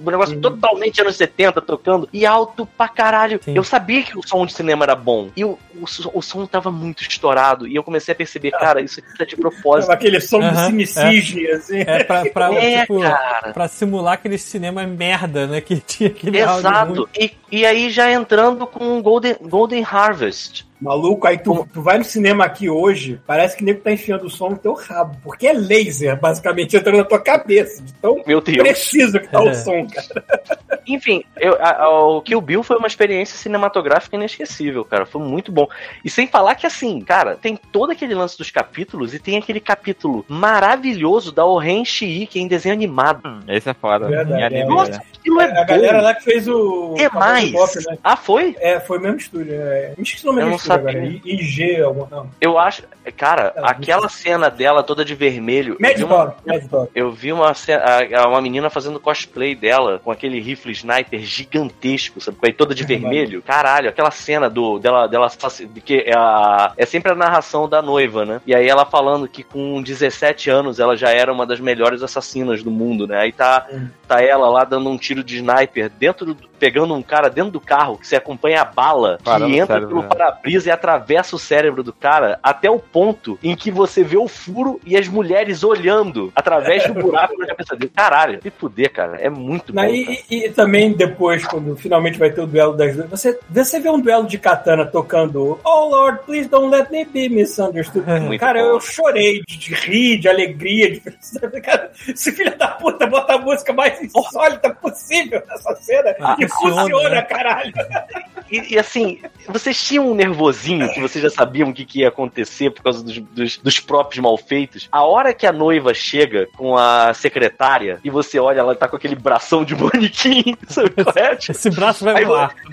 Um negócio totalmente anos 70 tocando e alto pra caralho. Sim. Eu sabia que o som de cinema era bom. E o, o, o som tava muito estourado. E eu comecei a perceber, cara, isso aqui tá de propósito. Aquele som do Aham, Cine Cisne, assim. É pra, pra, (laughs) É, tipo, pra simular aquele cinema merda, né? Que tinha aquele. Exato. E, e aí já entrando com Golden, Golden Harvest. Maluco, aí tu, tu vai no cinema aqui hoje, parece que o nego tá enfiando o som no teu rabo. Porque é laser, basicamente, entrando na tua cabeça. De tão Meu Deus. preciso que tá É. o som, cara. (laughs) Enfim, eu, a- a- o Kill Bill foi uma experiência cinematográfica inesquecível, cara. Foi muito bom. E sem falar que, assim, cara, tem todo aquele lance dos capítulos e tem aquele capítulo maravilhoso da Oren Shii, que é em desenho animado. Hum, esse é foda. Verdade, é. Nossa, né? aquilo é, a galera lá que fez o. É mais. Bebop, né? Ah, foi? É, foi o mesmo estúdio. É. Me esqueci o nome Eu do sabia. agora. IG, algum. Não. Eu acho. Cara, É, aquela cena dela toda de vermelho. Mad vi uma- Dog. Mad Dog. Eu vi uma, uma menina fazendo cosplay dela com aquele rifle sniper gigantesco, sabe? Aí toda de vermelho. Caralho, aquela cena do dela, dela que é, a, é sempre a narração da noiva, né? E aí ela falando que com 17 anos ela já era uma das melhores assassinas do mundo, né? Aí tá, Hum. tá ela lá dando um tiro de sniper dentro do, pegando um cara dentro do carro que você acompanha a bala Parando que entra cérebro, pelo né? para-brisa e atravessa o cérebro do cara até o ponto em que você vê o furo e as mulheres olhando através do buraco na cabeça dele. Caralho, se fuder, cara. É muito bom. E, e também depois, quando finalmente vai ter o duelo das duas, você, você vê um duelo de katana tocando Oh Lord, please don't let me be misunderstood. (laughs) Muito cara, bom. eu chorei de, de rir, de alegria, de felicidade. (laughs) Cara, esse filho da puta bota a música mais insólita possível nessa cena Ah, e funciona, funciona, né? caralho. E, e, assim, vocês tinham um nervosinho que vocês já sabiam o que, que ia acontecer por causa dos, dos, dos próprios malfeitos. A hora que a noiva chega com a secretária e você olha, ela tá com aquele bração de (laughs) manequim, sabe qual é? Tipo, Esse braço vai voar. (laughs)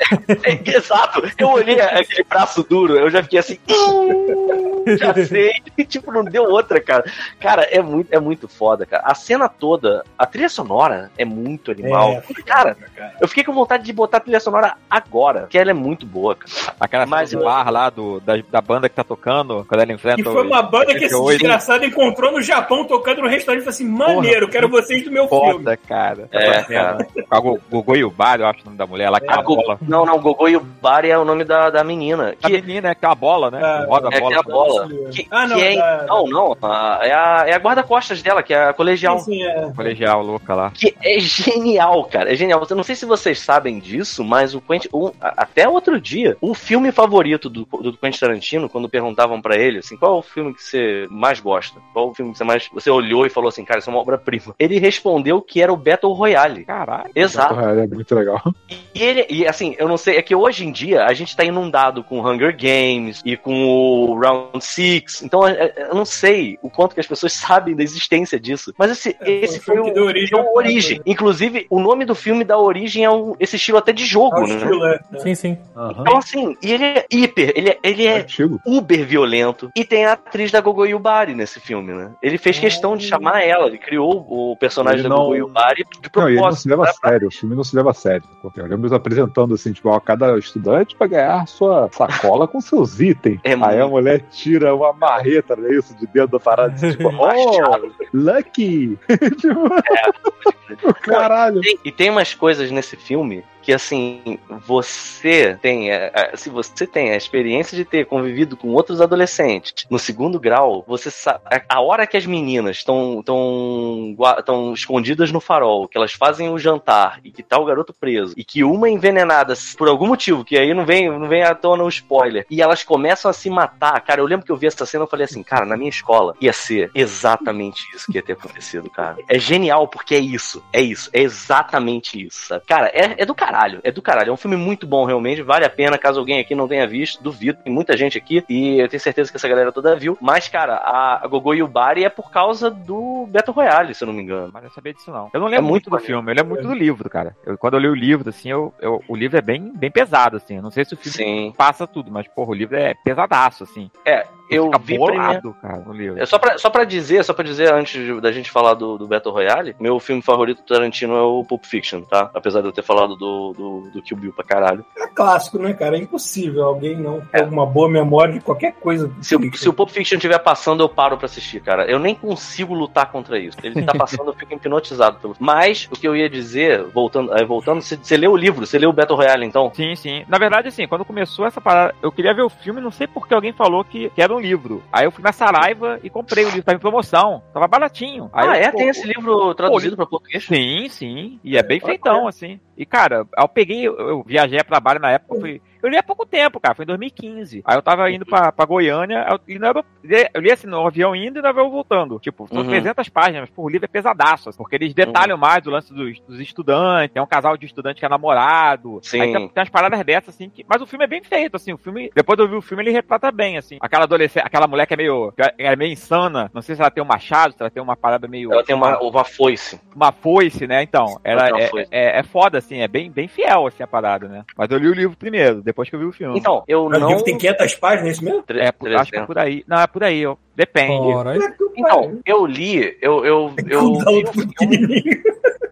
É, exato. Eu olhei aquele braço duro, eu já fiquei assim. "Hum, já (laughs) sei. E, tipo, não deu outra, cara. Cara, é muito, é muito foda, cara. A cena toda, a trilha sonora é muito animal. É, cara, eu fiquei com vontade de botar a trilha sonora agora, porque ela é muito boa, cara. Aquela Mas cena do bar lá do, da, da banda que tá tocando, quando ela enfrenta E foi uma banda que esse desgraçado encontrou no Japão tocando no restaurante e falou assim: maneiro, quero vocês do meu filme. Foda, cara. É, Tá. Com a Go- Gogô Yubari, eu acho o nome da mulher lá, que é A a bola. Não, não, Gogô e o Bari é o nome da, da menina. A Que, menina é que é a bola, né? Ah, Que roda é a bola. que é a bola. Que, Ah, não, que é, da- não, não. a- é a, é a guarda-costas dela, que é a colegial. Sim, sim, é. Colegial louca lá. Que é genial, cara. É genial. Eu não sei se vocês sabem disso, mas o Quentin. o- a- até outro dia, o filme favorito do, do Quentin Tarantino, quando perguntavam pra ele, assim, qual é o filme que você mais gosta? Qual é o filme que você mais. Você olhou e falou assim, cara, isso é uma obra-prima. Ele respondeu que era o Battle Royale. Caralho. Exato. Porra, é muito legal. E ele, e assim, eu não sei, é que hoje em dia a gente tá inundado com Hunger Games e com o Round Six, então é- é- eu não sei o quanto que as pessoas (laughs) sabem da existência disso. Mas esse, É, esse foi o origem origem. Inclusive, o nome do filme dá origem a um- esse estilo até de jogo, É o né? estilo, é. Sim, sim. Então, assim, e ele é hiper, ele é, ele É é antigo. uber violento. E tem a atriz da Gogo Yubari nesse filme, né? Ele fez questão de chamar ela, ele criou o personagem Ele da não- Gogo Yubari de Não, e ele não se propósito. leva a pra- sério, o filme não se leva a sério. Eu lembro apresentando assim, tipo, ó, cada estudante pra ganhar sua sacola com seus itens. É Aí a muito- mulher tira uma marreta, não é isso? De dentro da parada, assim, tipo, (laughs) oh, lucky! (laughs) tipo, (laughs) caralho. Tem- e tem umas coisas nesse filme que assim você tem é, é, se você tem a experiência de ter convivido com outros adolescentes no segundo grau você sabe a hora que as meninas estão estão estão escondidas no farol que elas fazem o jantar e que tá o garoto preso e que uma envenenada por algum motivo que aí não vem não vem à tona o spoiler e elas começam a se matar. Cara eu lembro que eu vi essa cena eu falei assim cara na minha escola ia ser exatamente isso que ia ter acontecido cara. É genial porque é isso é isso é exatamente isso cara é, é do caralho caralho. É do caralho. É um filme muito bom, realmente. Vale a pena, caso alguém aqui não tenha visto. Duvido. Tem muita gente aqui. E eu tenho certeza que essa galera toda viu. Mas, cara, a, Gogo Yubari é por causa do Battle Royale, se eu não me engano. Mas eu sabia disso não. Eu não lembro É muito muito do filme, eu lembro muito do livro, cara. Eu- quando eu li o livro, assim, eu, eu- o livro é bem, bem pesado, assim. Eu não sei se o filme Sim. passa tudo, mas, porra, o livro é pesadaço, assim. É, eu vi bolado, primeiro. cara, no livro. É só pra, só pra dizer, só pra dizer, antes de- da gente falar do, do Battle Royale, meu filme favorito do Tarantino é o Pulp Fiction, tá? Apesar de eu ter falado do, do, do Kill Bill pra caralho. É clássico, né, cara? É impossível alguém não ter É. alguma boa memória de qualquer coisa. Se, o- se o Pulp Fiction estiver passando, eu paro pra assistir, cara. Eu nem consigo lutar contra isso. Ele tá passando, eu fico hipnotizado pelo. Mas, o que eu ia dizer, voltando, aí voltando, você, você leu o livro, você leu o Battle Royale, então? Sim, sim. Na verdade, assim, quando começou essa parada, eu queria ver o filme, não sei porque alguém falou que, que era um livro. Aí eu fui na Saraiva e comprei o livro, tava em promoção, tava baratinho. Aí ah, eu, é? pô, Tem esse livro traduzido pra português? Sim, sim. E é bem feitão, assim. E, cara, eu peguei, eu, eu viajei a trabalho na época, fui. Eu li há pouco tempo, cara, foi em 2015. Aí eu tava indo pra, pra Goiânia, eu, e aero- eu li assim, no avião indo e no avião voltando. Tipo, são Uhum. 300 páginas, o livro é pesadaço, assim, porque eles detalham mais o lance dos, dos estudantes, tem um casal de estudante que é namorado. Sim. Aí tem, tem umas paradas dessas, assim, que, mas o filme é bem feito, assim, o filme, depois de eu ver o filme, ele retrata bem, assim. Aquela adolescente, aquela mulher que é meio, que é meio insana, não sei se ela tem um machado, se ela tem uma parada meio... Ela tem uma, uma foice. uma foice, né? Então, ela uma é, foice. é, é foda, assim, é bem, bem fiel, assim, a parada, né? Mas eu li o livro primeiro, depois que eu vi o filme. Então, eu Mas O não. livro tem 500 páginas, é isso mesmo? É, por- acho que é 300. por aí. Não, é por aí, eu, depende. Ora, Então, eu li, eu, eu, eu, Cuidado vi do o filme, pequenininho.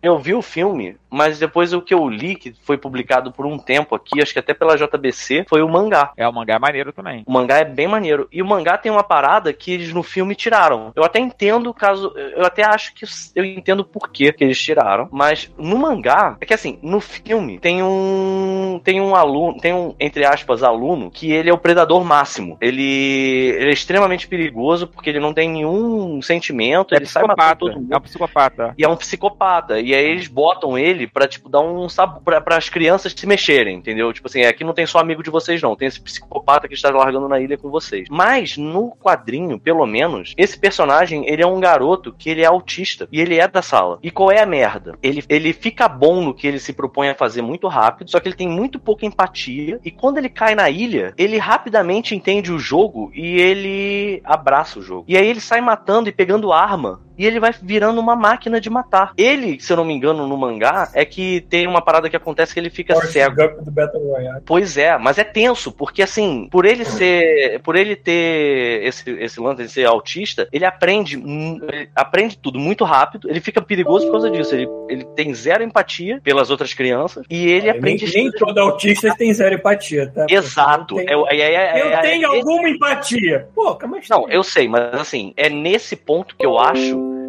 Eu vi o filme, mas depois o que eu li, que foi publicado por um tempo aqui, acho que até pela JBC, foi o mangá. É, o mangá é maneiro também. O mangá é bem maneiro. E o mangá tem uma parada que eles no filme tiraram. Eu até entendo caso. Eu até acho que eu entendo por que que eles tiraram. Mas no mangá, é que assim, no filme tem um. Tem um aluno. Tem um, entre aspas, aluno, que ele é o predador máximo. Ele, ele é extremamente perigoso porque ele não tem nenhum sentimento. É ele sai matando psicopata. todo mundo. É um psicopata. E é um psicopata. E aí eles botam ele pra, tipo, dar um sabor para as crianças se mexerem, entendeu? Tipo assim, aqui não tem só amigo de vocês, não. Tem esse psicopata que está largando na ilha com vocês. Mas, no quadrinho, pelo menos, esse personagem, ele é um garoto que ele é autista. E ele é da sala. E qual é a merda? Ele, ele fica bom no que ele se propõe a fazer muito rápido, só que ele tem muito pouca empatia. E quando ele cai na ilha, ele rapidamente entende o jogo e ele abraça o jogo. E aí ele sai matando e pegando arma e ele vai virando uma máquina de matar. Ele, se eu não me engano, no mangá, é que tem uma parada que acontece que ele fica Forrest cego. Gump do Battle Royale. Pois é, mas é tenso, porque assim, por ele ser. Por ele ter esse, esse lance de ser autista, ele aprende, ele aprende tudo muito rápido, ele fica perigoso por causa disso. Ele, ele tem zero empatia pelas outras crianças e ele nem, aprende. nem todo autista tem zero empatia, tá? Exato. Eu É, tenho, é, é, é, eu é- tenho é- alguma empatia. Pô, aí. Não, eu sei, mas assim, é nesse ponto que eu acho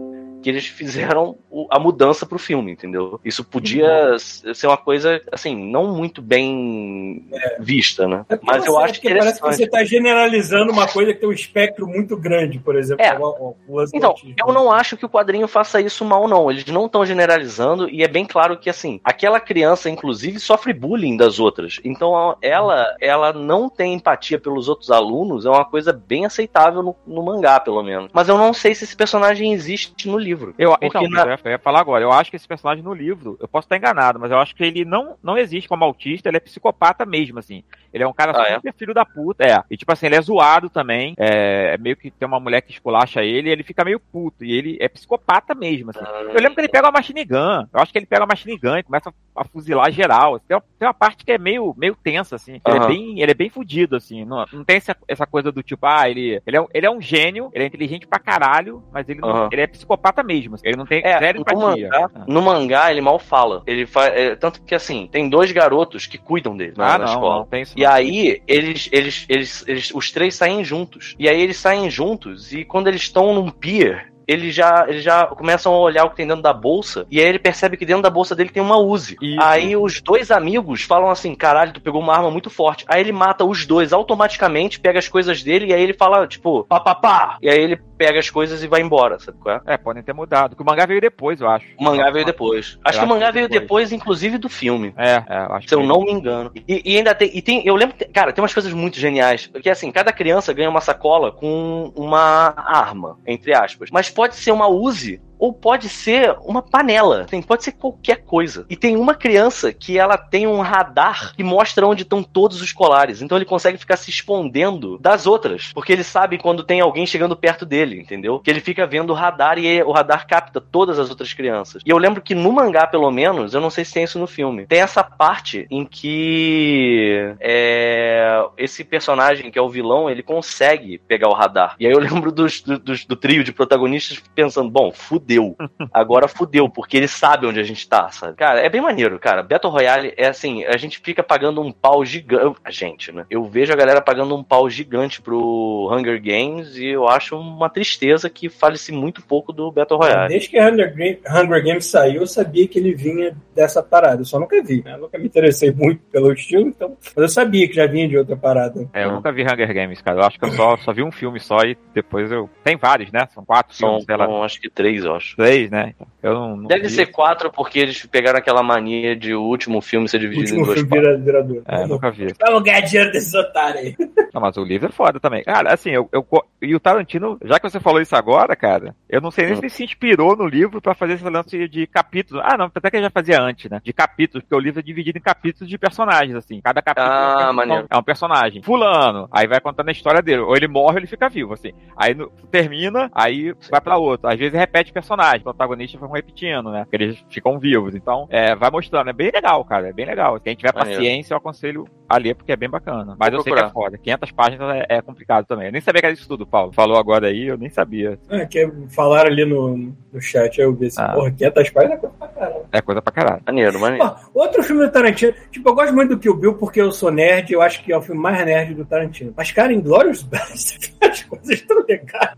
que eles fizeram o- a mudança pro filme, entendeu? Isso podia s- ser uma coisa, assim, não muito bem vista, né? É Mas eu você- é acho porque parece que você está generalizando uma coisa que tem um espectro muito grande, por exemplo. É. o- o do Então, eu não acho que o quadrinho faça isso mal, não. Eles não estão generalizando e é bem claro que, assim, aquela criança, inclusive, sofre bullying das outras. Então, ela, ela não tem empatia pelos outros alunos, é uma coisa bem aceitável no, no mangá, pelo menos. Mas eu não sei se esse personagem existe no livro. Eu, Porque então, na- eu ia- eu falar agora. Eu acho que esse personagem no livro, eu posso estar enganado, mas eu acho que ele não, não existe como autista, ele é psicopata mesmo, assim. Ele é um cara Ah, é? super filho da puta, é. E tipo assim, ele é zoado também. É, é meio que tem uma mulher que esculacha ele e ele fica meio puto. E ele é psicopata mesmo, assim. Eu lembro que ele pega uma machine gun. Eu acho que ele pega uma machine gun e começa a, fuzilar geral. Tem uma, tem uma parte que é meio, meio tensa, assim. Ele, é Aham. bem, ele é bem fudido, assim. Não, não tem essa, essa coisa do tipo, ah, ele, ele, é, um- ele é um gênio, ele é inteligente pra caralho, mas ele, não- Aham. ele é psicopata mesmo. assim. Ele não tem É, zero no empatia. mangá, Ah. no mangá ele mal fala. Ele faz, é, tanto que assim, tem dois garotos que cuidam dele na, Ah, na não, escola. não tem isso. E não. aí, eles, eles, eles, eles, os três saem juntos. E aí eles saem juntos, e quando eles estão num pier, eles já, eles já começam a olhar o que tem dentro da bolsa, e aí ele percebe que dentro da bolsa dele tem uma Uzi. Isso. Aí os dois amigos falam assim, caralho, tu pegou uma arma muito forte. Aí ele mata os dois automaticamente, pega as coisas dele, e aí ele fala, tipo, pá, pá, pá. E aí ele pega as coisas e vai embora, sabe qual é? É, podem ter mudado. Porque o mangá veio depois, eu acho. O mangá veio depois. Acho Eu que o mangá veio depois. depois, inclusive, do filme. É, é, eu acho Se eu não me engano. E, e ainda tem, e tem. Eu lembro. Cara, tem umas coisas muito geniais. Porque assim, cada criança ganha uma sacola com uma arma, entre aspas. Mas pode ser uma Uzi ou pode ser uma panela. Assim, pode ser qualquer coisa. E tem uma criança que ela tem um radar que mostra onde estão todos os colares. Então ele consegue ficar se escondendo das outras. Porque ele sabe quando tem alguém chegando perto dele, entendeu? Que ele fica vendo o radar e o radar capta todas as outras crianças. E eu lembro que no mangá, pelo menos, eu não sei se tem isso no filme, tem essa parte em que é, esse personagem, que é o vilão, ele consegue pegar o radar. E aí eu lembro dos, do, trio de protagonistas pensando, bom, fudeu. Agora fudeu, porque ele sabe onde a gente tá, sabe? Cara, é bem maneiro, cara. Battle Royale é assim, a gente fica pagando um pau gigante. A gente, né? Eu vejo a galera pagando um pau gigante pro Hunger Games e eu acho uma tristeza que fale-se muito pouco do Battle Royale. Desde que Hunger, Game- Hunger Games saiu, eu sabia que ele vinha dessa parada. Eu só nunca vi, né? Eu nunca me interessei muito pelo estilo, então. Mas eu sabia que já vinha de outra parada. É, eu nunca vi Hunger Games, cara. Eu acho que eu só, só vi um filme só e depois eu. Tem vários, né? São quatro São, filmes, sei lá. são, acho que três, eu acho. Três, né? Eu não, não Deve vi. ser quatro, porque eles pegaram aquela mania de o último filme ser dividido último em duas filme partes. vira, vira. É, nunca vi. Vamos ganhar dinheiro desses otários aí. (laughs) Não, mas o livro é foda também. Cara, assim, eu, eu e o Tarantino, já que você falou isso agora, cara, eu não sei nem se ele se inspirou no livro pra fazer esse lance de capítulos. Ah, não, até que ele já fazia antes, né? De capítulos, porque o livro é dividido em capítulos de personagens, assim. Cada capítulo Ah, é, um é um personagem. Fulano, aí vai contando a história dele. Ou ele morre ou ele fica vivo, assim. Aí no- termina, aí vai pra outro. Às vezes repete personagem, o protagonista vão repetindo, né? Porque eles ficam vivos. Então, é, vai mostrando. É bem legal, cara. É bem legal. Quem tiver Maneiro. paciência, eu aconselho a ler, porque é bem bacana. Mas Vou eu sei que é procurar. foda. 500 páginas é, é complicado também. Eu nem sabia que era isso tudo, Paulo. Falou agora aí, eu nem sabia. Ah, que falaram ali no, no chat, aí eu vi assim, Ah. porra, 500 páginas é coisa pra caralho. É coisa pra caralho. Maneiro, maneiro. Pô, outro filme do Tarantino, tipo, eu gosto muito do Kill Bill porque eu sou nerd, eu acho que é o filme mais nerd do Tarantino. Mas, cara, em Glorious Bastards, (laughs) as coisas tão legais.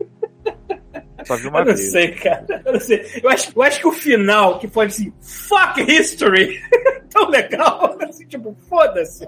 Só vi uma Eu não vez. sei, cara. Eu não sei. Eu acho, eu acho que o final, que pode assim, fuck history, (laughs) tão legal. Assim, tipo, foda-se.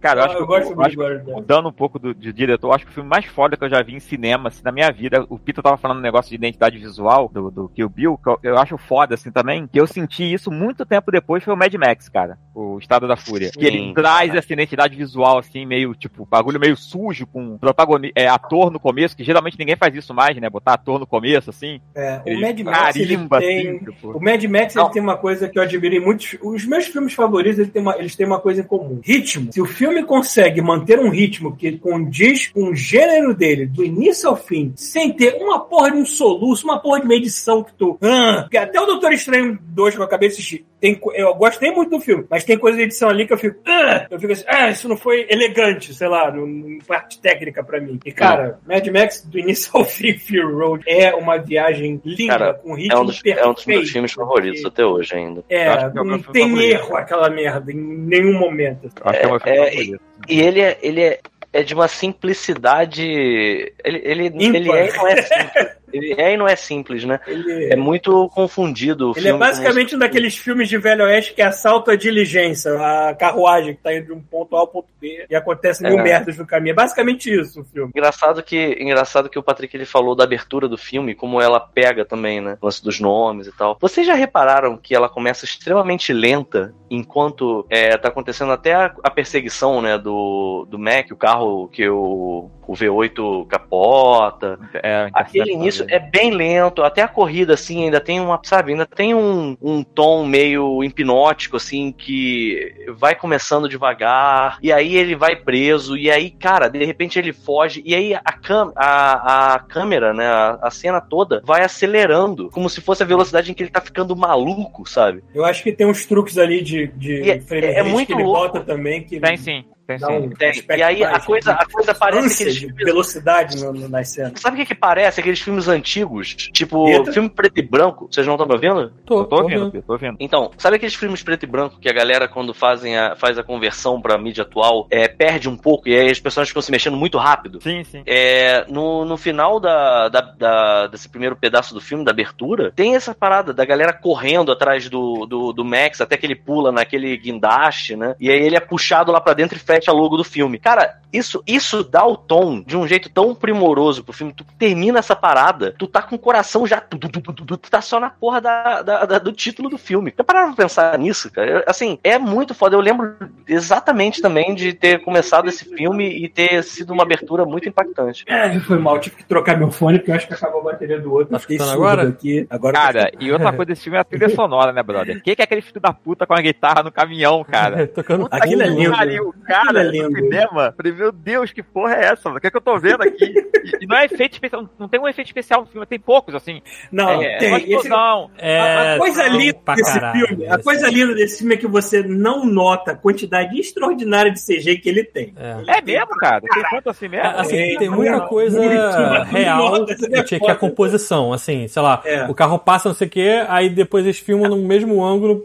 Cara, eu acho eu que gosto eu de acho Bastards. mudando um pouco do, de diretor, eu acho que o filme mais foda que eu já vi em cinema, assim, na minha vida, o Peter tava falando um negócio de identidade visual do, do Kill Bill, que eu, eu acho foda, assim, também, que eu senti isso muito tempo depois, foi o Mad Max, cara, o Estado da Fúria. Que ele Sim. traz essa identidade visual, assim, meio, tipo, bagulho meio sujo, com protagonista, é, ator no começo, que geralmente ninguém faz isso mais, né, botar ator no começo, assim. É, o Mad Max, ele tem... assim, tipo... O Mad Max Não. ele tem uma coisa que eu admiro em muitos. Os meus filmes favoritos ele tem uma- eles têm uma coisa em comum: ritmo. Se o filme consegue manter um ritmo que condiz com o gênero dele, do início ao fim, sem ter uma porra de um soluço, uma porra de uma edição que tu. Ah, que até o Doutor Estranho 2 que eu acabei de assistir. Tem, eu gostei muito do filme, mas tem coisa de edição ali que eu fico. Ah, eu fico assim, ah, isso não foi elegante, sei lá, no, no parte técnica pra mim. E cara, Mad Max, do início ao fim, Fury Road, é uma viagem linda, Cara, com ritmo É um, dos, é um dos meus perfeito. filmes favoritos até hoje ainda. É, Eu acho que é não filme tem favorito. erro aquela merda em nenhum momento. Acho que é o meu filme É, favorito. E ele é, ele é, é de uma simplicidade. Ele, ele, Ímpar. ele é não é simples. (laughs) Ele é e não é simples, né? Ele, É muito confundido. o ele é basicamente um daqueles filmes de Velho Oeste que assalta a diligência, a carruagem que tá indo de um ponto A ao ponto B e acontece mil É. merdas no caminho. É basicamente isso o filme. Engraçado que, engraçado que o Patrick ele falou da abertura do filme, como ela pega também, né? O lance dos nomes e tal. Vocês já repararam que ela começa extremamente lenta enquanto é, tá acontecendo até a, a perseguição, né? Do, do Mac, o carro que o, o V8 capota. É, Aquele início é bem lento, até a corrida, assim, ainda tem uma, sabe, ainda tem um, um tom meio hipnótico, assim, que vai começando devagar, e aí ele vai preso, e aí, cara, de repente ele foge, e aí a, cam a, a câmera, né, a, a cena toda vai acelerando, como se fosse a velocidade em que ele tá ficando maluco, sabe? Eu acho que tem uns truques ali de, de é- frame é muito que ele louco. bota também. Que Tem sim, tem sim. um Tem. E aí a mais coisa- de a coisa parece aqueles de filmes- velocidade no, no, nas cenas. Sabe o que que parece? Aqueles filmes antigos, tipo Eita. filme preto e branco, vocês não estão me ouvindo? Tô, tô ouvindo, tô ouvindo. Então, sabe aqueles filmes preto e branco que a galera, quando fazem a, faz a conversão pra mídia atual, é, perde um pouco e aí as pessoas ficam se mexendo muito rápido? Sim, sim. É, no, no final da, da- da- desse primeiro pedaço do filme, da abertura, tem essa parada da galera correndo atrás do, do, do Max até que ele pula naquele guindaste, né? E aí ele é puxado lá pra dentro e, fe- remete a logo do filme. Cara, isso, isso dá o tom de um jeito tão primoroso pro filme. Tu termina essa parada, tu tá com o coração já. Tu, tu, tu, tu, tu, tu tá só na porra da, da- da- do título do filme. Eu parava pra pensar nisso, cara. Eu- assim, é muito foda. Eu lembro exatamente também de ter começado esse filme e ter sido uma abertura muito impactante. É, foi mal, tive que trocar meu fone, porque eu acho que acabou a bateria do outro. Tá escutando agora? Aqui. Agora tá Cara, e outra coisa desse filme é a trilha sonora, né, brother? Quem que é aquele filho da puta com a guitarra no caminhão, cara? (laughs) Tocando Puta Aquilo que é lindo. pariu, cara, Aquilo é lindo. cinema. Falei, meu Deus, que porra é essa? mano? O que é que eu tô vendo aqui? E, (laughs) e não é efeito especial, não tem um efeito especial no filme, tem poucos, assim. Não, é, tem. explosão. a, É, a coisa linda desse caralho, filme, a coisa linda desse filme é que você não nota a quantidade extraordinária de CG que ele tem. É. É mesmo, cara? Tem tanto assim mesmo? É, Assim, É, tem muita não, coisa muito, real é que é que é a composição. Assim, sei lá, É. o carro passa não sei o que, aí depois eles filmam no mesmo ângulo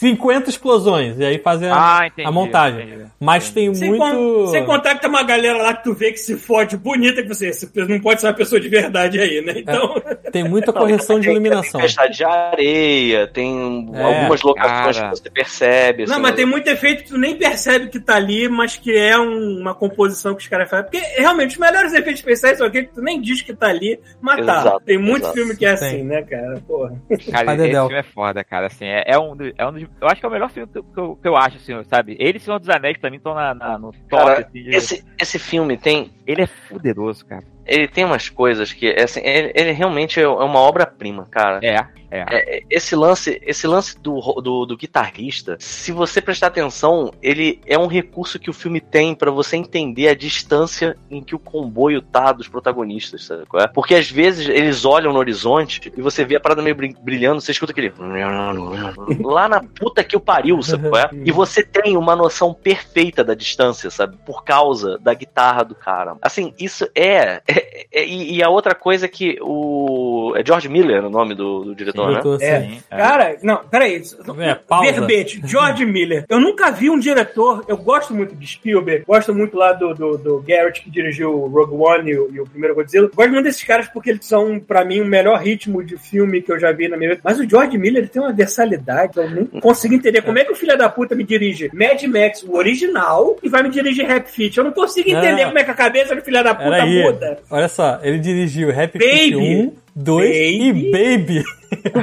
50 explosões, e aí fazem a, Ah, entendi. a montagem. entendi. Mas tem Sem, muito. con- sem contar que tem uma galera lá que tu vê que se fode bonita, que você não pode ser uma pessoa de verdade aí, né? Então, (laughs) Tem muita correção de Tem iluminação. tempestade de areia, tem É, algumas locações cara. que você percebe. não, assim, mas tem muito efeito que tu nem percebe que tá ali, mas que é um- uma composição que os caras fazem. Porque realmente os melhores efeitos especiais são aqueles que tu nem diz que tá ali, mas tá. Exato, Tem muito exato. filme que é Tem. assim, né, cara? Porra. Cara, Pai esse filme é foda, cara. Assim, é, é um, do- é um dos, eu acho que é o melhor filme que eu, que eu, que eu acho, assim, sabe? Ele e Senhor dos Anéis, pra mim, estão na, na- no top, Cara, assim. de- Esse, esse filme tem. Ele é fuderoso, cara. Ele tem umas coisas que. Assim, ele, ele realmente é uma obra-prima, cara. É, é. É, esse lance, esse lance do, do, do guitarrista, se você prestar atenção, ele é um recurso que o filme tem pra você entender a distância em que o comboio tá dos protagonistas, sabe? qual é? Porque às vezes eles olham no horizonte e você vê a parada meio brilhando, você escuta aquele (laughs) lá na puta que o pariu, sabe? qual é? E você tem uma noção perfeita da distância, sabe? Por causa da guitarra do cara. Assim, isso é, é- é- e, e a outra coisa é que o é George Miller o nome do, do diretor, né? Tô assim. É. Sim, é. Cara, não, peraí. É, pausa. Verbete, George Miller. Eu nunca vi um diretor. Eu gosto muito de Spielberg, gosto muito lá do, do, do Garrett, que dirigiu o Rogue One e o, e o primeiro Godzilla. Gosto muito desses caras porque eles são, pra mim, o melhor ritmo de filme que eu já vi na minha vida. Mas o George Miller ele tem uma versalidade. Eu não consigo entender como é que o filho da puta me dirige Mad Max, o original, e vai me dirigir Rap Fit. Eu não consigo entender como é que a cabeça do filho da puta muda. Olha só, ele dirigiu Happy Baby. Feet 1, 2 e Baby.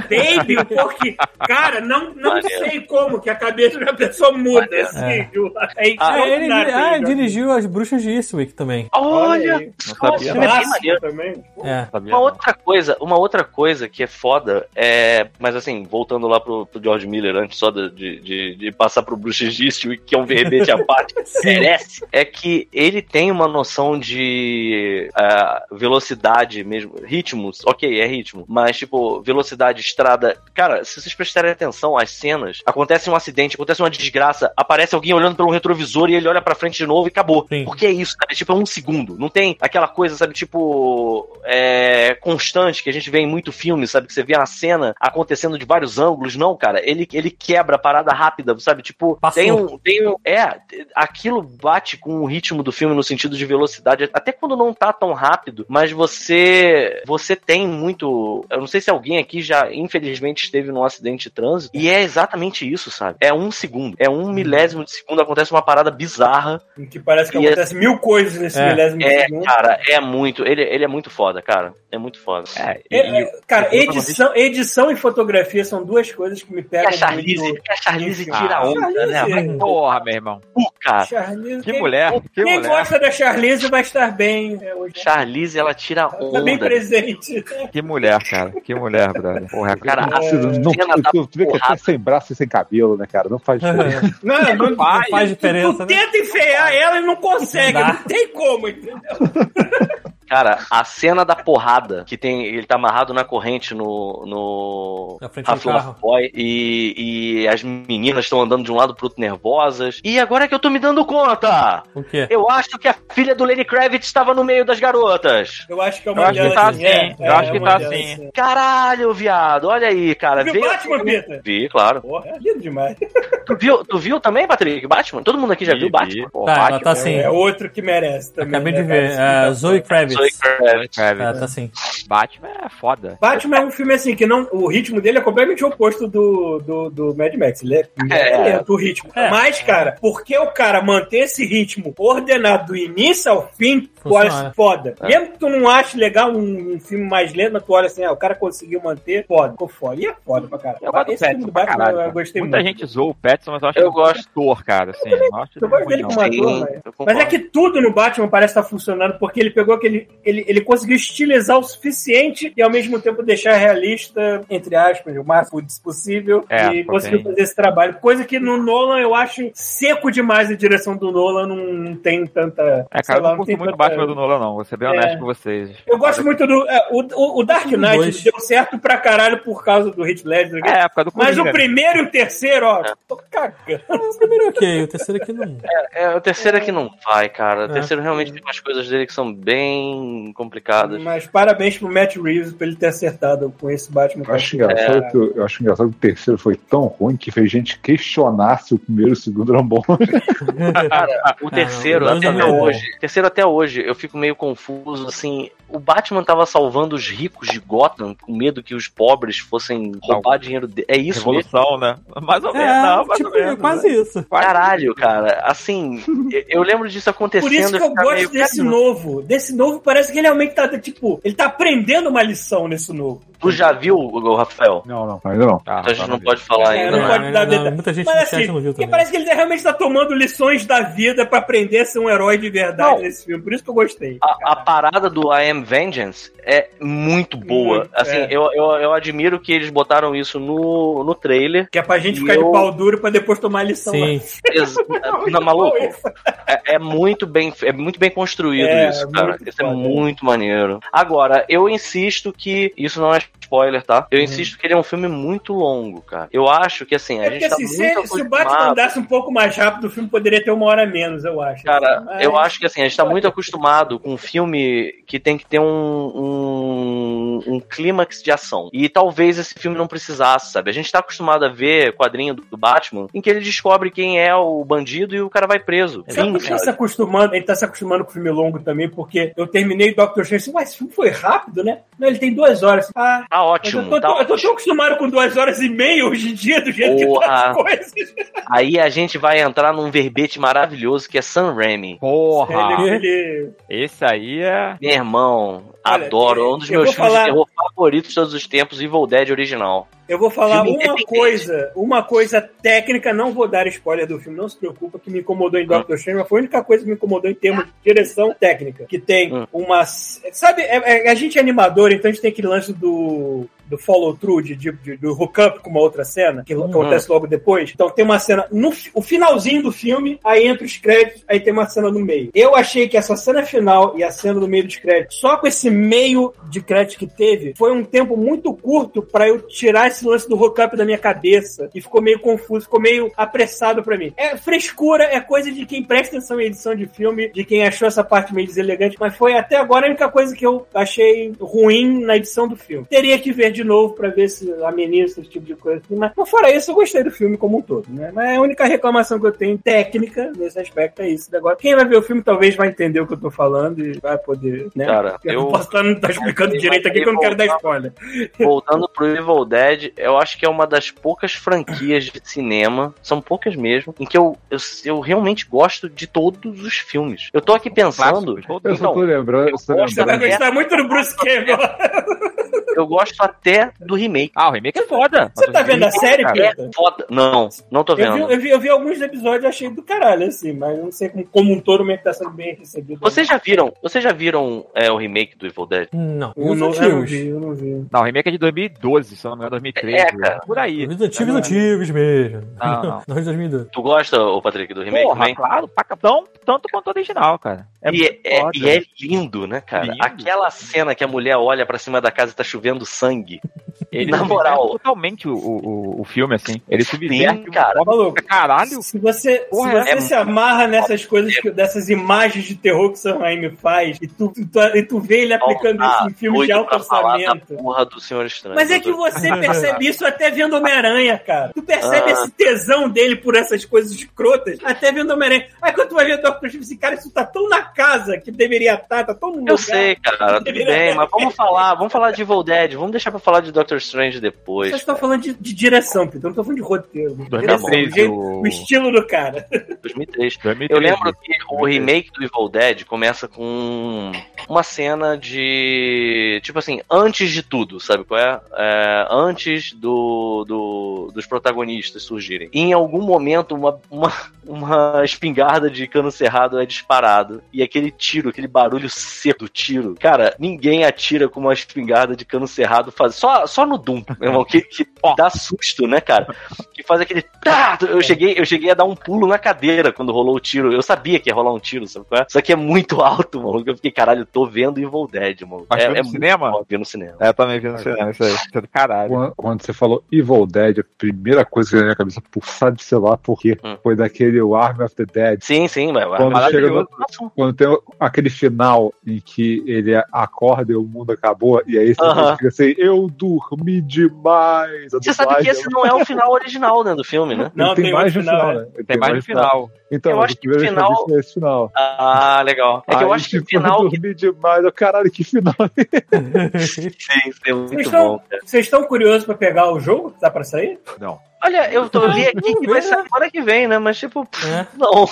Baby, (laughs) porque, cara, não, não sei como que a cabeça da pessoa muda Maneiro. assim. É. viu? É Ah, ele, ah, George dirigiu As Bruxas de Eastwick também. Olha, aí. Não esse é também. É. Uma outra coisa, uma outra coisa que é foda é, mas assim, voltando lá pro, pro George Miller antes só de, de, de, de passar pro Bruce Eastwick, que é um verbete à parte, (laughs) merece, é que ele tem uma noção de ah, velocidade mesmo, ritmos, ok, é ritmo, mas tipo, velocidade, estrada, cara, se vocês prestarem atenção às cenas, acontece um acidente, acontece uma desgraça, aparece alguém olhando pelo retrovisor e ele olha pra frente de novo e acabou. Sim. Porque é isso, cara, tipo, é um segundo, não tem aquela coisa, sabe, tipo, é, constante que a gente vê em muito filme, sabe, que você vê a cena acontecendo de vários ângulos, não, cara, ele, ele quebra a parada rápida, sabe, tipo, Passou. tem um, tem um, é, aquilo bate com o ritmo do filme no sentido de velocidade, até quando não tá tão rápido, mas você, você tem muito, eu não sei se alguém aqui já, infelizmente, esteve num acidente de trânsito, e é exatamente isso, sabe, é um segundo, é um milésimo de segundo, acontece uma parada bizarra, Em que parece que E acontece mil coisas nesse É. milésimo de é, segundo. cara, é muito, ele, ele é muito foda, cara, é muito foda. É, É, e- é, cara, edição, edição e fotografia são duas coisas que me E pegam a Charlize, muito. a Charlize Ah, tira onda, Charlize, né? É. Porra, meu irmão. cu, cara. Charlize, Que quem, mulher, que Quem mulher. gosta da Charlize vai estar bem é, hoje. Charlize, ela tira Ela tá bem onda. presente. Que mulher, cara. Que mulher, brother. Porra, Cara, a Nossa, não, cena da tu, tu vê que até sem braço e sem cabelo, né, cara? Não faz diferença. Não, não, Não faz diferença, tu né? tenta enfiar ela e não consegue, Não não tem como, entendeu? Cara, a cena da porrada, que tem. Ele tá amarrado na corrente no. no Na frente do carro. Boy e, e as meninas estão andando de um lado pro outro nervosas. E agora é que eu tô me dando conta! O quê? Eu acho que a filha do Lenny Kravitz estava no meio das garotas. Eu acho que é Eu uma acho que delas, tá sim. assim, É, eu acho é que tá assim. sim. Caralho, viado, olha aí, cara. Viu Veio- Batman, Pita? Vi, claro. Porra, é lindo demais. Tu viu, tu viu também, Patrick? Batman? Todo mundo aqui já Vi, viu vi. Batman? Pô, Tá, ela Batman. tá assim. É outro que merece também. Acabei né, de cara? ver. Esse É, cara- Zoe Kravitz. Kravitz. Kravitz. É, Kravitz. tá assim. Batman é foda. Batman é um filme assim que não, o ritmo dele é completamente oposto do, do, do Mad Max. Ele é, É. é lento o ritmo. É. Mas, cara, porque o cara manter esse ritmo ordenado do início ao fim, tu olha Funciona. assim, foda. Mesmo que tu não ache legal um, um filme mais lento, mas tu olha assim, ah, o cara conseguiu manter, foda. Ficou foda. E é foda pra caralho. Eu gosto esse filme do Batman caralho. eu gostei Muita muito. gente zoou o Petson, mas eu acho Eu gosto. ator, cara. Assim, eu acho Eu gosto dele como ator, Sim, mas... Mas é que tudo no Batman parece estar funcionando, porque ele pegou aquele. Ele, ele conseguiu estilizar o suficiente e ao mesmo tempo deixar realista, entre aspas, o máximo possível, É, e conseguiu fazer esse trabalho. Coisa que no Nolan eu acho seco demais a direção do Nolan, não, não tem tanta. É, sei cara, eu lá, não curto muito o tanta- Batman do Nolan, não. Vou ser bem É. honesto com vocês. Eu gosto muito do. é, o, o, Dark Knight Dois. deu certo pra caralho por causa do Heath Ledger. É, época do Mas o Coringa. primeiro e o terceiro, ó, tô cagando. O primeiro é ok, o terceiro aqui não. É, o terceiro aqui não vai, cara. O É. terceiro realmente tem umas coisas dele que são bem complicadas. Mas parabéns pro Matt Reeves por ele ter acertado com esse Batman. Eu acho, engraçado que, o- eu acho engraçado que o terceiro foi tão ruim que fez gente questionar se o primeiro e o segundo eram bons. (laughs) (laughs) Cara, o terceiro não, até não, não. hoje, terceiro até hoje, eu fico meio confuso, assim, o Batman tava salvando os ricos de Gotham com medo que os pobres fossem roubar dinheiro dele. É isso mesmo? Revolução, né? Mais ou menos, É, não, mais tipo, ou menos. é quase isso. Caralho, cara, assim, (laughs) eu- lembro disso acontecendo. Por isso que eu gosto meio, desse "Caramba, novo. Desse novo parece que ele realmente tá, tipo, ele tá aprendendo uma lição nesse novo. Tu já viu, o Rafael? Não, não, ainda não. Ah, Então a gente tá, não pode falar É, ainda. não né? pode dar não, detalhe. Muita gente Mas assim, não viu também. parece que ele realmente tá tomando lições da vida pra aprender a ser um herói de verdade Não. nesse filme. Por isso que eu gostei. A, a parada do I Am Vengeance é muito boa. Muito, assim, é. eu, eu, eu admiro que eles botaram isso no, no trailer. Que é pra gente ficar eu- de pau duro pra depois tomar lição lá. Sim. (laughs) Ex- (laughs) Não, maluco, é, é muito bem, é muito bem construído É, isso, cara. muito Isso é foda. Muito maneiro. Agora, eu insisto que isso não é spoiler, tá? Eu insisto que ele é um filme muito longo, cara. Eu acho que assim, a É gente porque tá assim, muito se, se o Batman acostumado. andasse um pouco mais rápido, o filme poderia ter uma hora menos, eu acho. Cara, Mas- eu acho que assim, a gente tá muito acostumado com um filme que tem que ter um, um, um clímax de ação. E talvez esse filme não precisasse, sabe? A gente tá acostumado a ver quadrinho do, do Batman em que ele descobre quem é o bandido e o cara vai preso. Sabe Sim, ele tá se acostumando? Ele tá se acostumando com filme longo também, porque eu terminei Doctor Strange assim, mas esse filme foi rápido, né? Não, ele tem duas horas. Ah, Tá ótimo. eu tô, tá tô- eu tô ótimo. tão acostumado com duas horas e meia hoje em dia, do jeito que tá as coisas. (laughs) Aí a gente vai entrar num verbete maravilhoso que é Sam Raimi. Porra! Ele, ele- Esse aí é. Meu irmão, Olha, adoro. eu- um dos eu meus filmes falar- de terror favoritos de todos os tempos, Evil Dead original. Eu vou falar Filme uma coisa, uma coisa técnica, não vou dar spoiler do filme, não se preocupa, que me incomodou em Hum. Doctor Strange, mas foi a única coisa que me incomodou em termos de direção técnica. Que tem Hum. uma. Sabe, é- é- a gente é animador, então a gente tem aquele lance do. Do follow-through, de, de- de- do hookup com uma outra cena, que acontece logo depois. Então tem uma cena no o finalzinho do filme, aí entra os créditos, aí tem uma cena no meio. Eu achei que essa cena final e a cena no meio dos créditos, só com esse meio de crédito que teve, foi um tempo muito curto pra eu tirar esse lance do hookup da minha cabeça. E ficou meio confuso, ficou meio apressado pra mim. É frescura, é coisa de quem presta atenção em edição de filme, de quem achou essa parte meio deselegante, mas foi até agora a única coisa que eu achei ruim na edição do filme. Teria que ver de novo pra ver se ameniza esse tipo de coisa. Mas, mas fora isso, eu gostei do filme como um todo, né? Mas a única reclamação que eu tenho técnica nesse aspecto é isso. Agora, quem vai ver o filme talvez vai entender o que eu tô falando e vai poder, né? Cara, eu, não eu- posso estar não tá explicando eu direito aqui que eu não quero dar spoiler. Voltando pro Evil Dead, eu acho que é uma das poucas franquias de cinema, são poucas mesmo, em que eu, eu, eu realmente gosto de todos os filmes. Eu tô aqui pensando. Eu só tô Então, lembrando. Eu tô gosto Você vai gostar muito do Bruce Campbell. (laughs) eu gosto até do remake. Ah, o remake é foda. Você tá vendo a série, cara? Pedro? É foda. Não, não tô Eu vi, vendo. eu, vi, eu vi alguns episódios e achei do caralho, assim, mas não sei como, como um todo é que tá sendo bem recebido. Vocês já viram? Vocês já viram é, o remake do Evil Dead? Não. eu Os não, eu não antigos. vi, eu não vi. Não, o remake é de 2012, se não me engano, 2013. É, cara. Por aí. Os antigos, antigos mesmo. Não, não. (laughs) Não, de 2002. Tu gosta, ô Patrick, do remake Porra, também? claro, pra- tão, tanto quanto o original, cara. É e, muito é, foda. e é lindo, né, cara? Lindo. Aquela cena que a mulher olha pra cima da casa e tá chovendo sangue. Ele Na subverte moral. totalmente o, o, o filme, assim. Ele subverte Sim, cara. Maluco. caralho. Se você, Porra, se, você é se amarra nessas coisas, que- dessas imagens de terror que o Sam Raimi faz, e tu, tu, e tu vê ele aplicando Ah, isso em filmes de alto orçamento. porra do Senhor Estranho. Mas é que você percebe isso até vendo Homem-Aranha, cara. Tu percebe Ah. esse tesão dele por essas coisas escrotas, até vendo Homem-Aranha. Aí quando tu vai ver o Doctor Strange, esse cara, isso tá tão na casa que deveria estar, tá tão no lugar. Eu sei, cara, tudo bem, mas vamos falar, vamos falar de Evil Dead, vamos deixar pra falar de Doctor Strange depois. Vocês estão falando de, de direção, Peter. Eu não tô falando de roteiro. Direção, 2013, o, jeito- o- o estilo do cara. (laughs) 2003. 2013. Eu lembro que o remake do Evil Dead começa com uma cena de. Tipo assim, antes de tudo, sabe qual é? É, antes do, do- dos protagonistas surgirem. Em algum momento, uma, uma, uma espingarda de cano cerrado é disparado. E aquele tiro, aquele barulho seco do tiro. Cara, ninguém atira com uma espingarda de cano cerrado. Faz, só, só no Doom, meu irmão, que, que dá susto, né, cara? Que faz aquele. tá! Eu cheguei, eu cheguei a dar um pulo na cadeira quando rolou o tiro. Eu sabia que ia rolar um tiro, sabe qual é? Só que é muito alto, mano. Eu fiquei, caralho, eu tô vendo Evil Dead, mano. Mas é, no é cinema? Bom, no cinema. É, eu também vi no cinema isso aí. É caralho. Quando, quando você falou Evil Dead, a primeira coisa que veio na minha cabeça, pulsar de celular, porque Hum. foi daquele Army of the Dead. Sim, sim, mas Quando chega no- maravilhoso. Quando tem aquele final em que ele acorda e o mundo acabou, e aí você Aham. Fica assim, eu dormi demais. Você sabe que esse não é o final original, né, do filme, né? Não, tem, tem mais um final, final, né? Ele Tem mais no final. Então, Eu acho que o final- foi esse final. Ah, legal. É que eu Aí, acho que o tipo, final. Eu dormi demais. Eu, caralho, que final. (laughs) Sim, sim, é muito Vocês bom, estão, vocês estão curiosos pra pegar o jogo que tá pra sair? Olha, eu tô vi aqui que vai sair semana que vem, né? Mas, tipo, É. (laughs) não.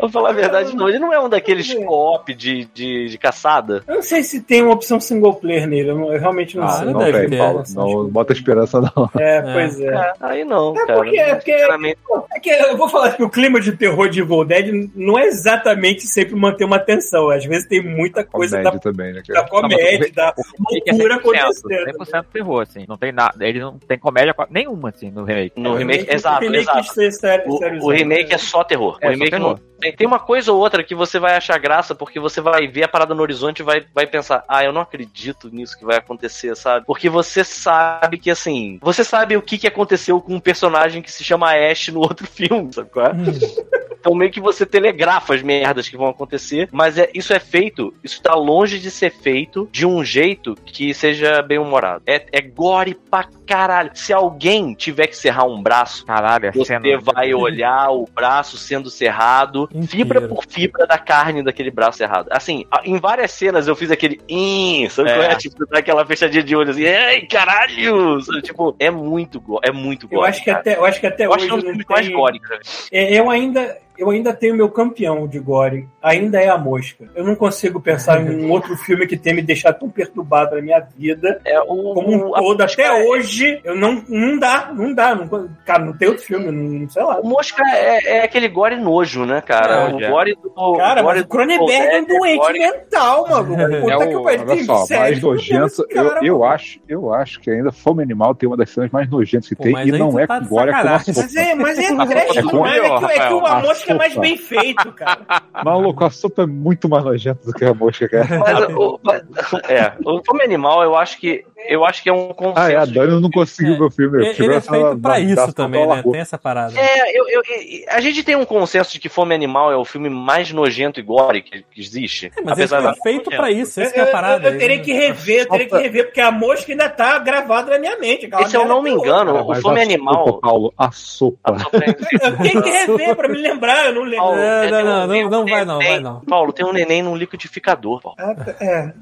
Vou falar a verdade, não. Ele não é um daqueles co-op de, de, de caçada. Eu não sei se tem uma opção single player nele, eu, realmente não Ah, sei. não não deve Paulo. essas Não bota esperança, não. É, pois é. É, aí não, É cara. porque- é porque- Sinceramente, É que eu vou falar que o clima de terror de Evil Dead não é exatamente sempre manter uma tensão. Às vezes tem muita coisa da, Comédia também, né, da comédia, da é loucura 100%, acontecendo. 100% terror, assim. Não tem nada. Ele não tem comédia nenhuma, assim, no remake. No remake, O exato, remake exato. ser sério- O, sério, o remake é só terror. É, o só remake terror. não. Tem, tem uma coisa ou outra que você vai achar graça porque você vai ver a parada no horizonte e vai, vai pensar, ah, eu não acredito nisso que vai acontecer, sabe? Porque você sabe que, assim, você sabe o que, que aconteceu com um personagem que se chama Ash no outro (laughs) filme, sabe qual é? Então meio que você telegrafa as merdas que vão acontecer, mas é, isso é feito, isso tá longe de ser feito de um jeito que seja bem humorado. É, é gore pra caralho. Se alguém tiver que serrar um braço, Caralho, a você cena. vai olhar o braço sendo serrado, Inteiro. fibra por fibra da carne daquele braço serrado. Assim, em várias cenas eu fiz aquele "Ih", sabe É. qual é? Tipo, dá aquela fechadinha de olho assim, ei, caralho! Sabe, Tipo, é muito go- é muito Eu gore, acho que cara. até, eu acho que até Eu acho hoje que é um filmes mais gore, cara. É, eu ainda eu ainda tenho meu campeão de gore, ainda é a mosca. Eu não consigo pensar em um outro filme que tenha me deixado tão perturbado na minha vida É o, como um o- todo. Até é- hoje, eu não, não dá, não dá. Não, cara, não tem outro filme, não, sei lá. O Mosca é, é aquele gore nojo, né, cara? É, o é. gore do. Cara, o mas gore o Cronenberg é um do doente gore- mental, mano. (laughs) Puta É que o- Olha tem só, mais sério, nojento. cara, Eu, eu, acho, eu acho que ainda Fome Animal tem uma das cenas mais nojentas que Pô, tem mas e não é tá com gore, é com a sacanagem. Mas é, mas é trash (laughs) sopa demais. É que, é que uma mosca é mais bem feito, cara. (laughs) Maluco, a sopa é muito mais nojenta do que a mosca, cara. Mas o, é, o Fome Animal, eu acho que eu acho que é um consenso. Ah, é, a Dani não conseguiu É, ver o filme. Ele Chegou é essa- feito pra isso também, né? Tem essa parada. É, eu, eu- eu- a gente tem um consenso de que Fome Animal é o filme mais nojento e gore que, que existe. É, mas ele apesar foi da- feito pra isso, Eu, essa é a eu- parada. eu teria que rever, eu teria que rever, porque a mosca ainda tá gravada na minha mente. E se eu não me engano, Cara, o Fome a Animal. Sopa, Paulo, a sopa. (laughs) Eu tenho que rever pra me lembrar, eu não lembro. Paulo, É, tem não, um- não, não, não vai não, vai não. Paulo, tem um neném num liquidificador, Paulo. Ah, é.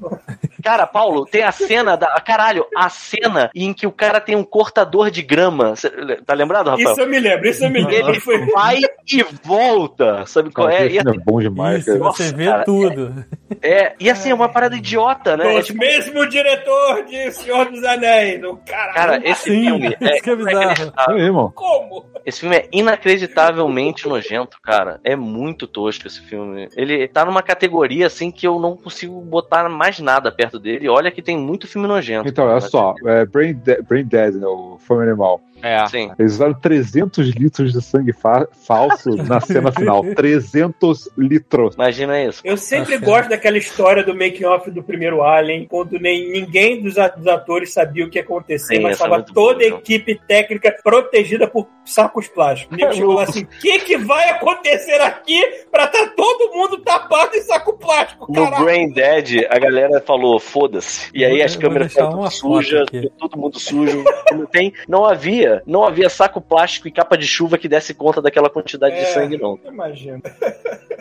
Cara, Paulo, tem a cena da. Caralho, a cena em que o cara tem um cortador de grama. Cê- Tá lembrado, Rafael? Isso eu me lembro, isso eu me lembro. Ele Foi... vai e volta, sabe qual é? E, é bom demais, Isso, cara. você vê cara, tudo. é, e assim, é uma parada idiota, né? É O tipo, mesmo diretor de Senhor dos Anéis. O cara, cara, esse Sim, filme é, isso que é bizarro. inacreditável. É, como? Esse filme é inacreditavelmente nojento, cara. É muito tosco esse filme. Ele tá numa categoria assim que eu não consigo botar mais nada perto dele. Olha que tem muito filme nojento. Então, olha só, é Brain, De- Brain Dead, né, o Fome Animal. É. Sim. Eles usaram 300 litros de sangue fa- falso na (laughs) cena final. 300 litros. Imagina isso. Eu sempre Tá gosto daquela história do making-off do primeiro Alien, quando nem, ninguém dos, a- atores sabia o que ia acontecer, Sim, mas é estava muito toda a boa, equipe técnica protegida por sacos plásticos. Nego chegou lá assim, o que, que vai acontecer aqui pra tá todo mundo tapado em saco plástico, No caralho? Brain Dead, a galera falou, foda-se. E aí as vou câmeras deixar aqui. todo mundo sujo. não, tem, não havia, não havia saco plástico e capa de chuva que desse conta daquela quantidade de É. sangue, não. Imagina.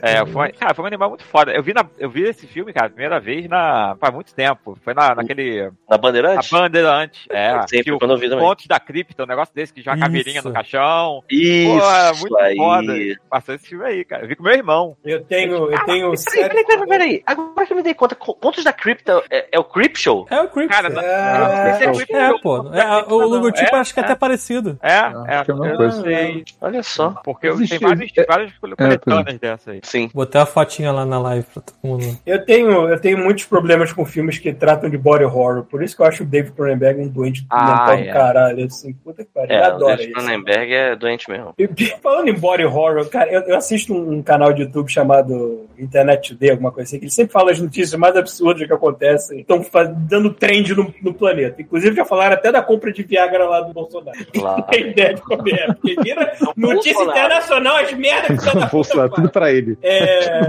É, foi, cara, foi um animal muito foda. Eu vi, na, eu vi esse filme, cara, a primeira vez na, faz muito tempo. Foi na, naquele. Na A Bandeirante? Bandeirante. É, Sempre que o quando eu vi também. Contos da Cripta, um negócio desse que joga Isso. caveirinha no caixão. Isso Pô, é muito aí. foda. Passou esse filme aí, cara. Eu vi com meu irmão. Eu tenho, eu tenho Peraí, peraí, peraí, peraí. Agora que eu me dei conta, Contos da Cripta é, é o Creep Show? É o Creep. Cara, é, É, é Creep pô. É, o logotipo é, acho que é até parecido. É, é, é eu sei. Olha só. Porque eu Existe- tenho várias, é- várias coletâneas dessa aí. Sim. Botei a fotinha lá na live pra todo mundo. Eu tenho, eu tenho muitos problemas com filmes que tratam de body horror. Por isso que eu acho o David Cronenberg um doente Ah, mental é. do caralho. Assim, puta que pariu. É, eu o adoro David isso. Cronenberg é doente mesmo. E, falando em body horror, cara, eu, eu assisto um, um canal de YouTube chamado Internet Today, alguma coisa assim, que ele sempre fala as notícias mais absurdas que acontecem. Estão dando trend no, no planeta. Inclusive, já falaram até da compra de Viagra lá do Bolsonaro. Claro. Tem ideia de como é. Porque vira notícia Bolsonaro. internacional, as merdas que você tá Bolsonaro, tudo pra ele. É.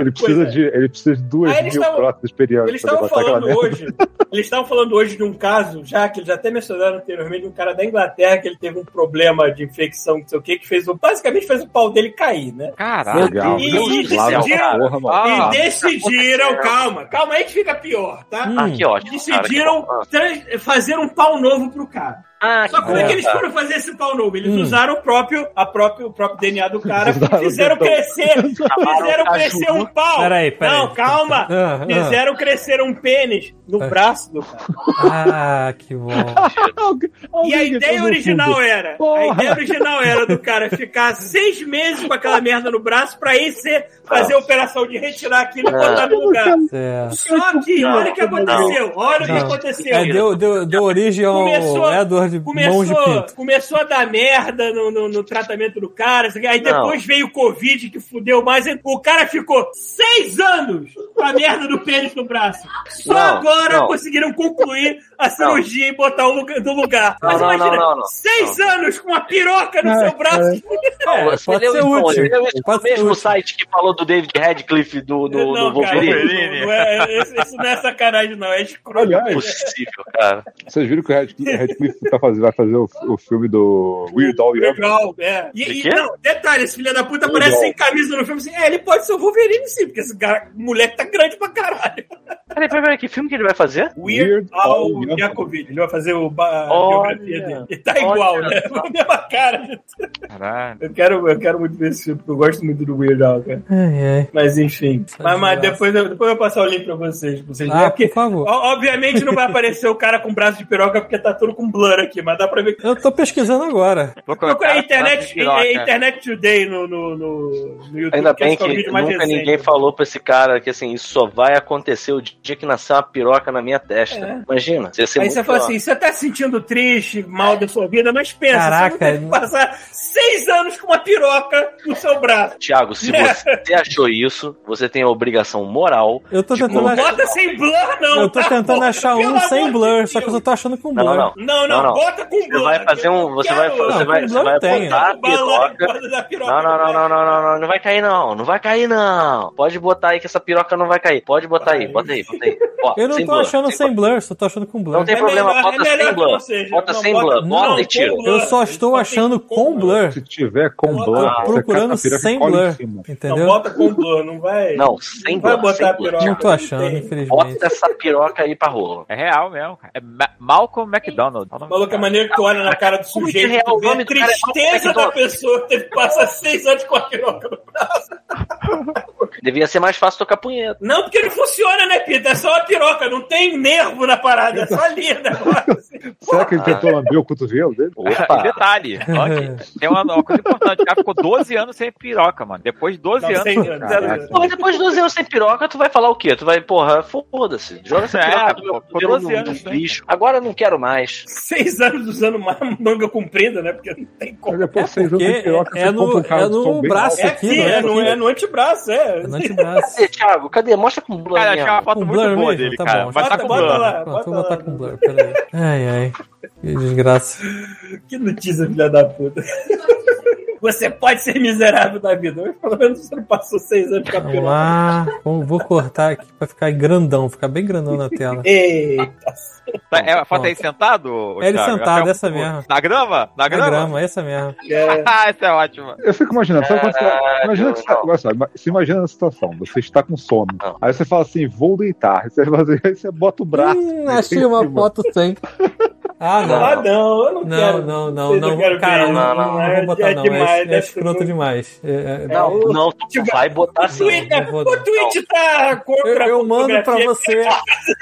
Ele precisa, é. de, ele precisa de duas eles mil estavam- próteses periódicas Eles estavam falando hoje, (laughs) eles estavam falando hoje de um caso, já que eles até mencionaram anteriormente, de um cara da Inglaterra que ele teve um problema de infecção, não sei o que, que fez o, basicamente fez o pau dele cair, né? Caralho. Legal. E- Deus e decidiram- porra, mano. E decidiram, calma, calma aí que fica pior, tá? Hum. Ah, que ótimo. Decidiram cara, fazer um pau novo pro cara. Ah, Só que como é que eles foram fazer esse pau novo? Eles Hum. usaram o próprio, a próprio, o próprio DNA do cara e fizeram crescer, fizeram crescer um pau. Peraí, peraí. Não, calma. Ah, ah. Fizeram crescer um pênis no Ah. braço do cara. Ah, que bom. E a ideia original era, a ideia original era do cara ficar seis meses com aquela merda no braço pra aí ser, fazer a operação de retirar aquilo e botar no lugar. Certo. Só que olha o que aconteceu, olha o que aconteceu. É, deu, deu, deu origem ao Começou- Edward Mãos de Começou, Pinto. começou a dar merda no, no, no tratamento do cara. Aí Não. depois veio o Covid, que fudeu mais. O cara ficou seis anos com a merda do pênis no braço. Só Não, agora não. conseguiram concluir a cirurgia e botar o lugar, no lugar. Não, Mas não, imagina, não, não, não. seis anos com uma piroca no seu braço. Não, É, pode ser útil. Pode ser mesmo útil. site que falou do David Radcliffe do, do, não, do cara, Wolverine? não, não é, isso, isso não é sacanagem, não. É escroto. Aliás, Impossível, cara. Vocês viram que o Radcliffe tá fazendo, vai fazer o, o filme do Weird Al Yankovic? Legal, é. E, De e não, detalhe, esse filho da puta Legal. aparece sem camisa no filme assim. É, ele pode ser o Wolverine sim, porque esse cara, moleque tá grande pra caralho. Peraí, peraí, peraí, que filme que ele vai fazer? Weird Weird Al Al Yankovic. Ele vai fazer o ba- Olha. biografia dele. E tá igual, Olha né? (laughs) A mesma cara. Caralho. Eu quero, eu quero muito ver esse filme, porque eu gosto muito do Weird Al, cara. Ai, ai. Mas enfim. Mas, mas desgraça. depois, eu, depois eu vou passar o link pra vocês. pra vocês verem, Ah, porque, por favor. obviamente não vai aparecer o cara com braço de piroca, porque tá tudo com blur aqui, mas dá pra ver que Eu tô pesquisando agora. Procura a internet, piroca. é internet Today no, no, no, YouTube. Ainda que bem é o que mais nunca recente. ninguém falou pra esse cara que assim, isso só vai acontecer o dia que nascer uma piroca na minha testa. É. Imagina. Ia ser Aí muito você fala pior. assim, você tá se sentindo triste, mal da sua vida, mas pensa, Caraca, você não tem que passar seis anos com uma piroca no seu braço. Tiago, se É. você achou isso, você tem a obrigação moral. Eu tô tentando achar. Bota sem blur, não. Eu tô tá, tentando porra? achar um sem blur, só que eu tô achando com Não, blur. não, Não, não, Não, não. Bota com Você blur. vai fazer um. Você vai, você Não, vai, você vai botar a piroca. Não, não, não, não, não, não, não, não vai cair não, não vai cair não. Pode botar aí que essa piroca não vai cair. Pode botar aí, bota aí, bota aí. Ó, Eu não tô blur, achando sem blur, só tô achando com blur. Não tem É problema, melhor- bota é sem blur. Bota sem bota- blur, bota e tira. Eu só estou achando com blur. Se tiver com blur, procurando sem blur. Entendeu? bota com blur, não vai. Não, sem vai blur, botar a piroca. Não tô achando, infelizmente. Bota essa piroca aí pra rola. É real mesmo, cara. É Ma Malcolm McDonald. Maluco é maneiro que tu olha na cara do sujeito é tu vê a? É tristeza da pessoa que teve que passar seis anos com a piroca no braço. Devia ser mais fácil tocar punheta. Não, porque não funciona, né, Pita? É só uma piroca, não tem nervo na parada, é só ali o negócio. Será que ele tentou lamber o cotovelo dele? E detalhe, que tem uma, uma coisa importante, o cara ficou 12 anos sem piroca, mano. Depois de 12 Não, anos. sem- Porra, depois de 12 anos sem piroca, tu vai falar o quê? Tu vai, porra, foda-se. Joga essa É, piroca do pô, meu ficou cotovelo 12 no, anos, no né? Agora eu não quero mais. Seis anos usando uma (laughs) manga comprida, né? Porque não tem como. depois piroca, é você no- um é no bem braço É aqui, é é no, é no antebraço, é. No antebraço. Cadê, Thiago? Cadê? Mostra com blur Cara, achei uma foto Com muito boa mesmo? dele, Tá cara. bom. Mas tá Bota, com bota blur. lá, Pronto, bota vou botar com blur, peraí. Ai, ai. Que desgraça. Que notícia, filha da puta. (laughs) Você pode ser miserável da vida, mas pelo menos você não passou seis anos com a piroca. Vamos- Vou cortar aqui pra ficar grandão, ficar bem grandão na tela. (laughs) Eita. Tá, É a foto aí sentado? É ele Thiago? sentado, essa mesmo. Na grama? Na Na grama? grama, essa mesmo. É, Ah, (laughs) essa é ótima. Eu fico imaginando, sabe quando você, Caralho, imagina que você, tá- olha só, você imagina a situação, você está com sono, aí você fala assim, vou deitar, aí você, faz- (laughs) aí você bota o braço. Hum, achei uma foto sem. Ah, não. Ah, não, eu não, Não, quero. não, não, não. quero Cara, não, não, não, não, vou botar, é não. demais, É, é escroto muito- demais. É, é- É, Não, o- não, tu tipo, vai botar sim. Twitter, Eu vou- o Twitch tá Eu, contra eu a mando pra você.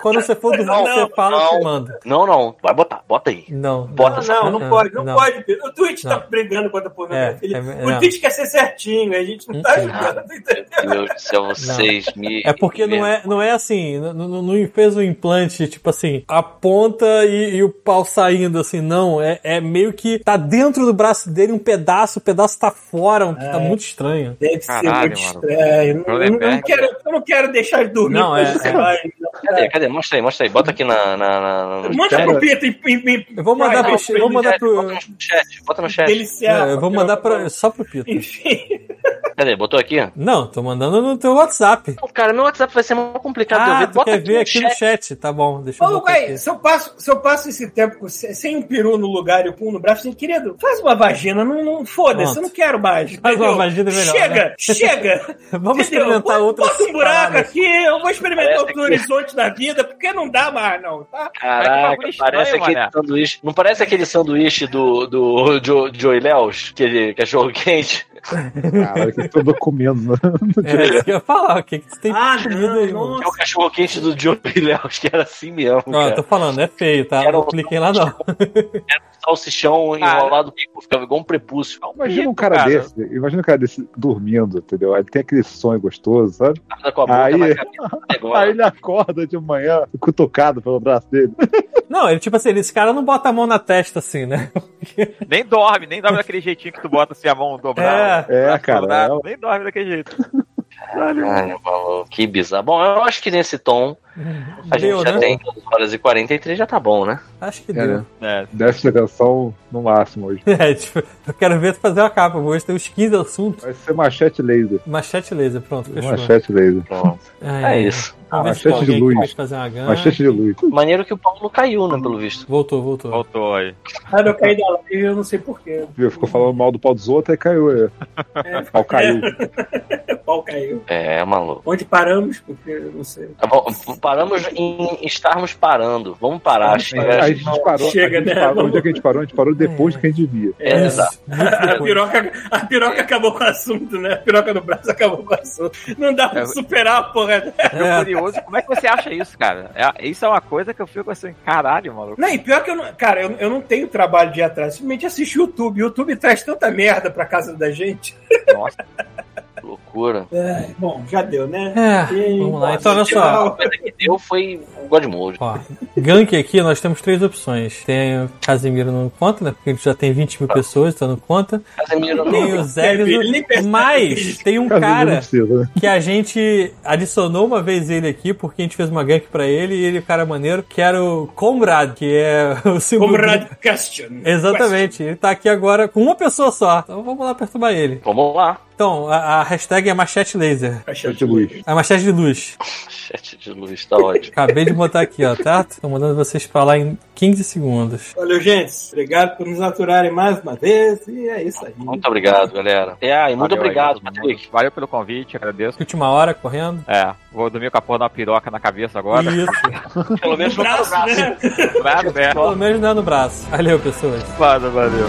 Quando você for dormir, Não, você fala não. que manda. Não, não. Vai botar. Bota aí. Não. Bota Não, não, não pode, não, Não. pode. O Twitch tá Não. brigando contra a pornografia. É, é, o não. Twitch quer ser certinho, a gente não tá ajudando, entendeu? Meu Deus do céu, vocês me. É porque não é, não é assim, não, não- não fez o implante, tipo assim, a ponta e, e o pau saindo, assim, não. É, é meio que tá dentro do braço dele um pedaço, o pedaço tá fora, um- tá muito estranho. Deve ser Caralho, muito mano. estranho. Eu não- Eu não, quero, eu não quero deixar ele dormir. Não, é- você é. vai. Cadê? Cadê? Mostra aí, mostra aí. Bota aqui na. na, na, no Manda chat. pro Pita e e- e- Eu vou mandar pro, vou mandar pro, Bota no chat. Bota no chat. não, eu vou mandar pra, só pro Pito. Enfim. Cadê? Botou aqui? Não, tô mandando no teu WhatsApp. Pô, Cara, meu WhatsApp vai ser muito complicado de eu Ah, ver. tu Bota quer ver no aqui no chat, tá bom, deixa eu Ô, botar aqui. se eu, passo, se eu passo esse tempo sem um peru no lugar e o pum no braço, assim, querido, faz uma vagina, não, não foda-se, eu não quero mais. Faz uma vagina melhor, Chega, né? (laughs) chega. Vamos entendeu? experimentar Bota- outras Bota um buraco paradas. aqui, eu vou experimentar Parece outro que- horizonte da vida, porque não dá mais, não, tá? Caraca, parece aquele mané. sanduíche. Não parece aquele sanduíche do, do Jo- Joey Léus, aquele cachorro quente? Caralho, que eu tô comendo. (laughs) É isso que eu ia falar, o que, que você tem Ah, comido não, aí, mano? É o cachorro quente do Joey Léus, (laughs) que era assim mesmo. Ó, eu cara. tô falando, é feio, tá? Era Não um- cliquei lá não. Salsichão enrolado, ficava igual um prepúcio. Imagina um cara, cara. desse, imagina um cara desse dormindo, entendeu? Aí tem aquele sonho gostoso, sabe? Nada com a boca Aí- na cabeça. Agora. (laughs) Aí ele acorda de manhã, cutucado pelo braço dele. Não, ele tipo assim, esse cara não bota a mão na testa assim, né? (laughs) Nem dorme, nem dorme daquele jeitinho que tu bota assim a mão dobrada. É, braço cara, dobrado, é- Nem dorme daquele jeito. Maluco, que bizarro. Bom, eu acho que nesse tom a gente Deu, já né? tem 2 horas e 43, já tá bom, né? Acho que É, deu. né? É. Deve ser canção no máximo hoje. (laughs) É, tipo, eu quero ver tu fazer uma capa. Hoje tem uns 15 assuntos. Vai ser machete laser. Machete laser, pronto, fechou. Machete laser. Pronto. Ai, É ai. isso. Vamos ver se Machete tem de luz. que pode fazer uma. Machete de luz. Maneiro que o Paulo caiu, né, pelo visto. Voltou, voltou. Voltou aí. Ah, eu caí da live, eu não sei porquê. Viu? Ficou falando mal do pau dos outros e caiu. É. É, (laughs) Pau caiu. (laughs) O pau caiu. É, maluco. Onde paramos? Porque eu não sei. Tá bom, Paramos em estarmos parando. Vamos parar. Chega, A gente parou. Chega, a gente né? parou onde é que a gente parou? A gente parou depois do que a gente devia. É, Isso, exato. (laughs) A piroca, a piroca acabou com o assunto, né? A piroca no braço acabou com o assunto. Não dá pra É. superar a porra. né? Eu É. curioso, como é que você acha isso, cara? É, isso é uma coisa que eu fico assim, caralho, maluco. Não, e pior que eu não. Cara, eu, eu não tenho trabalho de ir atrás. Simplesmente assisto YouTube. O YouTube traz tanta merda pra casa da gente. Nossa, (laughs) Loucura. É, bom, já deu, né? É, E- vamos lá. Então, olha só. A coisa que deu foi o God Mode. Ó, gank aqui nós temos três opções. Tem o Casimiro não conta, né? Porque ele já tem 20 mil pessoas, então não conta. Casemiro Tem não. o Zé, mas tem um Casimiro cara né? que a gente adicionou uma vez ele aqui, porque a gente fez uma gank pra ele e ele é cara maneiro, que era o Comrade, que é (laughs) o símbolo. Comrade Question. Exatamente, ele tá aqui agora com uma pessoa só. Então vamos lá perturbar ele. Vamos lá. Então, a, a hashtag é machete laser. Question. de luz. A machete de luz. Chat de luz, tá ótimo. Acabei de botar aqui, ó, tá? Tô mandando vocês falar em 15 segundos. Valeu, gente. Obrigado por nos aturarem mais uma vez. E é isso aí. Muito obrigado, galera. É, e muito valeu aí, obrigado, mundo. Patrick. Valeu pelo convite, agradeço. Última hora, correndo. É, vou dormir com a porra da piroca na cabeça agora. Isso. (laughs) Pelo menos No não no braço, braço. né? Nada, né? Pelo menos não é no braço. Valeu, pessoas. Valeu, valeu.